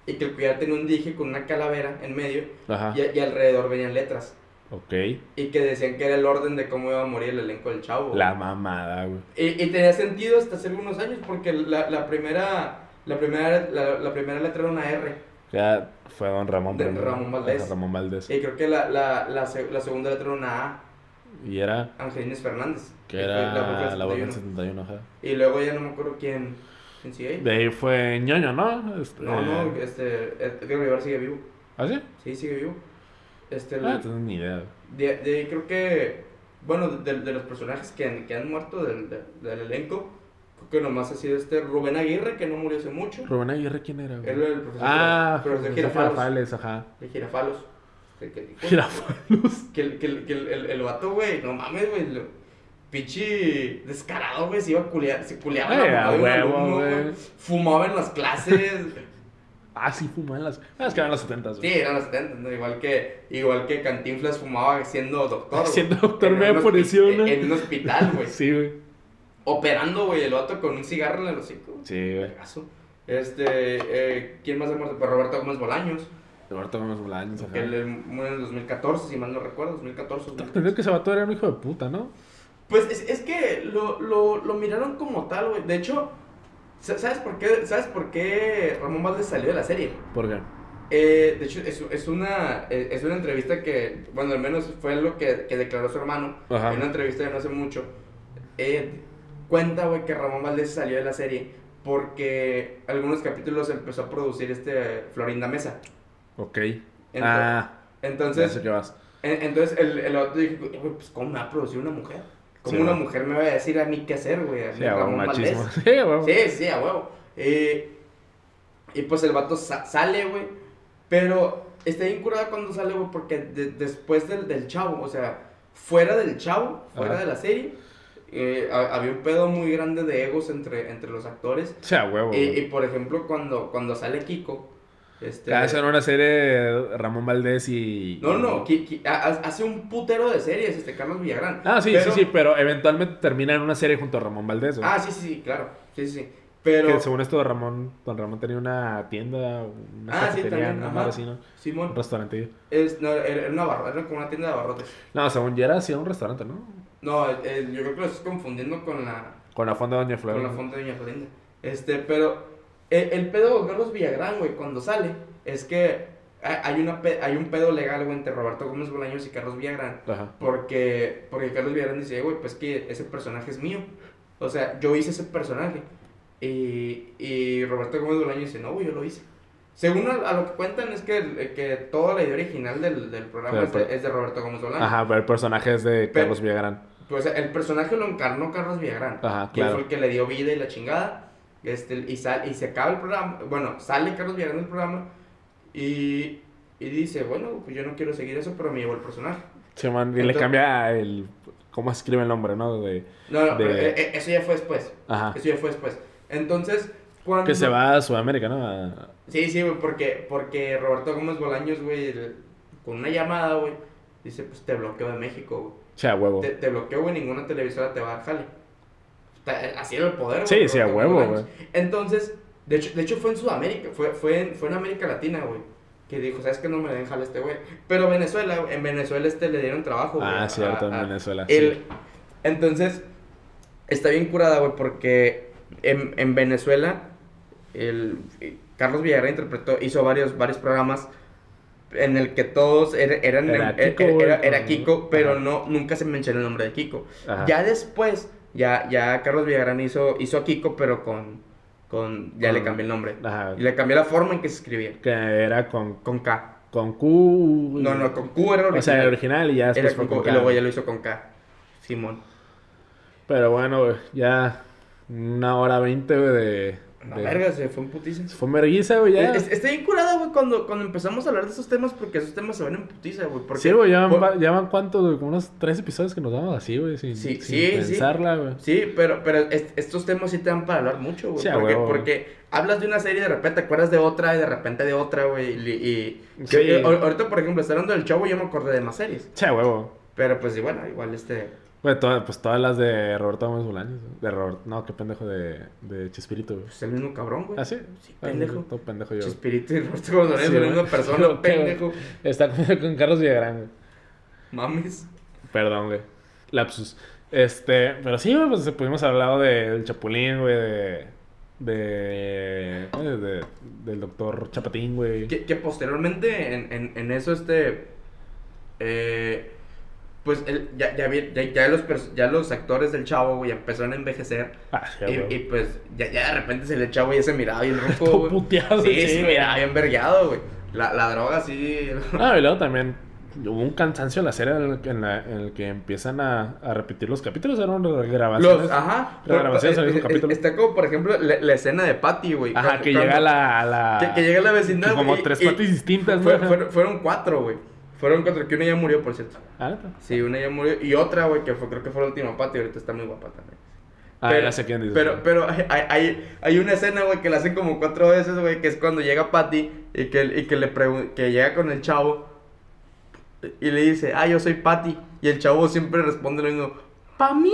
y que el collar tenía un dije con una calavera en medio, Ajá. y, y alrededor venían letras, Ok. y que decían que era el orden de cómo iba a morir el elenco del chavo. güey. La mamada, güey. Y, y tenía sentido hasta hace algunos años, porque la, la primera, la primera, la, la primera letra era una R, Ya fue Don Ramón. De primero. Ramón Valdés. Ajá, Ramón Valdés. y creo que la, la, la, la segunda letra era una A, Y era. Angelines Fernández. Que era la Bruja del 71. 71, ajá. Y luego ya no me acuerdo quién, quién sigue ahí. De ahí fue ñoño, ¿no? Este, No, no, este, Edgar Vivar sigue vivo. ¿Ah, sí? Sí, sigue vivo. Este, Ah, entonces ni idea. de, de ahí creo que, bueno, de, de los personajes que han, que han muerto del, del, elenco, que nomás ha sido este Rubén Aguirre, que no murió hace mucho. Rubén Aguirre, ¿quién era, güey? Él era el profesor, Ah, profesor profesor Girafalos. Girafales, ajá. De Girafalos. Que, que, Girafalos. que, el- que, el- que el, el, el vato, güey, no mames, güey. lo- Pichi descarado, güey, se iba a culear, se culeaba Eh, la mamá de un huevo, alumno, güey. Fumaba en las clases. Ah, sí, fuman las. Ah, es que eran los 70, Sí, güey. eran los 70, ¿no? Igual que, igual que Cantinflas fumaba siendo doctor. Siendo doctor En me apareció, ¿no? En un hospital, güey. Sí, güey. Operando, güey, el vato con un cigarro en el hocico. Sí, güey. Este, eh, ¿quién más ha muerto? Pues Roberto Gómez Bolaños. Roberto Gómez Bolaños, ajá. Que él murió en el 2014, si mal no recuerdo, 2014. Tengo 2015. entendido que ese vato era un hijo de puta, ¿no? Pues es, es que lo, lo, lo miraron como tal, güey. De hecho, sa- ¿sabes por qué, ¿sabes por qué Ramón Valdés salió de la serie? ¿Por qué? Eh, de hecho, es, es, una, eh, es una entrevista que, bueno, al menos fue lo que, que declaró su hermano Ajá. en una entrevista de no hace mucho. Eh, cuenta, güey, que Ramón Valdés salió de la serie porque algunos capítulos empezó a producir este Florinda Mesa. Ok. Ento- ah, Entonces, qué vas. en- entonces el, el otro dijo, "Eh, güey, pues, ¿cómo me va a producir una mujer? ¿Cómo Sí, una mujer me va a decir a mí qué hacer, güey? Sí, a huevo, Ramón machismo. Valdés. Sí, a huevo. Sí, sí, a huevo. Eh, y pues el vato sa- sale, güey. Pero está bien curada cuando sale, güey, porque de- después del, del chavo, o sea, fuera del chavo, fuera Ajá. de la serie, eh, ha- había un pedo muy grande de egos entre, entre los actores. Sí, a huevo. Y, por ejemplo, cuando, cuando sale Kiko, este... Ah, esa era una serie Ramón Valdés y. No, no, hace un putero de series, este Carlos Villagrán. Ah, sí, Pero- sí, sí, pero eventualmente termina en una serie junto a Ramón Valdés, güey. Ah, sí, sí, sí, claro. Sí, sí, sí. Pero... Que según esto, Ramón, Don Ramón tenía una tienda, una Ah, sí, cafetería, también, una así, ¿no? Un Simón, restaurantillo. es, no, era una barra, era como una tienda de abarrotes. No, según yo era así un restaurante, ¿no? No, eh, yo creo que lo estás confundiendo con la, Con la fonda de Doña Flor. con la fuente de Doña Florinda. Este, pero el, el pedo de Carlos Villagrán, güey, cuando sale, es que hay, una, pe- hay un pedo legal, güey, entre Roberto Gómez Bolaños y Carlos Villagrán. Ajá. Porque, porque Carlos Villagrán dice, güey, pues que ese personaje es mío. O sea, yo hice ese personaje. Y, y Roberto Gómez Bolaños dice, no, güey, yo lo hice. Según a, a lo que cuentan es que, el- que toda la idea original del, del programa Pero, es, de, pero- es de Roberto Gómez Bolaños. Ajá, pero el personaje es de Pero- Carlos Villagrán. Pues el personaje lo encarnó Carlos Villagrán. Ajá, que claro. fue el que le dio vida y la chingada. Este, y, sal, y se acaba el programa. Bueno, sale Carlos Villagrán del programa. Y, y dice, bueno, pues yo no quiero seguir eso, pero me llevo el personaje. Sí, man, y le cambia el... ¿Cómo escribe el nombre, no? De, No, no, De- pero eh, eh, eso ya fue después. Ajá. Eso ya fue después. Entonces, cuando... Que se va a Sudamérica, ¿no? A- Sí, sí, güey, porque, porque Roberto Gómez Bolaños, güey, con una llamada, güey, dice, pues te bloqueo de México, güey. Sí, a huevo. Te, te bloqueo, güey, ninguna televisora te va a dar jale. Así era el poder, Sí, sí, a huevo, Bolaños. Entonces, de hecho, de hecho fue en Sudamérica, fue, fue, en, fue en América Latina, güey. Que dijo, ¿sabes que No me den jale este güey. Pero Venezuela, en Venezuela este le dieron trabajo, güey. Ah, cierto, en a- Venezuela. el- sí. Entonces, está bien curada, güey, porque en, en Venezuela, el, Carlos Villarreal interpretó, hizo varios, varios programas en el que todos er- eran, Era er- Kiko, er- era, era con- Kiko, pero Ajá. no, nunca se mencionó el nombre de Kiko. Ajá. Ya después, ya, ya Carlos Villarreal hizo, hizo a Kiko, pero con, con ya le cambié el nombre. Ajá. Y le cambié la forma en que se escribía, Que era con, con K. con Q. No, no, con Q era original. O sea, el original y ya Era después fue con con Q, y K. luego ya lo hizo con K. Simón. Pero bueno, ya una hora veinte, de... La de- verga, se fue un putiza. Se fue merguiza, güey, ya. Es- Está bien curada, güey, cuando, cuando empezamos a hablar de esos temas, porque esos temas se van en putiza, güey. porque- Sí, güey, ya van, por- ya van cuántos, güey, como unos tres episodios que nos damos así, güey, sin, Sí, sin sí, sí. pensarla, güey. Sí, pero, pero est- estos temas sí te dan para hablar mucho, güey. Sí, porque, güey. porque hablas de una serie y de repente te acuerdas de otra y de repente de otra, güey. Y, y- Sí. que- ahor- ahorita, por ejemplo, está hablando del chavo, yo me acordé de más series. Che, huevo. Pero pues, y bueno, igual este. Güey, pues todas las de Roberto Gómez Bolaños. De Robert... No, qué pendejo de, de Chespirito, güey. Pues el mismo cabrón, güey. ¿Ah, sí? Sí, Ah, pendejo. Todo pendejo yo. Chespirito y Roberto Sí, son la misma persona, pendejo. Está con, con Carlos Villagrán, güey. Mames. Perdón, güey. Lapsus. Este, pero sí, güey, pues pudimos hablar del Chapulín, güey, de... De, de, de- del doctor Chapatín, güey. Que, que posteriormente en, en, en eso, este. eh, pues el- ya, ya, ya, ya los, ya los actores del chavo, güey, empezaron a envejecer. Ah, sí, Y, güey. y, pues ya, ya de repente se le echaba y ya se miraba bien rojo, güey. puteado, Sí, sí, güey. miraba bien vergueado, güey. La, la droga sí. No, y luego también hubo un cansancio en la serie en el, que- en la- en el que empiezan a, a repetir los capítulos. Eran regrabaciones. Los, ajá. Regrabaciones al Eh, mismo capítulo. Está como, por ejemplo, la, la escena de Patty, güey. Ajá, que llega a la, la... Que, que llega a la vecindad. como güey, tres y- partes distintas, ¿no? fueron, fueron cuatro, güey. Fueron cuatro, que una ya murió, por cierto. Ah. Sí, una ya murió. Y otra, güey, que fue, creo que fue la última Patty, ahorita está muy guapa también. Ah, ya sé quién dices. Pero, pero hay, hay, hay una escena, güey, que la hacen como cuatro veces, güey, que es cuando llega Patty y que, y que le que llega con el chavo y le dice, ah, yo soy Patty. Y el chavo siempre responde lo mismo, ¿pa mí?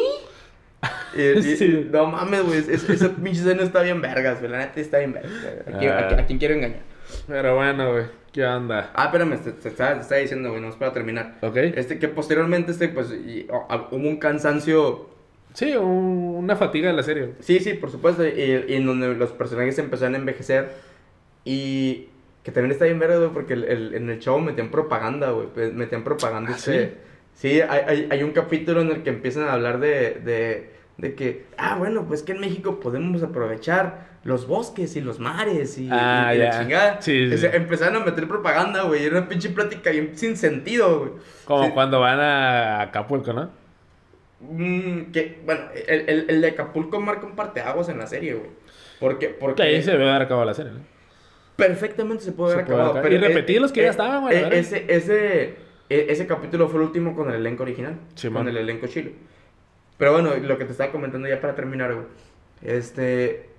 Y, y- Sí. No mames, güey, es- esa pinche escena está bien vergas, güey, la neta está bien vergas. ¿A a Ah. a quién quiero engañar? Pero bueno, güey. ¿Qué onda? Ah, espérame, te, te estaba, te estaba diciendo, güey, no es para terminar. ¿Ok? Este, que posteriormente, este, pues, y- o- a- hubo un cansancio Sí, un- una fatiga de la serie. Sí, sí, por supuesto. Y, y en donde los personajes empezaron a envejecer. Y que también está bien verde, güey, porque el, el- en el show metían propaganda, güey. Metían propaganda. ¿Ah, este- sí, hay, hay, hay un capítulo en el que empiezan a hablar de, de, de que, ah, bueno, pues que en México podemos aprovechar los bosques y los mares y, Ah, y- y la ya. chingada. Sí, sí, O sea, sí. empezaron a meter propaganda, güey. Era una pinche plática bien sin sentido, güey. Como Sí. cuando van a Acapulco, ¿no? Mm, que, bueno, el, el, el de Acapulco marca un parteaguas en la serie, güey. Porque, porque Que ahí se debe dar a cabo la serie, ¿no? perfectamente se puede Se haber puede acabado. acabar. Y pero repetir e- los que ya e- estaban, güey, e-. Ese, ese, e- ese capítulo fue el último con el elenco original. Sí, con man. el elenco chile. Pero bueno, lo que te estaba comentando ya para terminar, güey. Este.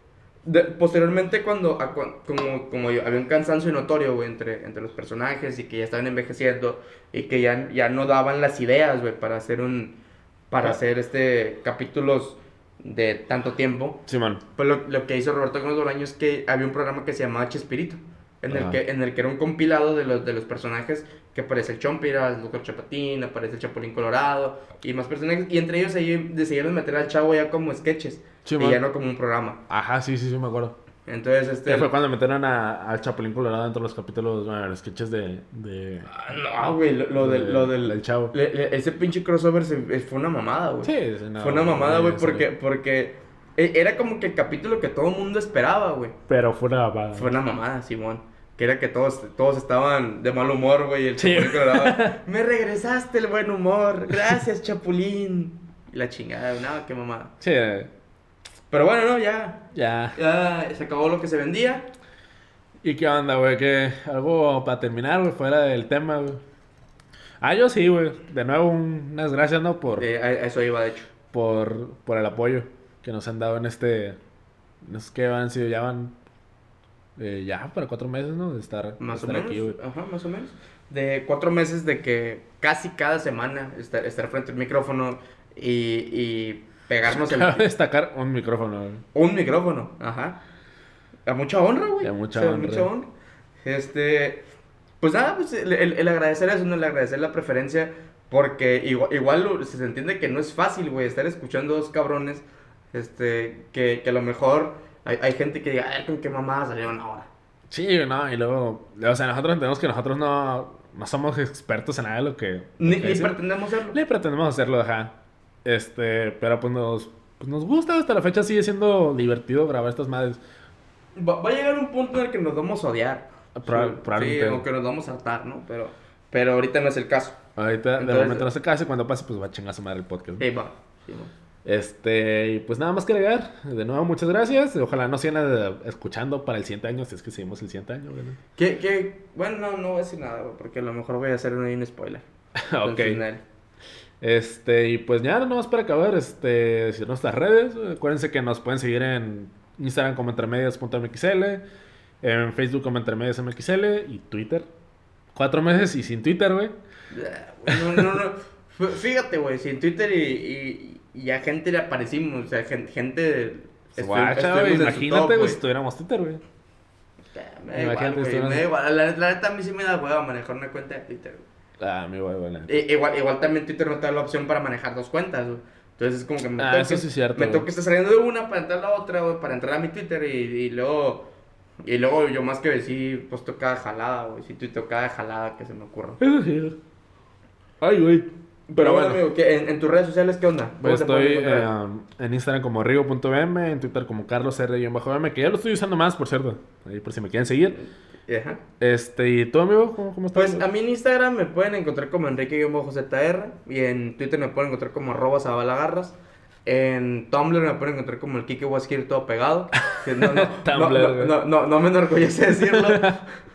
De- posteriormente, cuando, a como, como yo- había un cansancio notorio, güey, entre, entre los personajes y que ya estaban envejeciendo y que ya, ya no daban las ideas, güey, para hacer un. Para Ah. hacer este. capítulos de tanto tiempo. Pues lo, lo que hizo Roberto Gómez Bolaño es que había un programa que se llamaba Chespirito, en el, que, en el que era un compilado de los, de los personajes que aparece el Chompira, el Doctor Chapatín, aparece el Chapulín Colorado y más personajes. Y entre ellos ahí decidieron meter al chavo ya como sketches Sí, y man. ya no como un programa. Ajá, sí, sí, sí, me acuerdo. Entonces, este... Que fue cuando metieron a, al Chapulín Colorado dentro de los capítulos, bueno, los sketches de... de... Ah, no, güey, lo, lo del, de- lo del... del chavo. le- le- ese pinche crossover se- fue una mamada, güey. Sí, sí, no, fue una mamada, güey, sí. porque, porque eh, era como que el capítulo que todo el mundo esperaba, güey. Pero fue una... Fue una mamada, Simón. que era que todos, todos estaban de mal humor, güey. y El Sí. Chapulín Colorado, Me regresaste el buen humor. Gracias, Chapulín. Y la chingada, no, qué mamada. Sí, eh, Pero bueno, no, ya. ya. Ya se acabó lo que se vendía. ¿Y qué onda, güey? ¿Qué? Algo para terminar, güey, fuera del tema, güey. Ah, yo sí, güey. De nuevo, un- unas gracias, ¿no? Por, Eh, a, eso iba, de hecho. por, por el apoyo que nos han dado en este... No sé qué van, sido, ya van... eh, ya para cuatro meses, ¿no? De estar, de Más o estar menos. aquí, güey. Ajá, más o menos. De cuatro meses de que casi cada semana estar, estar frente al micrófono y, y pegarnos el, Cabe destacar un micrófono, güey. un micrófono. Ajá. A mucha honra, güey. A mucha O sea, honra. mucha honra. Este. Pues nada, pues el, agradecer eso, ¿no? el agradecer la preferencia. Porque igual, se entiende que no es fácil, güey, estar escuchando dos cabrones. Este, que, que a lo mejor hay, hay gente que diga, ay, con qué mamada salieron ahora. Sí, no, y luego... O sea, nosotros entendemos que nosotros no, no somos expertos en nada de lo que... Ni, que ni pretendemos serlo. Ni pretendemos hacerlo, ajá. Este, pero pues nos, pues nos gusta, hasta la fecha sigue siendo divertido grabar estas madres. Va, va a llegar un punto en el que nos vamos a odiar. Proba- Sí, probablemente. Sí, o que nos vamos a hartar, ¿no? Pero, pero ahorita no es el caso. Ahorita, de momento no se case, cuando pase, pues va a chingar su madre el podcast. va. Sí, va. Este, y pues nada más que agregar. De nuevo, muchas gracias. Ojalá no sigan eh, escuchando para el siguiente año, si es que seguimos el siguiente año, ¿verdad? ¿Qué, qué? Bueno, no, no voy a decir nada, porque a lo mejor voy a hacer un, spoiler. ok. Al final. Este, y pues ya, nomás para acabar, este, decir nuestras redes. Acuérdense que nos pueden seguir en Instagram como entremedias.mxl, en Facebook como entremedias.mxl y Twitter. Cuatro meses y sin Twitter, güey. No, no, no. Fíjate, güey, si en Twitter y, y, y a gente le aparecimos, o sea, gen- gente... estu- Guacha, güey, imagínate, güey, si tuviéramos Twitter, güey. Me da Imagínate, igual, güey, me da igual. La, la neta a mí sí me da hueva manejar una cuenta de Twitter, güey. Ah, mi güey, güey. I- Igual, igual también Twitter no te da la opción para manejar dos cuentas, güey. Entonces es como que me Ah, toca, eso sí es cierto, me toca estar saliendo de una para entrar a la otra, güey, para entrar a mi Twitter y, y luego y luego yo más que decir, pues toca jalada, güey, si Twitter cada jalada que se me ocurra. Eso sí. Ay, güey. Pero bueno, amigo, ¿qué- en, en tus redes sociales qué onda? ¿Cómo Pues estoy eh, en Instagram como rigo.m, en Twitter como carlosr-m, que ya lo estoy usando más, por cierto. Ahí por si me quieren seguir. Ajá. Este, ¿y tú, amigo? ¿Cómo, cómo estás? Pues a mí en Instagram me pueden encontrar como Enrique-ZR y en Twitter me pueden encontrar como arroba zabalagarras. En Tumblr me pueden encontrar como el Kike Waskir todo pegado. Que no, no, no, Tumblr, no, no, no me enorgullece decirlo.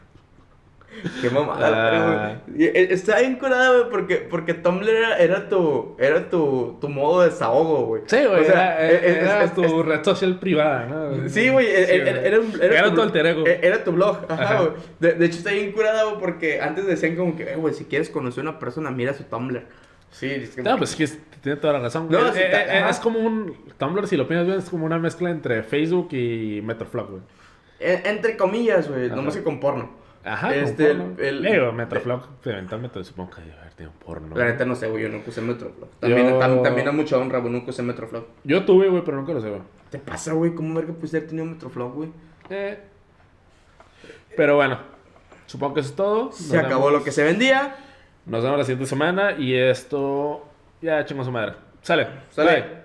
Qué mamada, Ah. pero, güey. Y, eh, Está bien curada, güey, porque, porque Tumblr era, era tu, era tu, tu modo de desahogo, güey. Sí, güey, O sea, era, era es- tu es- red social privada, ¿no? Sí, güey, era, era, era, un- Era tu- tu alter ego. eh, Era tu blog, ajá, güey. De, de hecho, está bien curada, güey, porque antes decían como que, eh, güey, si quieres conocer a una persona, mira su Tumblr. Sí, es que- No, pues es que es- tiene toda la razón. No, sí, eh, ta- es como un Tumblr, si lo piensas bien, es como una mezcla entre Facebook y Metroflog, güey. Entre comillas, güey, nomás que con porno. Ajá, Este, porno. el- Digo, Metroflog, eventualmente supongo que tenido un porno. La neta no sé, güey, yo nunca usé Metroflog. También, Yo- tam- también a mucha honra, güey, nunca usé Metroflog. Yo tuve, güey, pero nunca lo sé, güey. ¿Te pasa, güey? ¿Cómo verga pudiste haber tenido Metroflog, güey? Eh, Pero bueno, supongo que eso es todo. Se acabó lo que se vendía. Nos vemos la siguiente semana y esto ya chingó su madre. Sale. Sale. Bye.